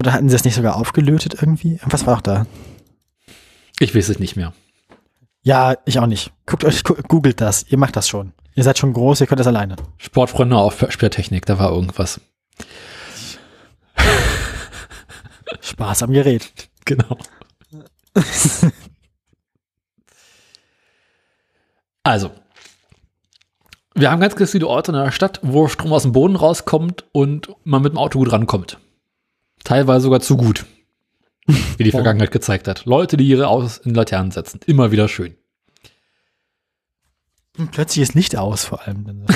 [SPEAKER 1] Oder hatten sie das nicht sogar aufgelötet irgendwie? Was war auch da?
[SPEAKER 2] Ich weiß es nicht mehr.
[SPEAKER 1] Ja, ich auch nicht. Guckt euch, googelt das. Ihr macht das schon. Ihr seid schon groß, ihr könnt das alleine.
[SPEAKER 2] Sportfreunde auf Sperrtechnik, da war irgendwas.
[SPEAKER 1] Spaß am Gerät.
[SPEAKER 2] Genau. Also, wir haben ganz viele Orte in der Stadt, wo Strom aus dem Boden rauskommt und man mit dem Auto gut rankommt. Teilweise sogar zu gut. Wie die. Vergangenheit gezeigt hat. Leute, die ihre Autos in Laternen setzen. Immer wieder schön.
[SPEAKER 1] Hm, Plötzlich ist Licht aus, vor allem.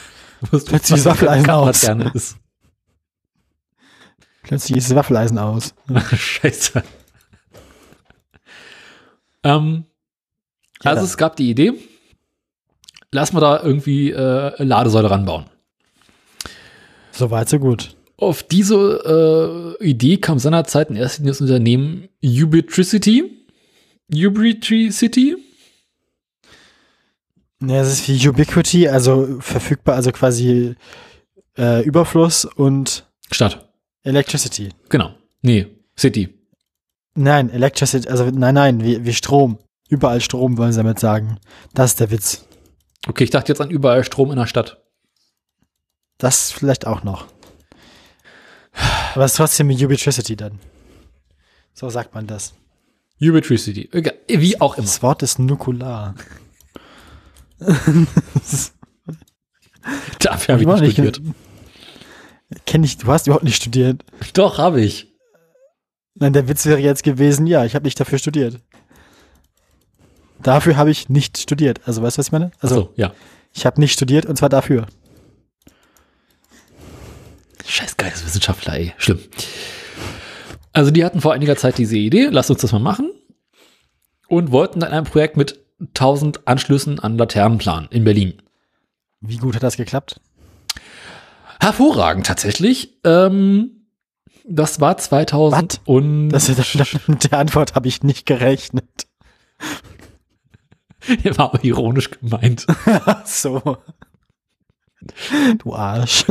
[SPEAKER 1] [LAUGHS] Plötzlich ist Waffeleisen aus.
[SPEAKER 2] Ist.
[SPEAKER 1] Plötzlich ist das [LAUGHS] Waffeleisen aus.
[SPEAKER 2] Scheiße. Ähm,
[SPEAKER 1] Ja,
[SPEAKER 2] also
[SPEAKER 1] dann.
[SPEAKER 2] es gab die Idee, lass mal da irgendwie äh, Ladesäule ranbauen.
[SPEAKER 1] So weit, so gut.
[SPEAKER 2] Auf diese äh, Idee kam seinerzeit in erster Linie das Unternehmen Ubitricity. Ubitricity?
[SPEAKER 1] Ja, es ist wie Ubiquity, also verfügbar, also quasi äh, Überfluss und
[SPEAKER 2] Stadt.
[SPEAKER 1] Electricity.
[SPEAKER 2] Genau. Nee, City.
[SPEAKER 1] Nein, Electricity, also nein, nein, wie, wie Strom. Überall Strom wollen sie damit sagen. Das ist der Witz.
[SPEAKER 2] Okay, ich dachte jetzt an überall Strom in der Stadt.
[SPEAKER 1] Das vielleicht auch noch. Ist trotzdem wie Ubitricity dann. So sagt man das.
[SPEAKER 2] Ubitricity. Egal, Wie auch immer.
[SPEAKER 1] Das Wort ist nukular. [LAUGHS]
[SPEAKER 2] Dafür habe ich nicht studiert.
[SPEAKER 1] Kenn ich, du hast überhaupt nicht studiert.
[SPEAKER 2] Doch, habe ich.
[SPEAKER 1] Nein, der Witz wäre jetzt gewesen, ja, ich habe nicht dafür studiert. Dafür habe ich nicht studiert. Also, weißt du, was ich meine? Also,
[SPEAKER 2] Also, ja.
[SPEAKER 1] ich habe nicht studiert und zwar dafür.
[SPEAKER 2] Scheiß Geisteswissenschaftler, ey. Schlimm. Also die hatten vor einiger Zeit diese Idee, lass uns das mal machen. Und wollten dann ein Projekt mit 1000 Anschlüssen an Laternen planen in Berlin.
[SPEAKER 1] Wie gut hat das geklappt?
[SPEAKER 2] Hervorragend tatsächlich. Ähm, das war 2000 und
[SPEAKER 1] Das, das, das, mit der Antwort habe ich nicht gerechnet. [LAUGHS]
[SPEAKER 2] war aber ironisch gemeint. [LAUGHS]
[SPEAKER 1] Ach so. Du Arsch.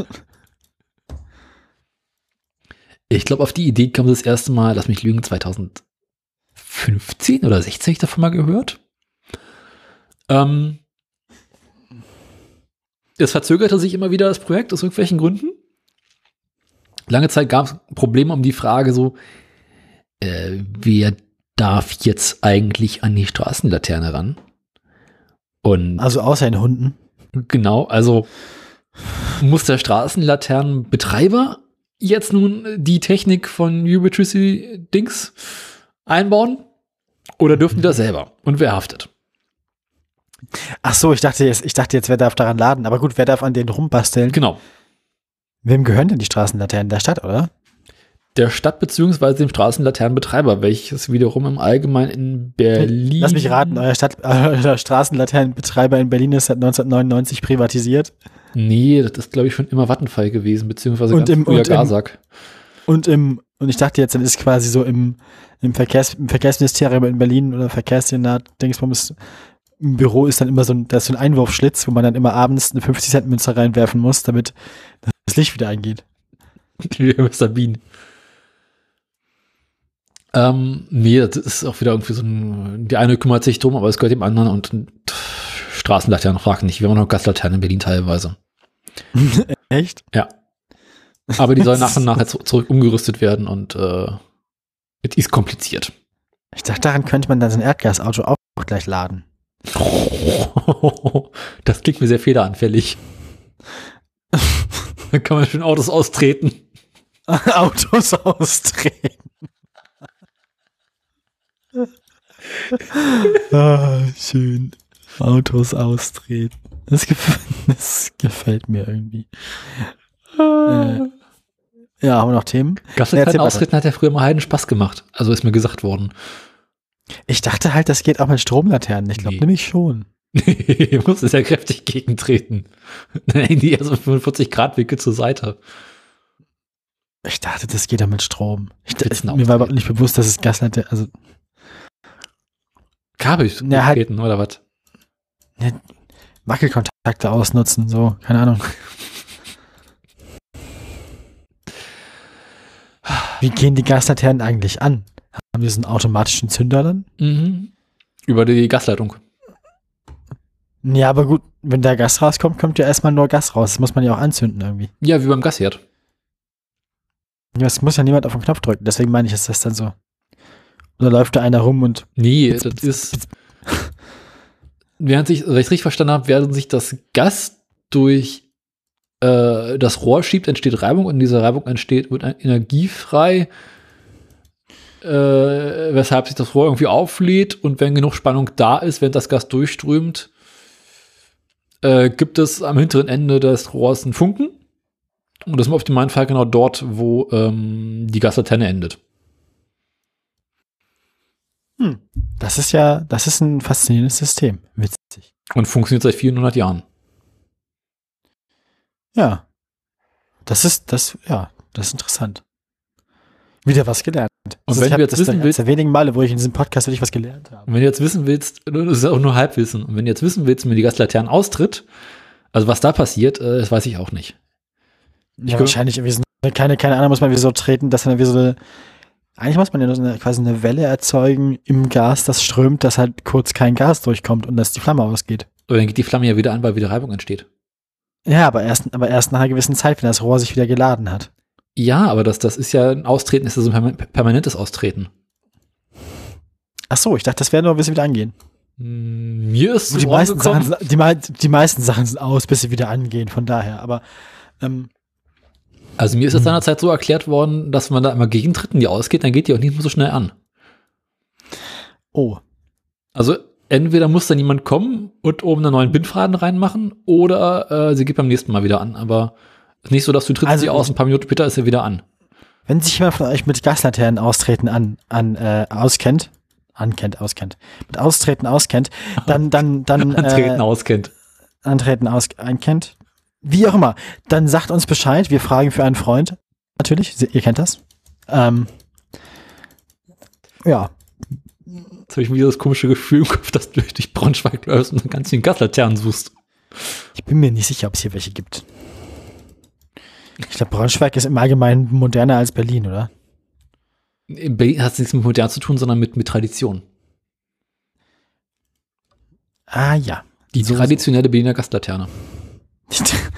[SPEAKER 2] Ich glaube, auf die Idee kam das erste Mal, lass mich lügen, 2015 oder 16 hab ich davon mal gehört. Ähm, es verzögerte sich immer wieder das Projekt aus irgendwelchen Gründen. Lange Zeit gab es Probleme um die Frage so, äh, wer darf jetzt eigentlich an die Straßenlaterne ran? Und
[SPEAKER 1] Also außer den Hunden.
[SPEAKER 2] Genau, also muss der Straßenlaternenbetreiber jetzt nun die Technik von Ubitricity Dings einbauen? Oder dürfen die das selber? Und wer haftet?
[SPEAKER 1] Ach so, ich dachte jetzt, ich dachte jetzt, wer darf daran laden? Aber gut, wer darf an denen rumbasteln?
[SPEAKER 2] Genau.
[SPEAKER 1] Wem gehören denn die Straßenlaternen der Stadt, oder?
[SPEAKER 2] Der Stadt beziehungsweise dem Straßenlaternenbetreiber, welches wiederum im Allgemeinen in Berlin.
[SPEAKER 1] Lass mich raten, euer, Stadt, [LAUGHS] euer Straßenlaternenbetreiber in Berlin ist seit 1999 privatisiert.
[SPEAKER 2] Nee, das ist, glaube ich, schon immer Vattenfall gewesen, beziehungsweise
[SPEAKER 1] Und
[SPEAKER 2] ganz
[SPEAKER 1] im-
[SPEAKER 2] früher
[SPEAKER 1] und im-
[SPEAKER 2] Gasak.
[SPEAKER 1] Und im, und ich dachte jetzt, dann ist quasi so im, im, Verkehrs, im Verkehrsministerium in Berlin oder Verkehrssenat, Dingsbums, im Büro ist dann immer so ein, da ist so ein Einwurfschlitz, wo man dann immer abends eine 50 Cent Münze reinwerfen muss, damit das Licht wieder eingeht. [LAUGHS]
[SPEAKER 2] Wie Mr. Bean. Ähm, nee, das ist auch wieder irgendwie so ein, die eine kümmert sich drum, aber es gehört dem anderen und, und Straßenlaternen fragen nicht. Wir haben noch Gaslaternen in Berlin teilweise. [LAUGHS]
[SPEAKER 1] Echt?
[SPEAKER 2] Ja. Aber die sollen [LAUGHS] nach und nach jetzt zurück umgerüstet werden und äh, ist kompliziert.
[SPEAKER 1] Ich dachte, daran könnte man dann sein Erdgasauto auch gleich laden. [LAUGHS]
[SPEAKER 2] Das klingt mir sehr fehleranfällig. Dann kann man schön Autos austreten.
[SPEAKER 1] Autos austreten. [LAUGHS] ah, schön. Autos austreten. Das, gef [LAUGHS] das gefällt mir irgendwie. äh, ja, haben wir noch Themen?
[SPEAKER 2] Gaslaternen austreten hat ja früher mal heiden Spaß gemacht. Also ist mir gesagt worden.
[SPEAKER 1] Ich dachte halt, das geht auch mit Stromlaternen. Ich glaube
[SPEAKER 2] Nee.
[SPEAKER 1] nämlich schon. [LAUGHS]
[SPEAKER 2] Nee, muss es ja kräftig gegentreten. Hängen die also 45 Grad Winkel zur Seite.
[SPEAKER 1] Ich dachte, das geht auch mit Strom. Ich,
[SPEAKER 2] Spitzen
[SPEAKER 1] mir war überhaupt nicht bewusst, dass es Gaslaternen, also
[SPEAKER 2] Kabel
[SPEAKER 1] Ja, halt-
[SPEAKER 2] oder was?
[SPEAKER 1] Wackelkontakte ausnutzen, so, keine Ahnung. Wie gehen die Gaslaternen eigentlich an? Haben die so einen automatischen Zünder dann?
[SPEAKER 2] Mhm. Über die Gasleitung.
[SPEAKER 1] Ja, aber gut, wenn da Gas rauskommt, kommt ja erstmal nur Gas raus. Das muss man ja auch anzünden irgendwie.
[SPEAKER 2] Ja, wie beim Gasherd.
[SPEAKER 1] Ja, Es muss ja niemand auf den Knopf drücken, deswegen meine ich, ist das dann so. Oder läuft da einer rum und
[SPEAKER 2] Nee, das ist. Während sich, wenn ich es richtig verstanden habe, während sich das Gas durch äh, das Rohr schiebt, entsteht Reibung und in dieser Reibung entsteht, wird Energie frei, äh, weshalb sich das Rohr irgendwie auflädt und wenn genug Spannung da ist, wenn das Gas durchströmt, äh, gibt es am hinteren Ende des Rohrs einen Funken. Und das ist im optimalen Fall genau dort, wo ähm, die Gaslaterne endet.
[SPEAKER 1] Das ist ja, das ist ein faszinierendes System. Witzig.
[SPEAKER 2] Und funktioniert seit 400 Jahren.
[SPEAKER 1] Ja. Das ist, das, ja, das ist interessant. Wieder was gelernt.
[SPEAKER 2] Und
[SPEAKER 1] Also
[SPEAKER 2] wenn
[SPEAKER 1] ich
[SPEAKER 2] du jetzt
[SPEAKER 1] das
[SPEAKER 2] wissen willst,
[SPEAKER 1] der wenigen Male, wo ich in diesem Podcast wirklich was gelernt habe.
[SPEAKER 2] Und wenn du jetzt wissen willst, das ist ja auch nur Halbwissen. Und wenn du jetzt wissen willst, wenn die Gaslaterne austritt, also was da passiert, äh, das weiß ich auch nicht.
[SPEAKER 1] Ja,
[SPEAKER 2] glaub-
[SPEAKER 1] wahrscheinlich irgendwie so eine, keine, keine Ahnung, muss man wie so treten, dass dann wie so eine, eigentlich muss man ja so eine, quasi eine Welle erzeugen im Gas, das strömt, dass halt kurz kein Gas durchkommt und dass die Flamme ausgeht.
[SPEAKER 2] Aber dann geht die Flamme ja wieder an, weil wieder Reibung entsteht.
[SPEAKER 1] Ja, aber erst, aber erst nach einer gewissen Zeit, wenn das Rohr sich wieder geladen hat.
[SPEAKER 2] Ja, aber das, das ist ja ein Austreten, ist ja so ein perma- permanentes Austreten.
[SPEAKER 1] Ach so, ich dachte, das wäre nur, bis sie wieder angehen.
[SPEAKER 2] Hm, Mir ist
[SPEAKER 1] die, meisten Sachen, die, die meisten Sachen sind aus, bis sie wieder angehen, von daher. Aber ähm,
[SPEAKER 2] also mir ist es seinerzeit so erklärt worden, dass man da immer gegentritt und die ausgeht, dann geht die auch nicht mehr so schnell an.
[SPEAKER 1] oh,
[SPEAKER 2] Also entweder muss dann jemand kommen und oben einen neuen Bindfaden reinmachen oder äh, sie geht beim nächsten Mal wieder an. Aber es ist nicht so, dass du trittst
[SPEAKER 1] Also
[SPEAKER 2] sie aus, ein paar Minuten später ist sie wieder an.
[SPEAKER 1] wenn sich jemand von euch mit Gaslaternen austreten an, an äh, auskennt, ankennt, auskennt, mit Austreten auskennt, dann, dann, dann [LAUGHS]
[SPEAKER 2] Antreten
[SPEAKER 1] äh,
[SPEAKER 2] auskennt.
[SPEAKER 1] Antreten aus einkennt, wie auch immer, dann sagt uns Bescheid. Wir fragen für einen Freund. Natürlich, ihr kennt das. Ähm, ja,
[SPEAKER 2] Jetzt habe ich wieder das komische Gefühl im Kopf, dass du durch, Braunschweig läufst und dann ganz vielen Gaslaternen suchst.
[SPEAKER 1] ich bin mir nicht sicher, ob es hier welche gibt. Ich glaube, Braunschweig ist im Allgemeinen moderner als Berlin, oder?
[SPEAKER 2] In Berlin hat es nichts mit modern zu tun, sondern mit, mit Tradition.
[SPEAKER 1] Ah ja.
[SPEAKER 2] Die
[SPEAKER 1] So-
[SPEAKER 2] traditionelle Berliner Gaslaterne. [LAUGHS]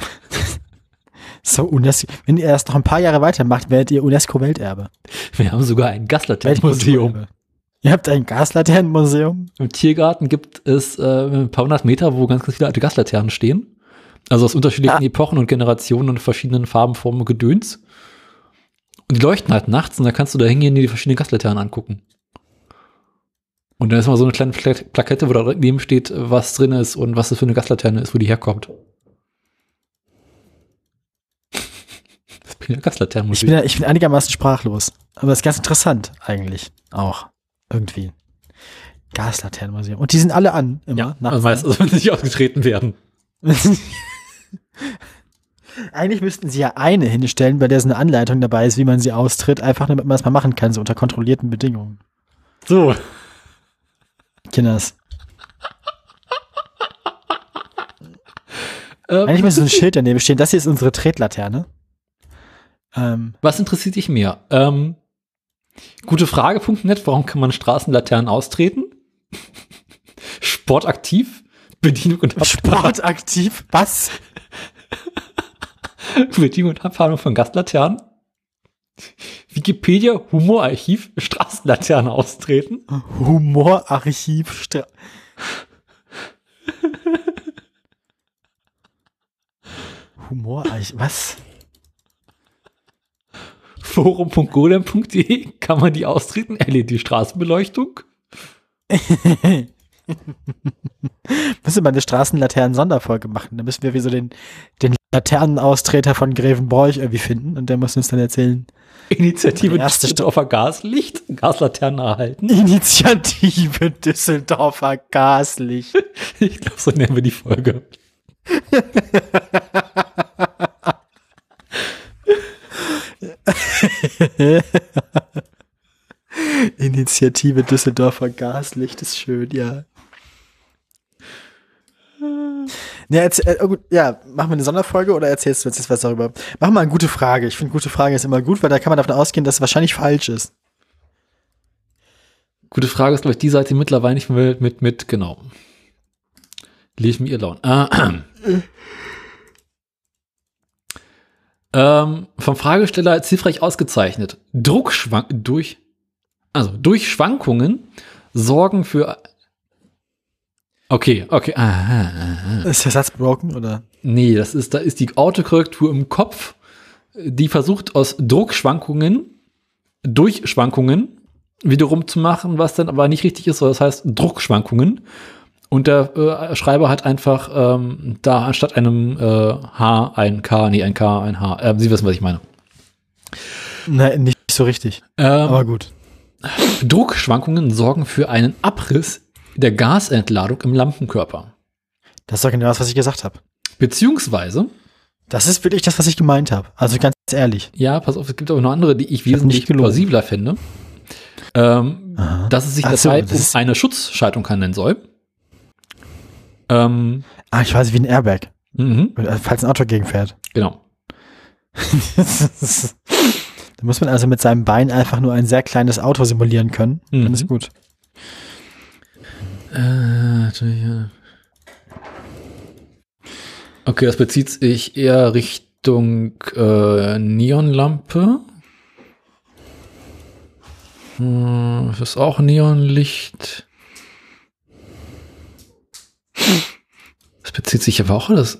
[SPEAKER 1] so UNESCO. Wenn ihr erst noch ein paar Jahre weitermacht, werdet ihr UNESCO-Welterbe.
[SPEAKER 2] Wir haben sogar ein Gaslaternenmuseum.
[SPEAKER 1] Ihr habt ein Gaslaternenmuseum?
[SPEAKER 2] Im Tiergarten gibt es äh, ein paar hundert Meter, wo ganz, ganz viele alte Gaslaternen stehen. Also aus unterschiedlichen
[SPEAKER 1] Ah.
[SPEAKER 2] Epochen und Generationen und verschiedenen Farben, Formen und Gedöns. Und die leuchten halt nachts und da kannst du da hingehen und dir die verschiedenen Gaslaternen angucken. Und dann ist mal so eine kleine Pla Plakette, wo da neben steht, was drin ist und was das für eine Gaslaterne ist, wo die herkommt. Berliner
[SPEAKER 1] Ich bin, ich bin einigermaßen sprachlos. Aber das ist ganz interessant eigentlich. Auch. Irgendwie. Gaslaternenmuseum. Und die sind alle an. Immer.
[SPEAKER 2] Ja,
[SPEAKER 1] nachts.
[SPEAKER 2] also meistens, wenn sie nicht ausgetreten werden. [LAUGHS]
[SPEAKER 1] Eigentlich müssten sie ja eine hinstellen, bei der so eine Anleitung dabei ist, wie man sie austritt, einfach damit man es mal machen kann, so unter kontrollierten Bedingungen.
[SPEAKER 2] So.
[SPEAKER 1] Kinders.
[SPEAKER 2] Ähm,
[SPEAKER 1] Eigentlich müsste so ein Schild daneben stehen. Das hier ist unsere Tretlaterne. Ähm,
[SPEAKER 2] was interessiert dich mehr? Ähm, gutefrage.net, warum kann man Straßenlaternen austreten? [LAUGHS] Sportaktiv? Bedienung und Abfahrung,
[SPEAKER 1] Sportaktiv. Was? [LAUGHS]
[SPEAKER 2] Bedienung und Abfahrung von Gaslaternen? Wikipedia, Humorarchiv, Straßenlaternen austreten?
[SPEAKER 1] Humorarchiv. Stra [LAUGHS] Humorarchiv. Was?
[SPEAKER 2] Forum.golem.de, kann man die austreten? LED-Straßenbeleuchtung? [LAUGHS]
[SPEAKER 1] Müsste man eine Straßenlaternen-Sonderfolge machen. Da müssen wir wie so den, den Laternenaustreter von Grevenbroich irgendwie finden und der muss uns dann erzählen.
[SPEAKER 2] Initiative
[SPEAKER 1] erste
[SPEAKER 2] Düsseldorfer Gaslicht, Gaslaternen erhalten. [LAUGHS]
[SPEAKER 1] Initiative Düsseldorfer Gaslicht. [LAUGHS]
[SPEAKER 2] Ich glaube, so nennen wir die Folge. [LAUGHS]
[SPEAKER 1] Initiative Düsseldorfer Gaslicht ist schön, ja. Ja, erzähl, äh, oh gut, ja, machen wir eine Sonderfolge oder erzählst du jetzt was darüber? Mach mal eine gute Frage. Ich finde, gute Frage ist immer gut, weil da kann man davon ausgehen, dass es wahrscheinlich falsch ist.
[SPEAKER 2] Gute Frage ist, glaube ich, die Seite mittlerweile nicht mit, mit, mit genau. Leave me alone. Äh, ähm, vom Fragesteller als hilfreich ausgezeichnet. Druckschwank durch, also durch Schwankungen sorgen für. Okay, okay. Aha, aha.
[SPEAKER 1] Ist der Satz broken oder?
[SPEAKER 2] Nee, das ist, da ist die Autokorrektur im Kopf, die versucht aus Druckschwankungen durch Schwankungen wiederum zu machen, was dann aber nicht richtig ist, das heißt Druckschwankungen. Und der äh, Schreiber hat einfach ähm, da anstatt einem äh, H ein K, nee, ein K, ein H. Äh, Sie wissen, was ich meine.
[SPEAKER 1] Nein, nicht so richtig.
[SPEAKER 2] Ähm,
[SPEAKER 1] Aber gut.
[SPEAKER 2] Druckschwankungen sorgen für einen Abriss der Gasentladung im Lampenkörper.
[SPEAKER 1] Das ist doch genau das, was ich gesagt habe.
[SPEAKER 2] Beziehungsweise,
[SPEAKER 1] Das ist wirklich das, was ich gemeint habe. Also ganz ehrlich.
[SPEAKER 2] ja, pass auf, es gibt auch noch andere, die ich wesentlich plausibler finde. Ähm, dass es sich
[SPEAKER 1] Ach so,
[SPEAKER 2] dabei
[SPEAKER 1] das
[SPEAKER 2] um eine Schutzschaltung handeln soll. Ähm,
[SPEAKER 1] Ah, ich weiß, wie ein Airbag.
[SPEAKER 2] mhm,
[SPEAKER 1] Äh, Falls ein Auto gegenfährt.
[SPEAKER 2] genau. [LAUGHS]
[SPEAKER 1] da muss man also mit seinem Bein einfach nur ein sehr kleines Auto simulieren können.
[SPEAKER 2] Mhm.
[SPEAKER 1] Dann ist gut.
[SPEAKER 2] Äh, Okay, das bezieht sich eher Richtung äh, Neonlampe. Hm, das ist auch Neonlicht. Das bezieht sich aber auch alles.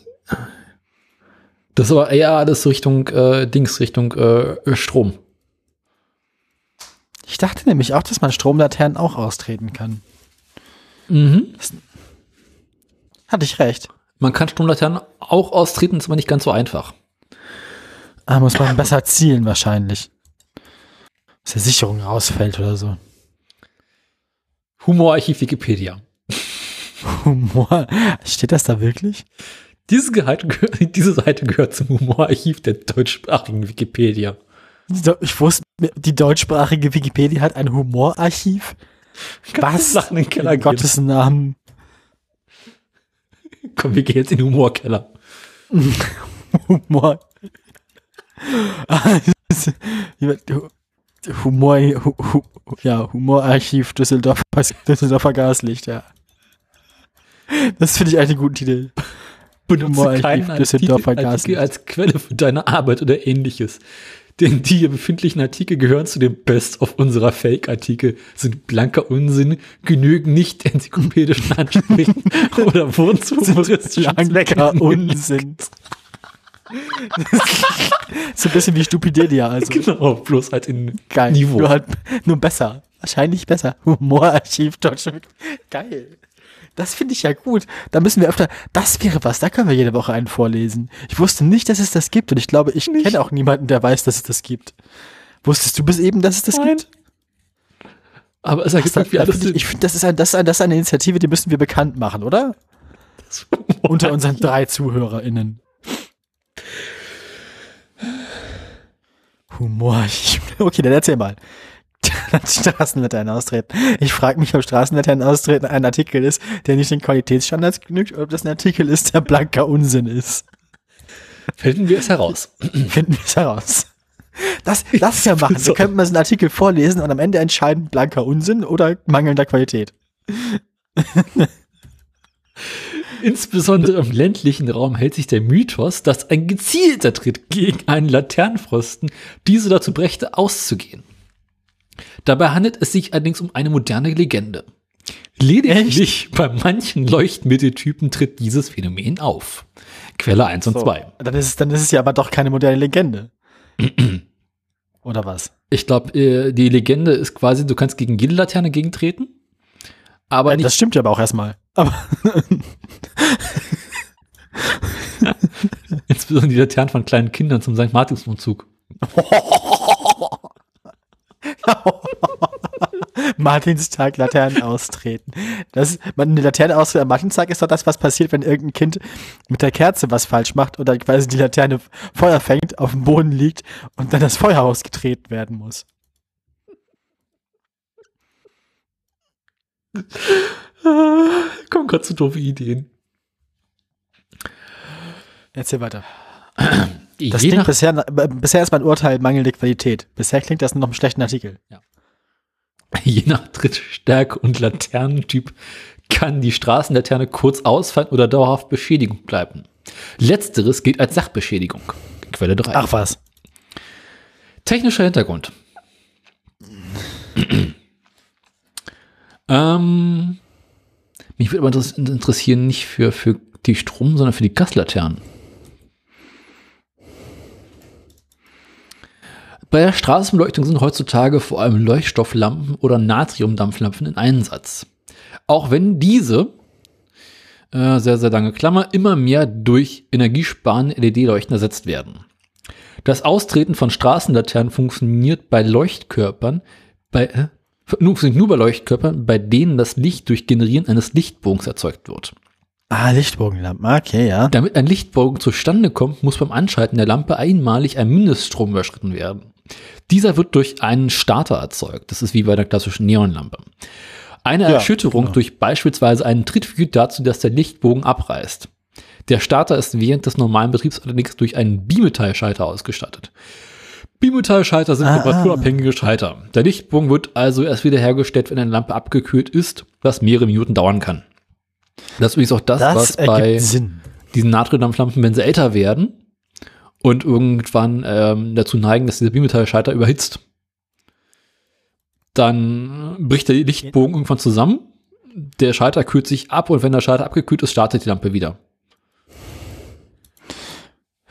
[SPEAKER 2] Das ist aber eher alles Richtung äh, Dings, Richtung äh, Strom.
[SPEAKER 1] Ich dachte nämlich auch, dass man Stromlaternen auch austreten kann.
[SPEAKER 2] Mhm.
[SPEAKER 1] Hatte ich recht.
[SPEAKER 2] Man kann Stromlaternen auch austreten, ist aber nicht ganz so einfach.
[SPEAKER 1] Ah, muss man besser zielen wahrscheinlich. Dass der Sicherung rausfällt oder so.
[SPEAKER 2] Humorarchiv Wikipedia.
[SPEAKER 1] Humor. Steht das da wirklich?
[SPEAKER 2] Diese, Gehalt, gehö- [LAUGHS] diese Seite gehört zum Humorarchiv der deutschsprachigen Wikipedia.
[SPEAKER 1] Ich wusste, die deutschsprachige Wikipedia hat ein Humorarchiv. Was?
[SPEAKER 2] Sachen in den Keller
[SPEAKER 1] In. Gottes Namen.
[SPEAKER 2] Komm, wir gehen jetzt in den Humorkeller. [LAUGHS]
[SPEAKER 1] Humor. [LAUGHS] Humor, hu, hu, ja, Humorarchiv Düsseldorfer, Düsseldorfer Gaslicht, ja. Das finde ich einen guten Titel.
[SPEAKER 2] Benutze keinen Artikel,
[SPEAKER 1] Düsseldorfer
[SPEAKER 2] Artikel als Quelle für deine Arbeit oder ähnliches. Denn die hier befindlichen Artikel gehören zu dem Best of unserer Fake-Artikel, sind blanker Unsinn, genügen nicht enzyklopädischen Ansprüchen [LAUGHS] oder wurden zu humoristischen
[SPEAKER 1] Blanker Unsinn. [LAUGHS] so ein bisschen wie Stupidedia, also.
[SPEAKER 2] Genau, bloß halt in
[SPEAKER 1] Geil.
[SPEAKER 2] Niveau.
[SPEAKER 1] Nur halt, nur besser. Wahrscheinlich besser. Humorarchiv Deutsche. Geil. Das finde ich ja gut. Da müssen wir öfter, das wäre was, da können wir jede Woche einen vorlesen. Ich wusste nicht, dass es das gibt und ich glaube, ich kenne auch niemanden, der weiß, dass es das gibt. Wusstest du bis eben, dass es das
[SPEAKER 2] Nein.
[SPEAKER 1] gibt?
[SPEAKER 2] Aber es ergibt
[SPEAKER 1] Das,
[SPEAKER 2] irgendwie alles
[SPEAKER 1] ich ich finde, das, ist ein, das, ist ein, das ist eine Initiative, die müssen wir bekannt machen, oder? Unter unseren drei ZuhörerInnen. Humor. [LAUGHS] Okay, dann erzähl mal. [LAUGHS] Straßenlaternen austreten. Ich frage mich, ob Straßenlaternen austreten ein Artikel ist, der nicht den Qualitätsstandards genügt, oder ob das ein Artikel ist, der blanker Unsinn ist.
[SPEAKER 2] Finden wir es heraus. [CLEARS THROAT]
[SPEAKER 1] Finden wir es heraus. Das, das ist ja machen. So könnten wir so einen Artikel vorlesen und am Ende entscheiden, blanker Unsinn oder mangelnder Qualität. [LAUGHS]
[SPEAKER 2] Insbesondere im ländlichen Raum hält sich der Mythos, dass ein gezielter Tritt gegen einen Laternenpfosten diese dazu brächte, auszugehen. Dabei handelt es sich allerdings um eine moderne Legende. Lediglich bei manchen Leuchtmitteltypen tritt dieses Phänomen auf. Quelle 1 und
[SPEAKER 1] So,
[SPEAKER 2] 2.
[SPEAKER 1] Dann ist, es, dann ist es ja aber doch keine moderne Legende. [CLEARS THROAT] Oder was?
[SPEAKER 2] Ich glaube, äh, die Legende ist quasi, du kannst gegen jede Laterne gegentreten, aber
[SPEAKER 1] Ja, das stimmt ja aber auch erstmal. Aber [LAUGHS]
[SPEAKER 2] insbesondere die Laternen von kleinen Kindern zum St. Martinsumzug. [LAUGHS] [LAUGHS]
[SPEAKER 1] Martinstag Laternen austreten. Das, man, eine Laterne austreten am Martinstag ist doch das, was passiert, wenn irgendein Kind mit der Kerze was falsch macht oder quasi die Laterne Feuer fängt, auf dem Boden liegt und dann das Feuer ausgetreten werden muss.
[SPEAKER 2] Kommen gerade zu doofe Ideen.
[SPEAKER 1] Erzähl weiter. [CLEARS THROAT] Das
[SPEAKER 2] Je
[SPEAKER 1] klingt bisher, bisher ist mein Urteil mangelnde Qualität. Bisher klingt das noch ein schlechten Artikel.
[SPEAKER 2] je nach Trittstärke und Laternentyp kann die Straßenlaterne kurz ausfallen oder dauerhaft Beschädigung bleiben. Letzteres gilt als Sachbeschädigung. Quelle 3.
[SPEAKER 1] Ach was.
[SPEAKER 2] Technischer Hintergrund. ähm, mich würde aber interess- interessieren, nicht für, für die Strom, sondern für die Gaslaternen. Bei der Straßenbeleuchtung sind heutzutage vor allem Leuchtstofflampen oder Natriumdampflampen in Einsatz. Auch wenn diese, äh, sehr, sehr lange Klammer, immer mehr durch energiesparende LED-Leuchten ersetzt werden. Das Austreten von Straßenlaternen funktioniert bei Leuchtkörpern, bei, äh, funktioniert nur bei Leuchtkörpern, bei denen das Licht durch Generieren eines Lichtbogens erzeugt wird.
[SPEAKER 1] Ah, Lichtbogenlampen. Okay, ja.
[SPEAKER 2] Damit ein Lichtbogen zustande kommt, muss beim Anschalten der Lampe einmalig ein Mindeststrom überschritten werden. Dieser wird durch einen Starter erzeugt. Das ist wie bei der klassischen Neonlampe. Eine
[SPEAKER 1] Ja,
[SPEAKER 2] Erschütterung
[SPEAKER 1] genau.
[SPEAKER 2] durch beispielsweise einen Tritt führt dazu, dass der Lichtbogen abreißt. Der Starter ist während des normalen Betriebs allerdings durch einen Bimetallschalter ausgestattet. Bimetallschalter sind
[SPEAKER 1] Ah,
[SPEAKER 2] temperaturabhängige Schalter. Der Lichtbogen wird also erst wieder hergestellt, wenn eine Lampe abgekühlt ist, was mehrere Minuten dauern kann. Das ist übrigens auch das,
[SPEAKER 1] Das
[SPEAKER 2] was bei
[SPEAKER 1] Sinn.
[SPEAKER 2] diesen Natriumdampflampen, wenn sie älter werden und irgendwann ähm, dazu neigen, dass dieser Bimetallschalter überhitzt, dann bricht der Lichtbogen irgendwann zusammen, der Schalter kühlt sich ab und wenn der Schalter abgekühlt ist, startet die Lampe wieder.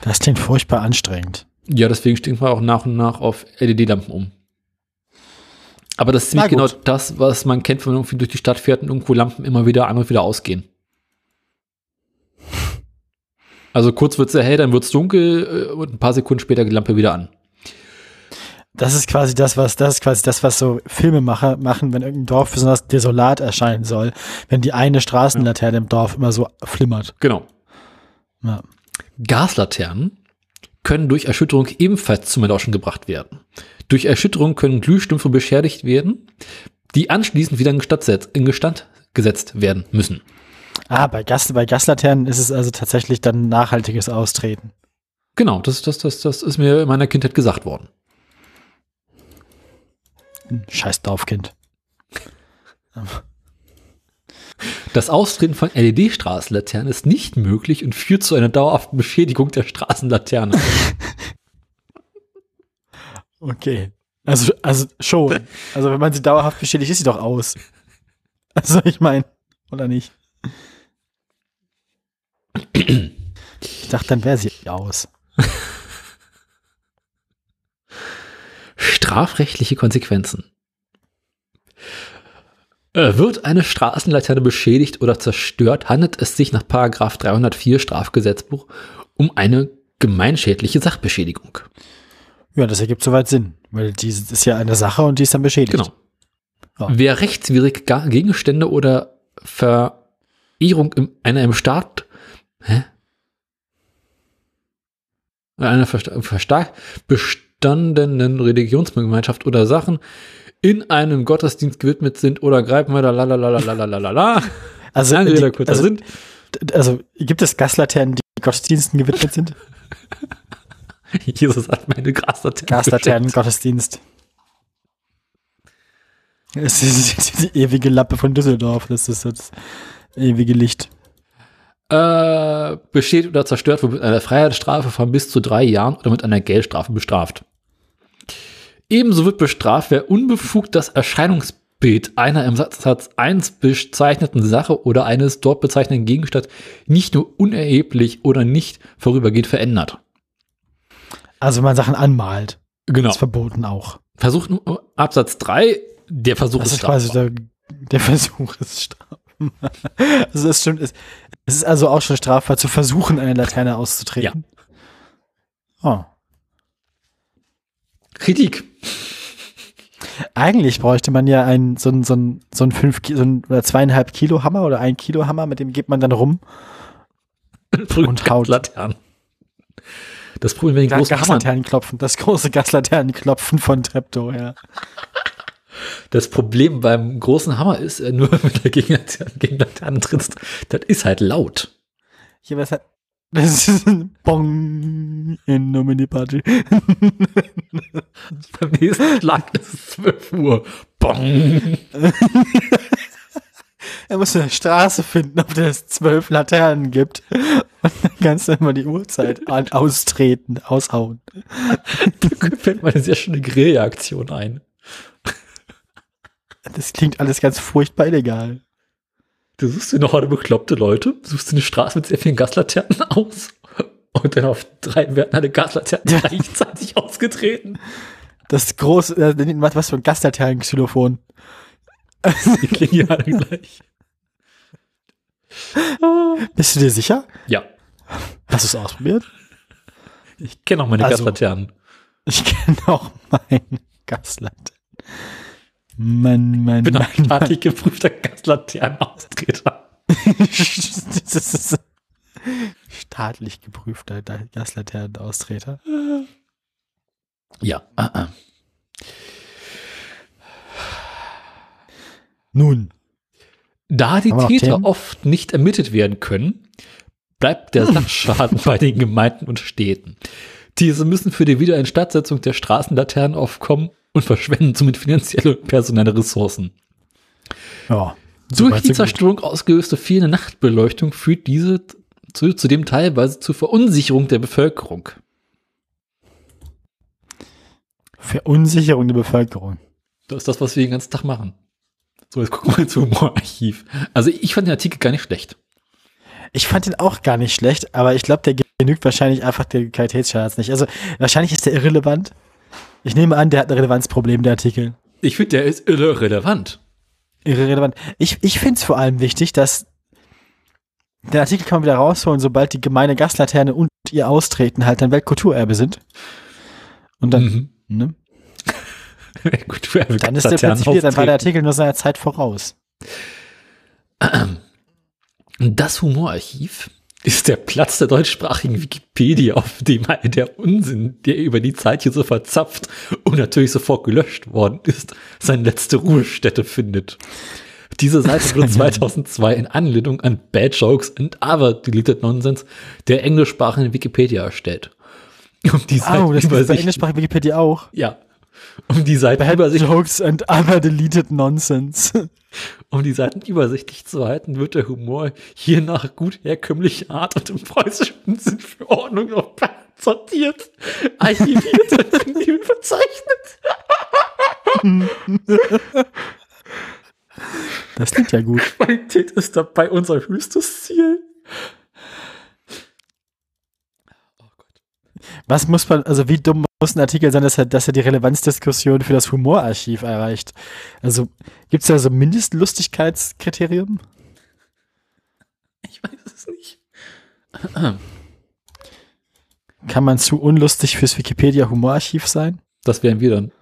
[SPEAKER 1] Das klingt furchtbar anstrengend.
[SPEAKER 2] Ja, deswegen stinkt man auch nach und nach auf LED-Lampen um. Aber das ist ziemlich genau das, was man kennt, wenn man irgendwie durch die Stadt fährt und irgendwo Lampen immer wieder an und wieder ausgehen. Also kurz wird es hell, dann wird es dunkel äh, und ein paar Sekunden später die Lampe wieder an.
[SPEAKER 1] Das ist quasi das, was, das ist quasi das, was so Filmemacher machen, wenn irgendein Dorf besonders desolat erscheinen soll, wenn die eine Straßenlaterne im Dorf immer so flimmert.
[SPEAKER 2] Genau.
[SPEAKER 1] Ja.
[SPEAKER 2] Gaslaternen können durch Erschütterung ebenfalls zum Erlauschen gebracht werden. Durch Erschütterung können Glühstümpfe beschädigt werden, die anschließend wieder in Gestand, in Gestand gesetzt werden müssen.
[SPEAKER 1] Ah, bei, Gas, bei Gaslaternen ist es also tatsächlich dann nachhaltiges Austreten.
[SPEAKER 2] Genau, das, das, das, das ist mir in meiner Kindheit gesagt worden.
[SPEAKER 1] Scheiß Dorfkind.
[SPEAKER 2] Das Austreten von LED-Straßenlaternen ist nicht möglich und führt zu einer dauerhaften Beschädigung der Straßenlaterne. [LAUGHS]
[SPEAKER 1] Okay. Also, also schon. Also wenn man sie dauerhaft beschädigt, ist sie doch aus. Also ich meine, oder nicht? Ich dachte, dann wäre sie aus.
[SPEAKER 2] Strafrechtliche Konsequenzen. Äh, Wird eine Straßenlaterne beschädigt oder zerstört, handelt es sich nach Paragraph 304 Strafgesetzbuch um eine gemeinschädliche Sachbeschädigung.
[SPEAKER 1] Ja, das ergibt soweit Sinn, weil die ist ja eine Sache und die ist dann beschädigt.
[SPEAKER 2] Genau.
[SPEAKER 1] Ja.
[SPEAKER 2] Wer rechtswidrig Gegenstände oder Verehrung in einer im Staat, Hä? In einer verstark bestandenen Religionsgemeinschaft oder Sachen in einem Gottesdienst gewidmet sind oder Greifmörder, lalalalalalala. [LAUGHS]
[SPEAKER 1] Also,
[SPEAKER 2] Lange Rede, kurzer
[SPEAKER 1] also,
[SPEAKER 2] Sinn.
[SPEAKER 1] Also, gibt es Gaslaternen, die Gottesdiensten gewidmet sind? [LAUGHS]
[SPEAKER 2] Jesus hat meine Gaslaternen.
[SPEAKER 1] Gaslaternen, Gottesdienst. Es ist die ewige Lappe von Düsseldorf. Das ist das ewige Licht.
[SPEAKER 2] Äh, besteht oder zerstört wird mit einer Freiheitsstrafe von bis zu drei Jahren oder mit einer Geldstrafe bestraft. Ebenso wird bestraft, wer unbefugt das Erscheinungsbild einer im Satz 1 bezeichneten Sache oder eines dort bezeichneten Gegenstands nicht nur unerheblich oder nicht vorübergehend verändert.
[SPEAKER 1] Also wenn man Sachen anmalt,
[SPEAKER 2] Genau.
[SPEAKER 1] ist verboten auch.
[SPEAKER 2] Versuch Absatz 3, der Versuch
[SPEAKER 1] Das
[SPEAKER 2] ist
[SPEAKER 1] ist quasi
[SPEAKER 2] strafbar.
[SPEAKER 1] der, der [LAUGHS] Versuch ist strafbar. Also das stimmt. Es es ist also auch schon strafbar zu versuchen, eine Laterne auszutreten. Oh.
[SPEAKER 2] Kritik.
[SPEAKER 1] Eigentlich bräuchte man ja einen, so ein, so ein, so ein fünf, so ein oder zweieinhalb Kilo Hammer oder ein Kilo Hammer, mit dem geht man dann rum.
[SPEAKER 2] Und
[SPEAKER 1] haut.
[SPEAKER 2] Laternen. Das Problem, wenn die großen Hammer,
[SPEAKER 1] Gaslaternenklopfen, das große Gaslaternenklopfen von Treptow, ja.
[SPEAKER 2] Das Problem beim großen Hammer ist, äh, [LAUGHS] nur wenn du gegen gegen Laternen trittst, das ist halt laut.
[SPEAKER 1] Hier was hat. [LAUGHS] Das ist ein Bong in Nomini Party. [LAUGHS]
[SPEAKER 2] Beim nächsten Schlag ist es 12 Uhr. Bong.
[SPEAKER 1] Er muss eine Straße finden, auf der es zwölf Laternen gibt. Und dann kannst du immer die Uhrzeit an, austreten, aushauen.
[SPEAKER 2] Da fällt mir eine sehr schöne Grillaktion ein.
[SPEAKER 1] Das klingt alles ganz furchtbar illegal.
[SPEAKER 2] Du suchst dir noch eine bekloppte Leute, suchst dir eine Straße mit sehr vielen Gaslaternen [LAUGHS] aus und dann auf drei werden alle Gaslaternen gleichzeitig [LAUGHS] ausgetreten.
[SPEAKER 1] Das große, äh, was für ein Gaslaternenxylophon.
[SPEAKER 2] Die klingen ja alle gleich. [LAUGHS]
[SPEAKER 1] Bist du dir sicher?
[SPEAKER 2] Ja,
[SPEAKER 1] Hast du es ausprobiert?
[SPEAKER 2] ich kenne auch meine
[SPEAKER 1] Also-
[SPEAKER 2] Gaslaternen.
[SPEAKER 1] Ich kenne auch meinen Gaslaternen. Mann, Mann,
[SPEAKER 2] Ich bin
[SPEAKER 1] Mann,
[SPEAKER 2] ein [LAUGHS] staatlich geprüfter Gaslaternenaustreter.
[SPEAKER 1] das ist staatlich geprüfter Gaslaternenaustreter.
[SPEAKER 2] Ja, äh, äh.
[SPEAKER 1] Nun,
[SPEAKER 2] Da die Täter oft nicht ermittelt werden können, bleibt der [LAUGHS] Sachschaden bei den Gemeinden und Städten. Diese müssen für die Wiederinstandsetzung der Straßenlaternen aufkommen und verschwenden somit finanzielle und personelle Ressourcen.
[SPEAKER 1] ja.
[SPEAKER 2] Durch die
[SPEAKER 1] so gut.
[SPEAKER 2] Zerstörung ausgelöste fehlende Nachtbeleuchtung führt diese zu, zudem teilweise zur Verunsicherung der Bevölkerung.
[SPEAKER 1] Verunsicherung der Bevölkerung.
[SPEAKER 2] Das ist das, was wir den ganzen Tag machen. So, jetzt gucken wir mal zum Humorarchiv. Also ich fand den Artikel gar nicht schlecht.
[SPEAKER 1] Ich fand den auch gar nicht schlecht, aber ich glaube, der genügt wahrscheinlich einfach der Qualitätsstandards nicht. Also wahrscheinlich ist der irrelevant. Ich nehme an, der hat ein Relevanzproblem, der Artikel.
[SPEAKER 2] Ich finde, der ist irrelevant.
[SPEAKER 1] Irrelevant. Ich, ich finde es vor allem wichtig, dass der Artikel kann man wieder rausholen, sobald die gemeine Gaslaterne und ihr Austreten halt dann Weltkulturerbe sind. Und dann,
[SPEAKER 2] Mhm.
[SPEAKER 1] ne? [LAUGHS]
[SPEAKER 2] Will
[SPEAKER 1] dann ist der plötzlich wieder, dann war der? Artikel nur seiner Zeit voraus.
[SPEAKER 2] Das Humorarchiv ist der Platz der deutschsprachigen Wikipedia, auf dem der Unsinn, der über die Zeit hier so verzapft und natürlich sofort gelöscht worden ist, seine letzte Ruhestätte findet. Diese Seite wurde [LAUGHS] 2002 in Anlehnung an Bad Jokes and Other Deleted Nonsense der englischsprachigen Wikipedia erstellt. Um die
[SPEAKER 1] Oh, das ist bei englischsprachigen Wikipedia auch.
[SPEAKER 2] ja, um die
[SPEAKER 1] Bad
[SPEAKER 2] Seitenübersicht
[SPEAKER 1] Jokes and other deleted nonsense.
[SPEAKER 2] Um die Seiten übersichtlich zu halten, wird der Humor hier nach gut herkömmlicher Art und im preußischen Sinn für Ordnung Plan sortiert, archiviert und verzeichnet.
[SPEAKER 1] Das klingt ja gut.
[SPEAKER 2] Qualität ist dabei unser höchstes Ziel.
[SPEAKER 1] Was muss man, also wie dumm muss ein Artikel sein, dass er, dass er die Relevanzdiskussion für das Humorarchiv erreicht? Also gibt es da so Mindestlustigkeitskriterium?
[SPEAKER 2] Ich weiß es nicht.
[SPEAKER 1] Kann man zu unlustig fürs Wikipedia Humorarchiv sein?
[SPEAKER 2] Das wären wir dann.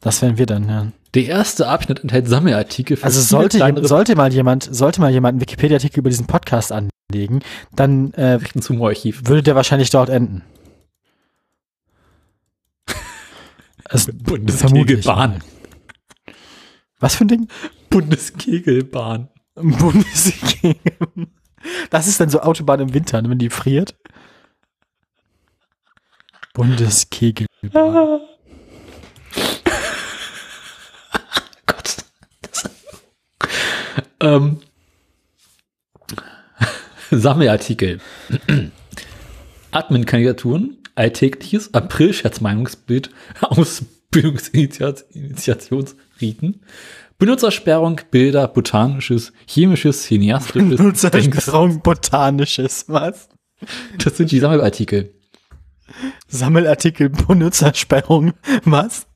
[SPEAKER 1] Das wären wir dann, ja.
[SPEAKER 2] Der erste Abschnitt enthält Sammelartikel für
[SPEAKER 1] Also sollte, sollte mal jemand, sollte mal jemand einen Wikipedia-Artikel über diesen Podcast anlegen, dann äh,
[SPEAKER 2] Nachrichten zum Humorarchiv.
[SPEAKER 1] würde der wahrscheinlich dort enden. Also,
[SPEAKER 2] Bundeskegelbahn.
[SPEAKER 1] Was für ein Ding?
[SPEAKER 2] Bundeskegelbahn.
[SPEAKER 1] Bundesliga. Das ist dann so Autobahn im Winter, wenn die friert. Bundeskegelbahn.
[SPEAKER 2] Gott. Das, ähm, Sammelartikel. Admin-Kandidaturen, alltägliches April-Scherzmeinungsbild, [LAUGHS] Ausbildungsinitiationsriten, Benutzersperrung, Bilder, botanisches, chemisches, cineastisches.
[SPEAKER 1] Benutzersperrung, botanisches, was?
[SPEAKER 2] Das sind die Sammelartikel.
[SPEAKER 1] Sammelartikel, Benutzersperrung, was?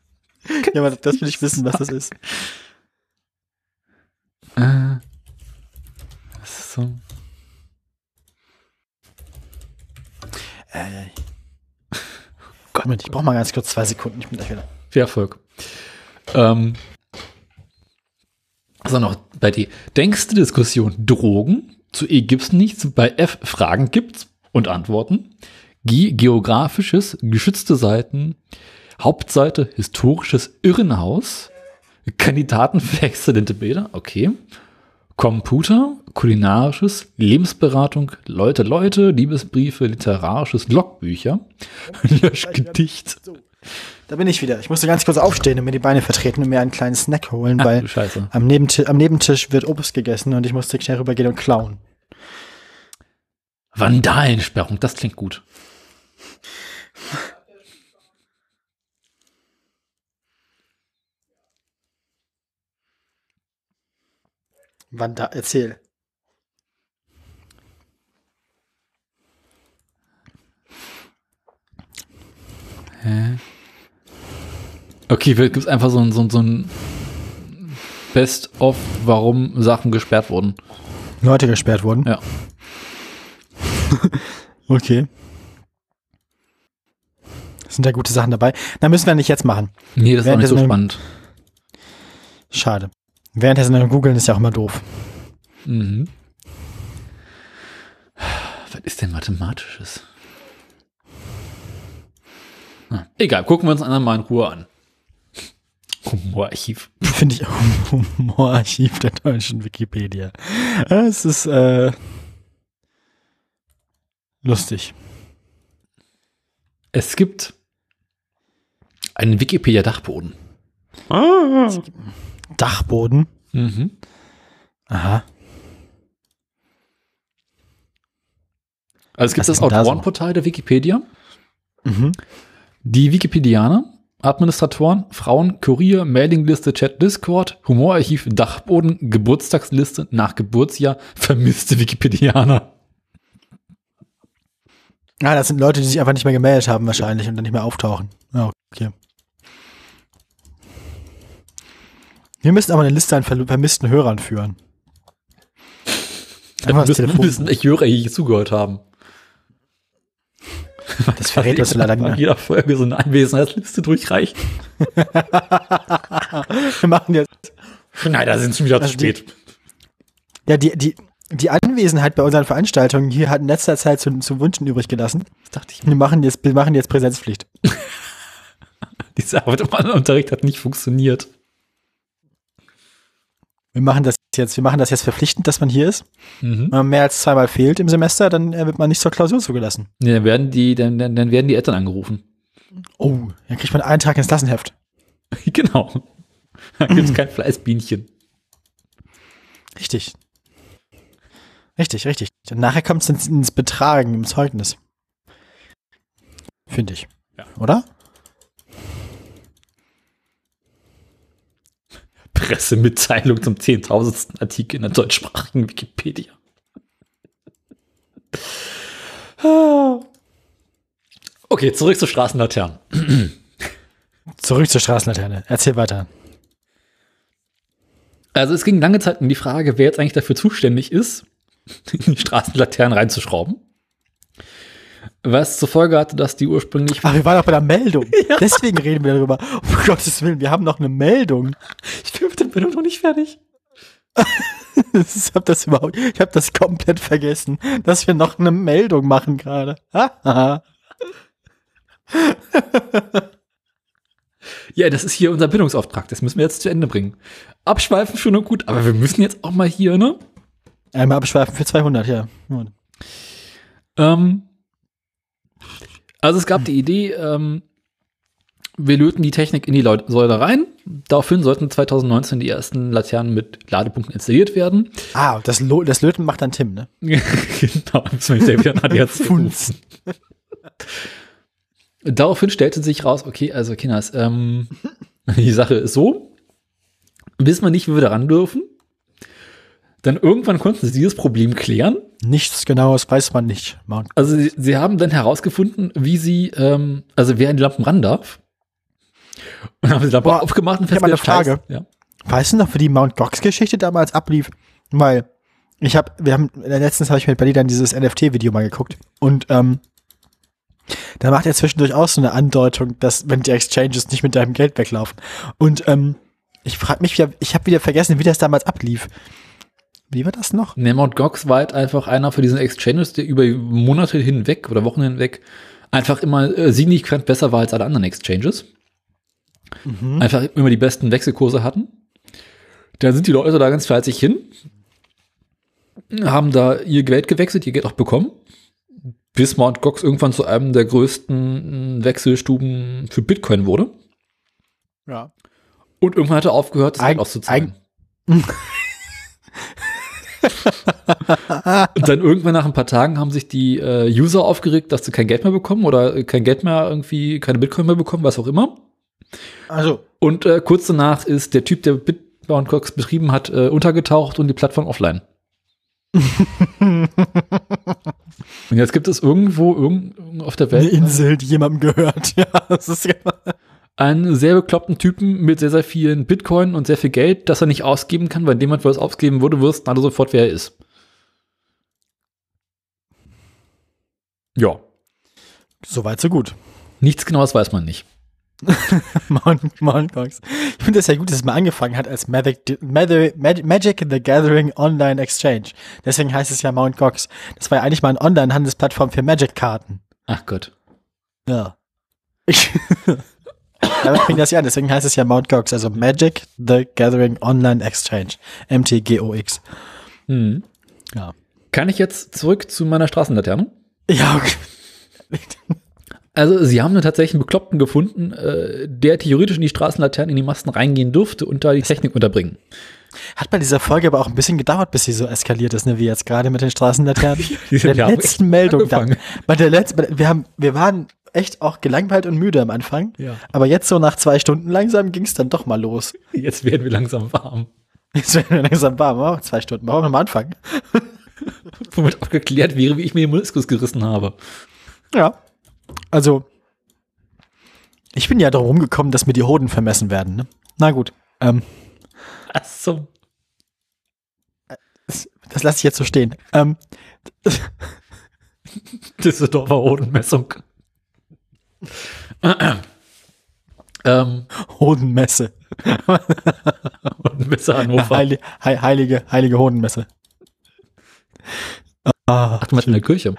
[SPEAKER 1] Ja, aber das will ich wissen, was das ist.
[SPEAKER 2] Äh, so.
[SPEAKER 1] Äh, Moment, ich brauche mal ganz kurz zwei Sekunden, ich bin gleich wieder.
[SPEAKER 2] Viel Erfolg. Ähm, also noch bei D. Denkste Diskussion Drogen. Zu E gibt's nichts. Bei F Fragen gibt's und Antworten. G geografisches, geschützte Seiten. Hauptseite historisches Irrenhaus. Kandidaten für exzellente Bilder. Okay. Computer, kulinarisches, Lebensberatung, Leute, Leute, Liebesbriefe, literarisches, Logbücher, [LAUGHS] Löschgedicht.
[SPEAKER 1] So, da bin ich wieder. Ich musste ganz kurz aufstehen und mir die Beine vertreten und mir einen kleinen Snack holen,
[SPEAKER 2] Ach,
[SPEAKER 1] weil am, Nebenti am Nebentisch wird Obst gegessen und ich musste schnell rübergehen und klauen.
[SPEAKER 2] Vandalensperrung, das klingt gut.
[SPEAKER 1] Wann da? Erzähl.
[SPEAKER 2] Hä? Okay, gibt es einfach so ein, so, so ein Best-of, warum Sachen gesperrt wurden.
[SPEAKER 1] Leute gesperrt wurden?
[SPEAKER 2] Ja. [LAUGHS]
[SPEAKER 1] Okay. Sind da gute Sachen dabei? Na, müssen wir nicht jetzt machen.
[SPEAKER 2] Nee, das ist auch nicht so spannend.
[SPEAKER 1] Schade. Währenddessen dann googeln ist ja auch immer doof.
[SPEAKER 2] Mhm. Was ist denn Mathematisches? Ah, egal, gucken wir uns einen mal in Ruhe an. Humorarchiv.
[SPEAKER 1] Finde ich [LAUGHS] Humorarchiv der deutschen Wikipedia. Es ist äh, lustig.
[SPEAKER 2] Es gibt einen Wikipedia-Dachboden.
[SPEAKER 1] Dachboden.
[SPEAKER 2] Mhm.
[SPEAKER 1] Aha.
[SPEAKER 2] Also es gibt
[SPEAKER 1] Was
[SPEAKER 2] das
[SPEAKER 1] da so?
[SPEAKER 2] Autorenportal der Wikipedia.
[SPEAKER 1] Mhm.
[SPEAKER 2] Die Wikipedianer, Administratoren, Frauen, Kurier, Mailingliste, Chat, Discord, Humorarchiv, Dachboden, Geburtstagsliste, nach Geburtsjahr, vermisste Wikipedianer.
[SPEAKER 1] Ah, das sind Leute, die sich einfach nicht mehr gemeldet haben wahrscheinlich und dann nicht mehr auftauchen. Ja, okay. Wir müssen aber eine Liste an vermissten Hörern führen.
[SPEAKER 2] Wir
[SPEAKER 1] das
[SPEAKER 2] müssen wissen, welche Hörer hier zugehört haben.
[SPEAKER 1] Das verrät uns leider nicht.
[SPEAKER 2] jeder Folge so eine Anwesenheitsliste durchreicht. [LAUGHS]
[SPEAKER 1] Wir machen jetzt.
[SPEAKER 2] Schneider sind schon wieder zu
[SPEAKER 1] Also die-
[SPEAKER 2] spät.
[SPEAKER 1] Ja, die, die, die Anwesenheit bei unseren Veranstaltungen hier hat in letzter Zeit zu, zu wünschen übrig gelassen.
[SPEAKER 2] Das dachte ich,
[SPEAKER 1] Wir machen jetzt, wir machen jetzt Präsenzpflicht. [LAUGHS]
[SPEAKER 2] diese Arbeit im Unterricht hat nicht funktioniert.
[SPEAKER 1] Wir machen das jetzt, wir machen das jetzt verpflichtend, dass man hier ist.
[SPEAKER 2] Mhm.
[SPEAKER 1] Wenn man mehr als zweimal fehlt im Semester, dann äh, wird man nicht zur Klausur zugelassen.
[SPEAKER 2] Nee, dann werden die, dann, dann, dann werden die Eltern angerufen.
[SPEAKER 1] Oh, dann kriegt man einen Tag ins Klassenheft. [LAUGHS]
[SPEAKER 2] genau. Da gibt es kein Fleißbienchen.
[SPEAKER 1] Richtig. Richtig, richtig. Und nachher kommt es ins, ins Betragen im Zeugnis. Finde ich.
[SPEAKER 2] Ja.
[SPEAKER 1] Oder?
[SPEAKER 2] Pressemitteilung zum 10.000. Artikel in der deutschsprachigen Wikipedia. Okay, zurück zu Straßenlaternen.
[SPEAKER 1] Zurück zur Straßenlaterne. Erzähl weiter.
[SPEAKER 2] Also es ging lange Zeit um die Frage, wer jetzt eigentlich dafür zuständig ist, in die Straßenlaternen reinzuschrauben. Was zur Folge hatte, dass die ursprünglich
[SPEAKER 1] Ach, wir waren doch bei der Meldung. [LAUGHS] Deswegen reden wir darüber. Um [LAUGHS] Gottes Willen, wir haben noch eine Meldung.
[SPEAKER 2] Ich bin mit der Meldung noch nicht fertig. [LAUGHS]
[SPEAKER 1] Ich habe das überhaupt, ich habe das komplett vergessen, dass wir noch eine Meldung machen gerade.
[SPEAKER 2] Ja, das ist hier unser Bildungsauftrag. Das müssen wir jetzt zu Ende bringen. Abschweifen schon und gut, aber wir müssen jetzt auch mal hier, ne?
[SPEAKER 1] Einmal abschweifen für 200, ja.
[SPEAKER 2] Ähm, also es gab die Idee, ähm, wir löten die Technik in die Säule rein. Daraufhin sollten 2019 die ersten Laternen mit Ladepunkten installiert werden.
[SPEAKER 1] Ah, das, Lo das Löten macht dann Tim, ne? [LAUGHS]
[SPEAKER 2] genau, müssen wir wieder ADAC rufen. Daraufhin stellte sich raus, okay, also Kinders, ähm, [LAUGHS] die Sache ist so, wissen wir nicht, wie wir da ran dürfen. Dann irgendwann konnten sie dieses Problem klären.
[SPEAKER 1] Nichts Genaues weiß man nicht. Man,
[SPEAKER 2] Also sie, sie haben dann herausgefunden, wie sie, ähm, also wer an die Lampen ran darf. Und haben die Lampe
[SPEAKER 1] Boah,
[SPEAKER 2] aufgemacht und
[SPEAKER 1] ich hab eine
[SPEAKER 2] festgestellt,
[SPEAKER 1] Frage.
[SPEAKER 2] Ja.
[SPEAKER 1] weißt du noch, wie die Mount Gox-Geschichte damals ablief? Weil ich habe, wir haben, letztens habe ich mit Berlin dann dieses NFT-Video mal geguckt und ähm, da macht er zwischendurch auch so eine Andeutung, dass wenn die Exchanges nicht mit deinem Geld weglaufen. Und ähm, ich frage mich wieder, ich habe wieder vergessen, wie das damals ablief. Wie war das noch?
[SPEAKER 2] Nee, Mt. Gox war halt einfach einer von diesen Exchanges, der über Monate hinweg oder Wochen hinweg einfach immer äh, signifikant besser war als alle anderen Exchanges. Einfach immer die besten Wechselkurse hatten. Da sind die Leute da ganz fleißig hin, haben da ihr Geld gewechselt, ihr Geld auch bekommen, bis Mt. Gox irgendwann zu einem der größten äh, Wechselstuben für Bitcoin wurde.
[SPEAKER 1] Ja.
[SPEAKER 2] Und irgendwann hat er aufgehört, das Geld auszuzahlen. [LAUGHS] [LAUGHS] Und dann irgendwann nach ein paar Tagen haben sich die äh, User aufgeregt, dass sie kein Geld mehr bekommen oder äh, kein Geld mehr irgendwie, keine Bitcoin mehr bekommen, was auch immer.
[SPEAKER 1] Also,
[SPEAKER 2] Und äh, kurz danach ist der Typ, der Bitbound Cox betrieben hat, äh, untergetaucht und die Plattform offline. [LAUGHS] und jetzt gibt es irgendwo irgend auf der
[SPEAKER 1] eine
[SPEAKER 2] Welt
[SPEAKER 1] Insel, die jemandem gehört. [LAUGHS] Ja, das ist ja.
[SPEAKER 2] Einen sehr bekloppten Typen mit sehr, sehr vielen Bitcoin und sehr viel Geld, das er nicht ausgeben kann, weil wo er es ausgeben würde, wüssten alle sofort, wer er ist. Ja.
[SPEAKER 1] Soweit, so gut.
[SPEAKER 2] Nichts genaues weiß man nicht. [LAUGHS]
[SPEAKER 1] Mount, Gox. Ich finde das ja gut, dass es mal angefangen hat als Magic, Magic, Magic the Gathering Online Exchange. Deswegen heißt es ja Mount Gox. Das war ja eigentlich mal eine Online-Handelsplattform für Magic-Karten.
[SPEAKER 2] Ach Gott.
[SPEAKER 1] Ja. Ich, [LAUGHS] damit fing das ja an. Deswegen heißt es ja Mount Gox. Also Magic the Gathering Online Exchange. MTGOX.
[SPEAKER 2] Hm.
[SPEAKER 1] Ja.
[SPEAKER 2] Kann ich jetzt zurück zu meiner Straßenlaterne?
[SPEAKER 1] Ja, okay. [LAUGHS]
[SPEAKER 2] Also, sie haben dann tatsächlich einen Bekloppten gefunden, äh, der theoretisch in die Straßenlaternen in die Masten reingehen dürfte und da die Technik unterbringen.
[SPEAKER 1] Hat bei dieser Folge aber auch ein bisschen gedauert, bis sie so eskaliert ist, ne, wie jetzt gerade mit den Straßenlaternen. [LAUGHS]
[SPEAKER 2] Die
[SPEAKER 1] Bei
[SPEAKER 2] sind ja
[SPEAKER 1] der
[SPEAKER 2] auch
[SPEAKER 1] letzten Meldung, da,
[SPEAKER 2] angefangen.
[SPEAKER 1] bei der letzten, wir haben, wir waren echt auch gelangweilt und müde am Anfang.
[SPEAKER 2] Ja.
[SPEAKER 1] Aber jetzt so nach zwei Stunden langsam ging es dann doch mal los.
[SPEAKER 2] Jetzt werden wir langsam warm.
[SPEAKER 1] Jetzt werden wir langsam warm, oh, zwei Stunden. Wir mal anfangen? [LAUGHS]
[SPEAKER 2] Womit auch geklärt wäre, wie ich mir den Meniskus gerissen habe.
[SPEAKER 1] Ja. Also, ich bin ja darum rumgekommen, dass mir die Hoden vermessen werden. Ne? Na gut, ähm,
[SPEAKER 2] Ach so.
[SPEAKER 1] das lasse ich jetzt so stehen. Ähm, [LAUGHS]
[SPEAKER 2] Düsseldorfer Hodenmessung. [CLEARS THROAT] ähm,
[SPEAKER 1] Hodenmesse.
[SPEAKER 2] Hodenmesse Hannover.
[SPEAKER 1] Heili, hei- heilige, heilige Hodenmesse. Ah,
[SPEAKER 2] Ach, du meinst in der Kirche.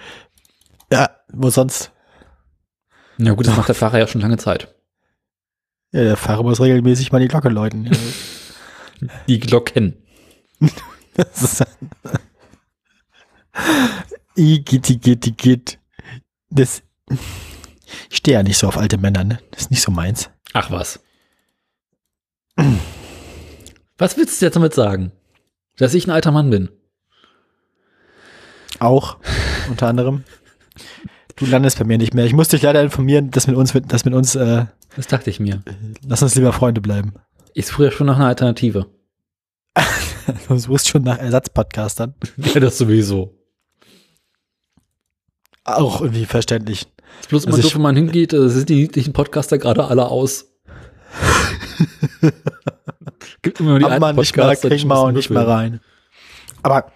[SPEAKER 1] ja, wo sonst?
[SPEAKER 2] Ja gut, das macht der Pfarrer ja schon lange Zeit.
[SPEAKER 1] Ja, der Pfarrer muss regelmäßig mal die Glocke läuten. [LAUGHS]
[SPEAKER 2] Die Glocken.
[SPEAKER 1] Das ist Igitt, igitt, igitt. Das, ich stehe ja nicht so auf alte Männer, ne? Das ist nicht so meins.
[SPEAKER 2] Ach was. Was willst du jetzt damit sagen? Dass ich ein alter Mann bin?
[SPEAKER 1] Auch, unter anderem. Du landest bei mir nicht mehr. Ich muss dich leider informieren, dass mit uns, dass mit uns, äh,
[SPEAKER 2] Das dachte ich mir.
[SPEAKER 1] lass uns lieber Freunde bleiben.
[SPEAKER 2] Ich suche ja schon nach einer Alternative. [LAUGHS]
[SPEAKER 1] Du suchst schon nach Ersatzpodcastern.
[SPEAKER 2] Ja, das sowieso.
[SPEAKER 1] Auch irgendwie verständlich.
[SPEAKER 2] Ist bloß immer
[SPEAKER 1] Also
[SPEAKER 2] so,
[SPEAKER 1] ich-
[SPEAKER 2] wenn man hingeht, äh, sind die niedlichen Podcaster gerade alle aus. [LAUGHS] Gibt immer nur die
[SPEAKER 1] wir
[SPEAKER 2] alten
[SPEAKER 1] nicht
[SPEAKER 2] Podcaster, die
[SPEAKER 1] kriegen nicht mehr rein. Aber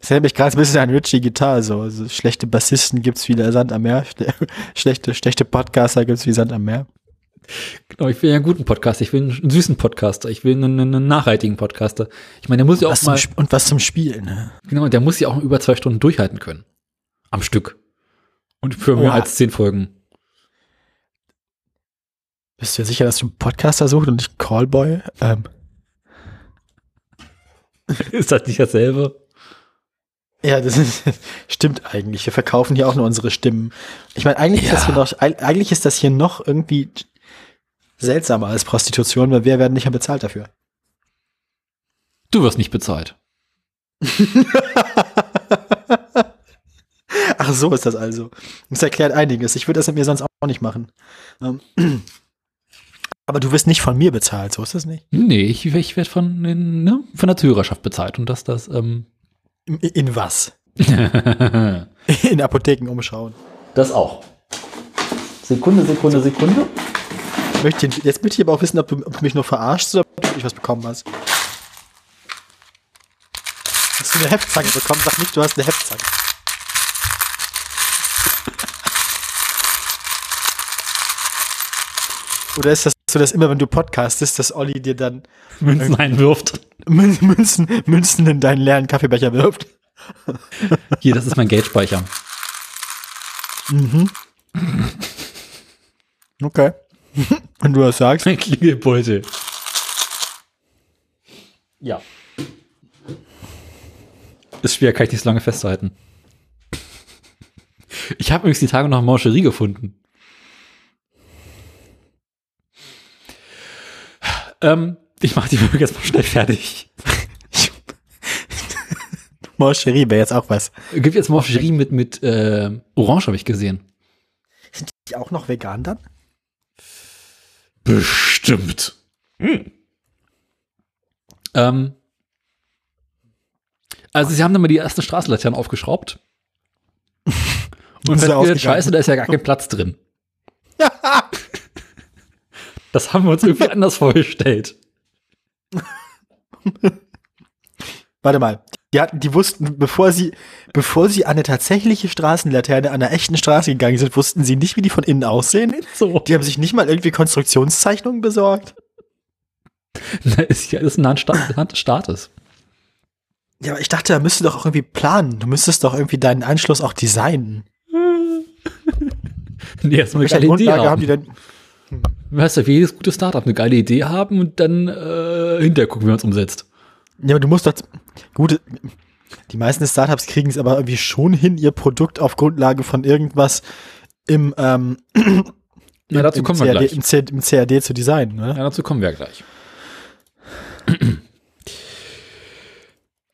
[SPEAKER 1] es erinnert mich gerade ein bisschen an Richie Guitar. So. Also schlechte Bassisten gibt's wie der Sand am Meer. [LAUGHS] Schlechte, schlechte Podcaster gibt's wie Sand am Meer.
[SPEAKER 2] Genau, ich will ja einen guten Podcast, ich will einen süßen Podcaster, ich will einen, einen nachhaltigen Podcaster. Ich meine, der muss ja auch
[SPEAKER 1] zum,
[SPEAKER 2] mal,
[SPEAKER 1] und was zum Spielen. Ne?
[SPEAKER 2] genau, der muss ja auch über zwei Stunden durchhalten können. Am Stück. Und für mehr
[SPEAKER 1] Oha.
[SPEAKER 2] als zehn Folgen.
[SPEAKER 1] Bist du dir sicher, dass du einen Podcaster suchst und nicht Callboy? Ähm, [LAUGHS]
[SPEAKER 2] Ist das nicht dasselbe?
[SPEAKER 1] ja, das ist, [LAUGHS] stimmt eigentlich. Wir verkaufen hier auch nur unsere Stimmen. Ich meine, eigentlich ist das
[SPEAKER 2] Ja.
[SPEAKER 1] hier noch, eig- eigentlich ist das hier noch irgendwie seltsamer als Prostitution, weil wir werden nicht mehr bezahlt dafür.
[SPEAKER 2] Du wirst nicht bezahlt. [LAUGHS]
[SPEAKER 1] Ach, so ist das also. Das erklärt einiges. Ich würde das mit mir sonst auch nicht machen. Ähm, [CLEARS THROAT] Aber du wirst nicht von mir bezahlt, so ist das nicht?
[SPEAKER 2] Nee, ich, ich werde von, ne, von der Zuhörerschaft bezahlt und dass das, ähm,
[SPEAKER 1] In, in was? [LAUGHS] In Apotheken umschauen.
[SPEAKER 2] das auch. Sekunde, Sekunde, Sekunde.
[SPEAKER 1] Möchte, jetzt möchte ich aber auch wissen, ob du, ob du mich nur verarschst oder ob du wirklich was bekommen hast. Hast du eine Heftzange bekommen? Sag nicht, du hast eine Heftzange. Oder ist das so, dass immer, wenn du podcastest, dass Olli dir dann
[SPEAKER 2] Münzen einwirft.
[SPEAKER 1] Mün- Münzen, Münzen in deinen leeren Kaffeebecher wirft?
[SPEAKER 2] Hier, das ist mein Geldspeicher.
[SPEAKER 1] Mhm. Okay. [LAUGHS] Wenn du das sagst.
[SPEAKER 2] Mein Klingelbeutel. Ja. Ist schwer, kann ich nicht so lange festhalten. Ich habe übrigens die Tage noch eine Mancherie gefunden. Ähm, ich mache die Folge jetzt mal schnell fertig. [LAUGHS]
[SPEAKER 1] Mancherie wäre jetzt auch was.
[SPEAKER 2] Gibt jetzt Mancherie mit, mit äh, Orange, habe ich gesehen.
[SPEAKER 1] Sind die auch noch vegan dann?
[SPEAKER 2] Bestimmt. Ähm, also sie haben dann mal die ersten Straßenlaternen aufgeschraubt. [LAUGHS] Und
[SPEAKER 1] Ist ja
[SPEAKER 2] festgestellt, scheiße, da ist ja gar kein Platz drin. [LAUGHS] Das haben wir uns irgendwie [LAUGHS] anders vorgestellt. [LAUGHS]
[SPEAKER 1] Warte mal. Die, hatten, die wussten, bevor sie, bevor sie an eine tatsächliche Straßenlaterne an einer echten Straße gegangen sind, wussten sie nicht, wie die von innen aussehen.
[SPEAKER 2] So.
[SPEAKER 1] Die haben sich nicht mal irgendwie Konstruktionszeichnungen besorgt. [LAUGHS]
[SPEAKER 2] Da ist ja alles ein Hand des Staates.
[SPEAKER 1] Ja, aber ich dachte, da müsstest du doch auch irgendwie planen. Du müsstest doch irgendwie deinen Anschluss auch designen.
[SPEAKER 2] Nee, erstmal
[SPEAKER 1] Welche Grundlage haben
[SPEAKER 2] haben.
[SPEAKER 1] die denn?
[SPEAKER 2] Weißt du, wie jedes gute Startup eine geile Idee haben und dann äh, hinterher gucken, wie man es umsetzt.
[SPEAKER 1] Ja, aber du musst doch, gut, die meisten Startups kriegen es aber irgendwie schon hin, ihr Produkt auf Grundlage von irgendwas im, ähm,
[SPEAKER 2] Na, dazu
[SPEAKER 1] im,
[SPEAKER 2] kommen wir
[SPEAKER 1] CAD,
[SPEAKER 2] gleich.
[SPEAKER 1] im, C, im CAD zu designen, ne?
[SPEAKER 2] Ja, dazu kommen wir gleich. [CLEARS THROAT]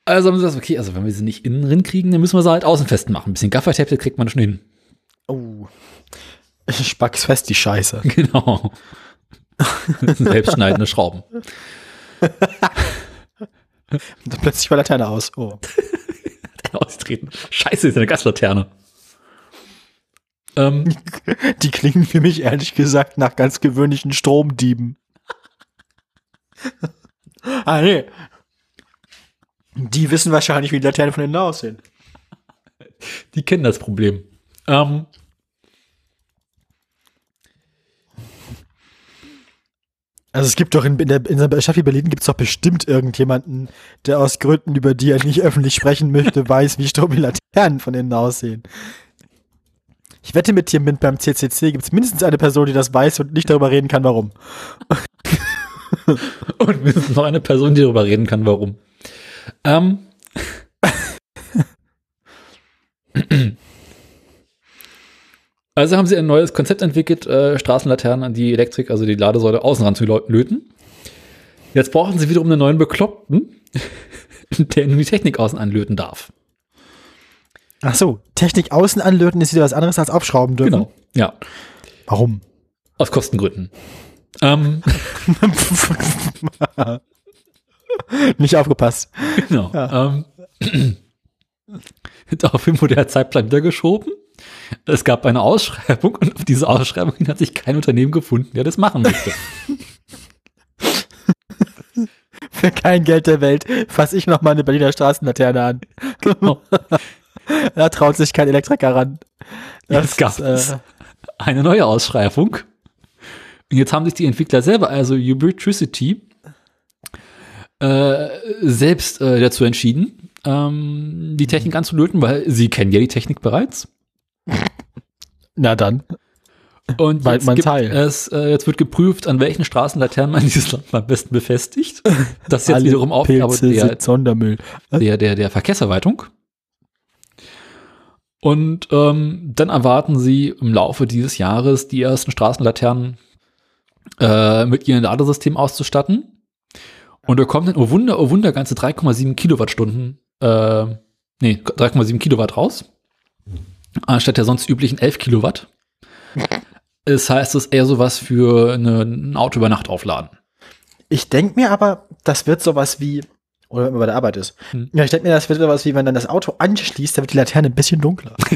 [SPEAKER 2] Also haben sie gesagt, okay, also wenn wir sie nicht innen drin kriegen, dann müssen wir sie halt außen fest machen. Ein bisschen Gaffertape, das kriegt man schon hin.
[SPEAKER 1] Oh. [LAUGHS] Spack's fest, die Scheiße. [LAUGHS]
[SPEAKER 2] Genau. [LAUGHS] Selbstschneidende Schrauben.
[SPEAKER 1] Und dann plötzlich war Laterne aus. Oh.
[SPEAKER 2] Austreten. Scheiße, ist eine Gaslaterne. Ähm,
[SPEAKER 1] Die klingen für mich ehrlich gesagt nach ganz gewöhnlichen Stromdieben. ah, nee. Die wissen wahrscheinlich, wie die Laternen von innen aussehen.
[SPEAKER 2] die kennen das Problem. Ähm,
[SPEAKER 1] Also es gibt doch in, in der, in der Stadt wie Berlin gibt es doch bestimmt irgendjemanden, der aus Gründen, über die er nicht öffentlich sprechen möchte, [LAUGHS] weiß, wie Strom die Laternen von innen aussehen. Ich wette mit dir, mit beim CCC gibt es mindestens eine Person, die das weiß und nicht darüber reden kann, warum. [LAUGHS]
[SPEAKER 2] und mindestens noch eine Person, die darüber reden kann, warum. Ähm, [LAUGHS] [CLEARS THROAT] also haben sie ein neues Konzept entwickelt, äh, Straßenlaternen an die Elektrik, also die Ladesäule außen ran zu löten. Jetzt brauchen sie wiederum einen neuen Bekloppten, [LAUGHS] der nun die Technik außen anlöten darf.
[SPEAKER 1] Ach so, Technik außen anlöten ist wieder was anderes als aufschrauben dürfen.
[SPEAKER 2] Genau. Ja,
[SPEAKER 1] Warum?
[SPEAKER 2] aus Kostengründen. Ähm, [LAUGHS]
[SPEAKER 1] nicht aufgepasst.
[SPEAKER 2] Genau. Ähm, [CLEARS THROAT] daraufhin wurde der Zeitplan wieder geschoben. Es gab eine Ausschreibung und auf diese Ausschreibung hin hat sich kein Unternehmen gefunden, der das machen möchte. [LAUGHS]
[SPEAKER 1] Für kein Geld der Welt fasse ich noch mal eine Berliner Straßenlaterne an.
[SPEAKER 2] Genau. [LAUGHS]
[SPEAKER 1] da traut sich kein Elektriker ran.
[SPEAKER 2] Jetzt gab
[SPEAKER 1] ist,
[SPEAKER 2] es
[SPEAKER 1] äh,
[SPEAKER 2] eine neue Ausschreibung. Und jetzt haben sich die Entwickler selber, also Ubitricity, äh, selbst äh, dazu entschieden, ähm, die Technik anzulöten, weil sie kennen ja die Technik bereits.
[SPEAKER 1] Na dann.
[SPEAKER 2] Und
[SPEAKER 1] Weil
[SPEAKER 2] jetzt, gibt
[SPEAKER 1] Teil.
[SPEAKER 2] es, äh, jetzt wird geprüft, an welchen Straßenlaternen man [LAUGHS] dieses Land am besten befestigt. Das ist jetzt wiederum Aufgabe der,
[SPEAKER 1] Sondermüll.
[SPEAKER 2] der, der, der Verkehrserweitung. Und ähm, dann erwarten sie im Laufe dieses Jahres die ersten Straßenlaternen äh, mit ihrem Ladesystem auszustatten. Und da kommen dann, oh Wunder, oh Wunder, ganze 3,7 Kilowattstunden, äh, nee, 3,7 Kilowatt raus. Anstatt der sonst üblichen 11 Kilowatt. Das heißt, es ist eher sowas für eine, ein Auto über Nacht aufladen.
[SPEAKER 1] Ich denke mir aber, das wird sowas wie, oder wenn man bei der Arbeit ist.
[SPEAKER 2] Hm.
[SPEAKER 1] Ja, ich denke mir, das wird sowas wie, wenn dann das Auto anschließt, dann wird die Laterne ein bisschen dunkler. [LAUGHS]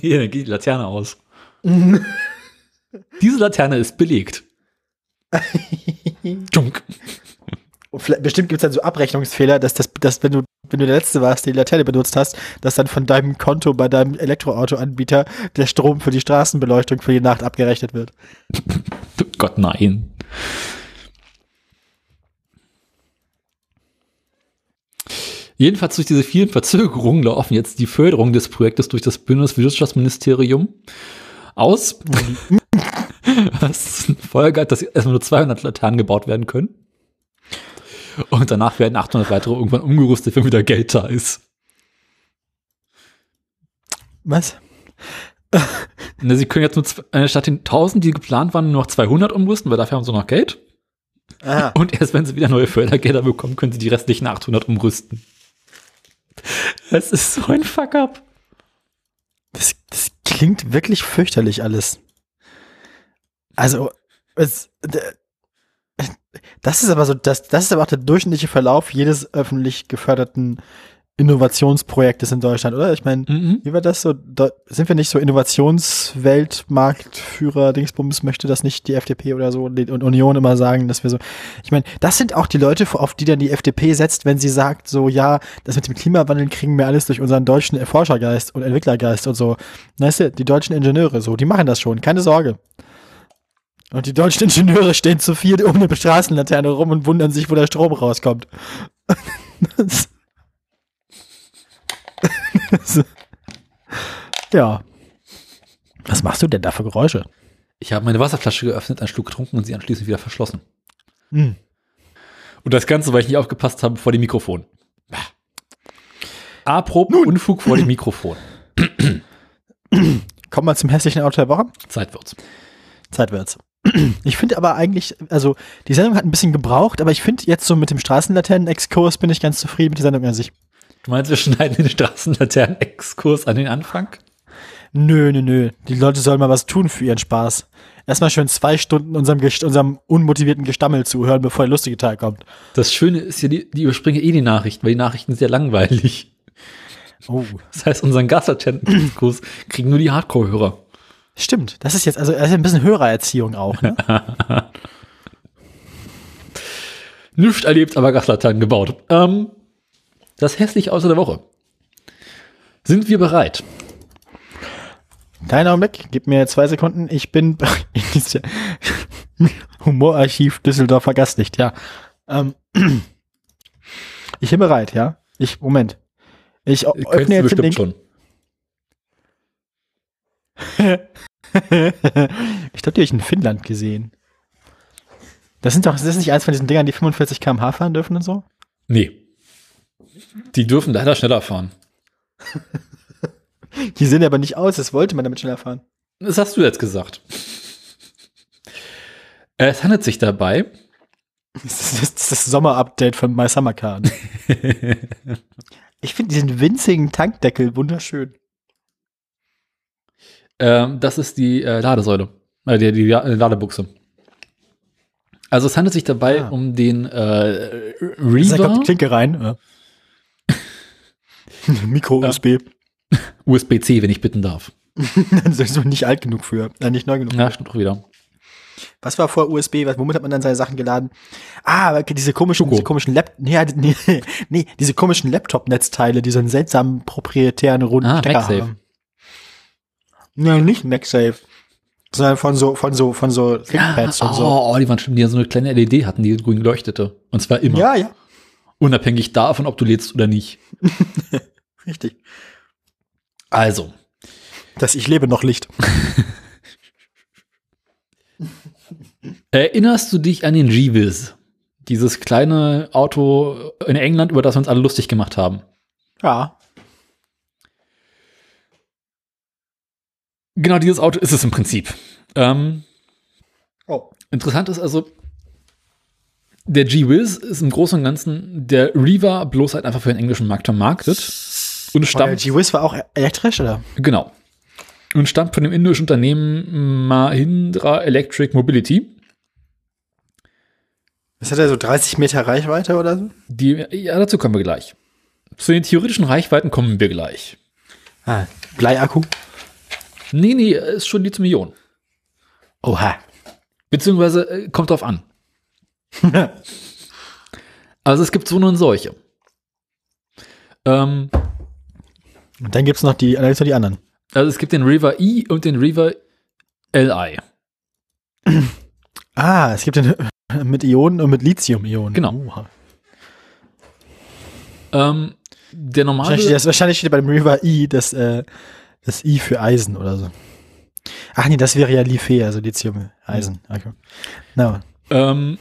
[SPEAKER 2] Hier, dann geht die Laterne aus. Diese Laterne ist belegt. [LAUGHS] Dunk.
[SPEAKER 1] Und bestimmt gibt es dann so Abrechnungsfehler, dass das, dass wenn du, wenn du der Letzte warst, der die Laterne benutzt hast, dass dann von deinem Konto bei deinem Elektroautoanbieter der Strom für die Straßenbeleuchtung für die Nacht abgerechnet wird. [LAUGHS]
[SPEAKER 2] Gott, nein. Jedenfalls durch diese vielen Verzögerungen laufen jetzt die Förderung des Projektes durch das Bundeswirtschaftsministerium aus. [LAUGHS] Was Folge hat, dass erstmal nur 200 Laternen gebaut werden können. Und danach werden 800 weitere irgendwann umgerüstet, wenn wieder Geld da ist.
[SPEAKER 1] Was?
[SPEAKER 2] Ne, sie können jetzt nur äh, statt den 1000, die geplant waren, nur noch 200 umrüsten, weil dafür haben sie noch Geld.
[SPEAKER 1] Ah,
[SPEAKER 2] Und erst wenn sie wieder neue Fördergelder bekommen, können sie die restlichen 800 umrüsten. Das ist so ein Fuck-up.
[SPEAKER 1] das, das klingt wirklich fürchterlich alles. Also, es, das ist aber so, das, das ist aber auch der durchschnittliche Verlauf jedes öffentlich geförderten Innovationsprojektes in Deutschland, oder? Ich meine,
[SPEAKER 2] Mhm.
[SPEAKER 1] Wie war das so? Da, sind wir nicht so Innovationsweltmarktführer, Dingsbums, möchte das nicht die FDP oder so die- und Union immer sagen, dass wir so. Ich meine, das sind auch die Leute, auf die dann die FDP setzt, wenn sie sagt, so, ja, das mit dem Klimawandel kriegen wir alles durch unseren deutschen Forschergeist und Entwicklergeist und so. Weißt du, die deutschen Ingenieure, so, die machen das schon, keine Sorge. Und die deutschen Ingenieure stehen zu viel um eine Straßenlaterne rum und wundern sich, wo der Strom rauskommt. Das- Das- ja. Was machst du denn da für Geräusche?
[SPEAKER 2] Ich habe meine Wasserflasche geöffnet, einen Schluck getrunken und sie anschließend wieder verschlossen.
[SPEAKER 1] Hm.
[SPEAKER 2] Und das Ganze, weil ich nicht aufgepasst habe vor dem Mikrofon. Apropos Unfug vor dem Mikrofon.
[SPEAKER 1] Kommen wir zum hässlichen Auto der Woche.
[SPEAKER 2] Zeit wird's.
[SPEAKER 1] Zeit wird's. [CLEARS THROAT] Ich finde aber eigentlich, also die Sendung hat ein bisschen gebraucht, aber ich finde jetzt so mit dem Straßenlaternen-Exkurs bin ich ganz zufrieden mit der Sendung an sich.
[SPEAKER 2] Du meinst, wir schneiden den Straßenlaternen-Exkurs an den Anfang?
[SPEAKER 1] Nö, nö, nö. Die Leute sollen mal was tun für ihren Spaß. Erstmal schön zwei Stunden unserem, unserem unmotivierten Gestammel zuhören, bevor der lustige Teil kommt.
[SPEAKER 2] Das Schöne ist ja, die, die überspringen eh die Nachrichten, weil die Nachrichten sind sehr langweilig.
[SPEAKER 1] Oh.
[SPEAKER 2] Das heißt, unseren Gastattenten-Exkurs kriegen nur die Hardcore-Hörer.
[SPEAKER 1] Stimmt. Das ist jetzt also das ist ein bisschen Hörererziehung auch, ne? [LAUGHS]
[SPEAKER 2] Nicht erlebt, aber Gaslaternen gebaut. Ähm, das hässliche Auto der Woche. Sind wir bereit?
[SPEAKER 1] Kleiner Augenblick, gib mir zwei Sekunden. Ich bin [LAUGHS] [LAUGHS] Humorarchiv Düsseldorfer Gastlicht, ja. Ähm, [CLEARS THROAT] ich bin bereit, ja. Ich, Moment. Ich
[SPEAKER 2] Kennst
[SPEAKER 1] öffne
[SPEAKER 2] du
[SPEAKER 1] jetzt den Link.
[SPEAKER 2] schon.
[SPEAKER 1] Ich glaube, die habe ich in Finnland gesehen. Das sind doch, das ist nicht eins von diesen Dingern, die 45 km/h fahren dürfen und so?
[SPEAKER 2] Nee. Die dürfen leider schneller fahren. [LAUGHS]
[SPEAKER 1] Die sehen aber nicht aus, das wollte man damit schneller fahren.
[SPEAKER 2] Das hast du jetzt gesagt. Es handelt sich dabei [LAUGHS]
[SPEAKER 1] Das ist das, das Sommerupdate von My Summer Car. ne? [LAUGHS] ich finde diesen winzigen Tankdeckel wunderschön.
[SPEAKER 2] Ähm, das ist die äh, Ladesäule, äh, die, die La- Ladebuchse. Also es handelt sich dabei
[SPEAKER 1] Ah.
[SPEAKER 2] um den äh, Reaver
[SPEAKER 1] Klinke rein. Ja. [LAUGHS] Micro-USB.
[SPEAKER 2] USB-C, [LAUGHS] wenn ich bitten darf.
[SPEAKER 1] Das ist so nicht alt genug für. Äh, nicht neu genug.
[SPEAKER 2] Ja, stimmt auch wieder.
[SPEAKER 1] Was war vor USB? Was, womit hat man dann seine Sachen geladen? Ah, diese komischen, diese komischen Lap [LAUGHS] nee, nee, nee, diese komischen Laptop-Netzteile, die so einen seltsamen proprietären runden
[SPEAKER 2] Ah,
[SPEAKER 1] Stecker
[SPEAKER 2] MagSafe.
[SPEAKER 1] haben. Ja, nicht MagSafe. Sondern von so, von so, von so ThinkPads
[SPEAKER 2] oh,
[SPEAKER 1] und so.
[SPEAKER 2] oh, die waren stimmt, die ja so eine kleine LED hatten, die grün leuchtete. Und zwar immer.
[SPEAKER 1] Ja, ja,
[SPEAKER 2] Unabhängig davon, ob du lädst oder nicht. [LAUGHS]
[SPEAKER 1] richtig.
[SPEAKER 2] Also,
[SPEAKER 1] Das Ich lebe noch Licht. [LAUGHS]
[SPEAKER 2] Erinnerst du dich an den G-Wiz? Dieses kleine Auto in England, über das wir uns alle lustig gemacht haben.
[SPEAKER 1] Ja.
[SPEAKER 2] Genau dieses Auto ist es im Prinzip. Ähm,
[SPEAKER 1] Oh.
[SPEAKER 2] interessant ist also, der G-Wiz ist im Großen und Ganzen der Reaver bloß halt einfach für den englischen Markt vermarktet. Und
[SPEAKER 1] Und der
[SPEAKER 2] stammt,
[SPEAKER 1] G-Wiz war auch elektrisch, oder?
[SPEAKER 2] genau. Und stammt von dem indischen Unternehmen Mahindra Electric Mobility.
[SPEAKER 1] Was hat er so 30 Meter Reichweite oder so?
[SPEAKER 2] Die, ja, dazu kommen wir gleich. Zu den theoretischen Reichweiten kommen wir gleich.
[SPEAKER 1] Ah, Bleiakku.
[SPEAKER 2] Nee, nee, ist schon Lithium-Ionen.
[SPEAKER 1] Oha.
[SPEAKER 2] Beziehungsweise äh, kommt drauf an. [LAUGHS] Also es gibt so und solche. Ähm,
[SPEAKER 1] Und dann gibt's noch die, dann gibt's noch die anderen.
[SPEAKER 2] also es gibt den River E und den River Li. [CLEARS THROAT]
[SPEAKER 1] Ah, es gibt den [LAUGHS] mit Ionen und mit Lithium-Ionen.
[SPEAKER 2] Genau.
[SPEAKER 1] Oha.
[SPEAKER 2] Ähm, der normale.
[SPEAKER 1] Wahrscheinlich, das, wahrscheinlich steht bei dem River I das, äh, das I für Eisen oder so. Ach nee, das wäre ja Life, also Lithium, Eisen. Okay. No.
[SPEAKER 2] Ähm,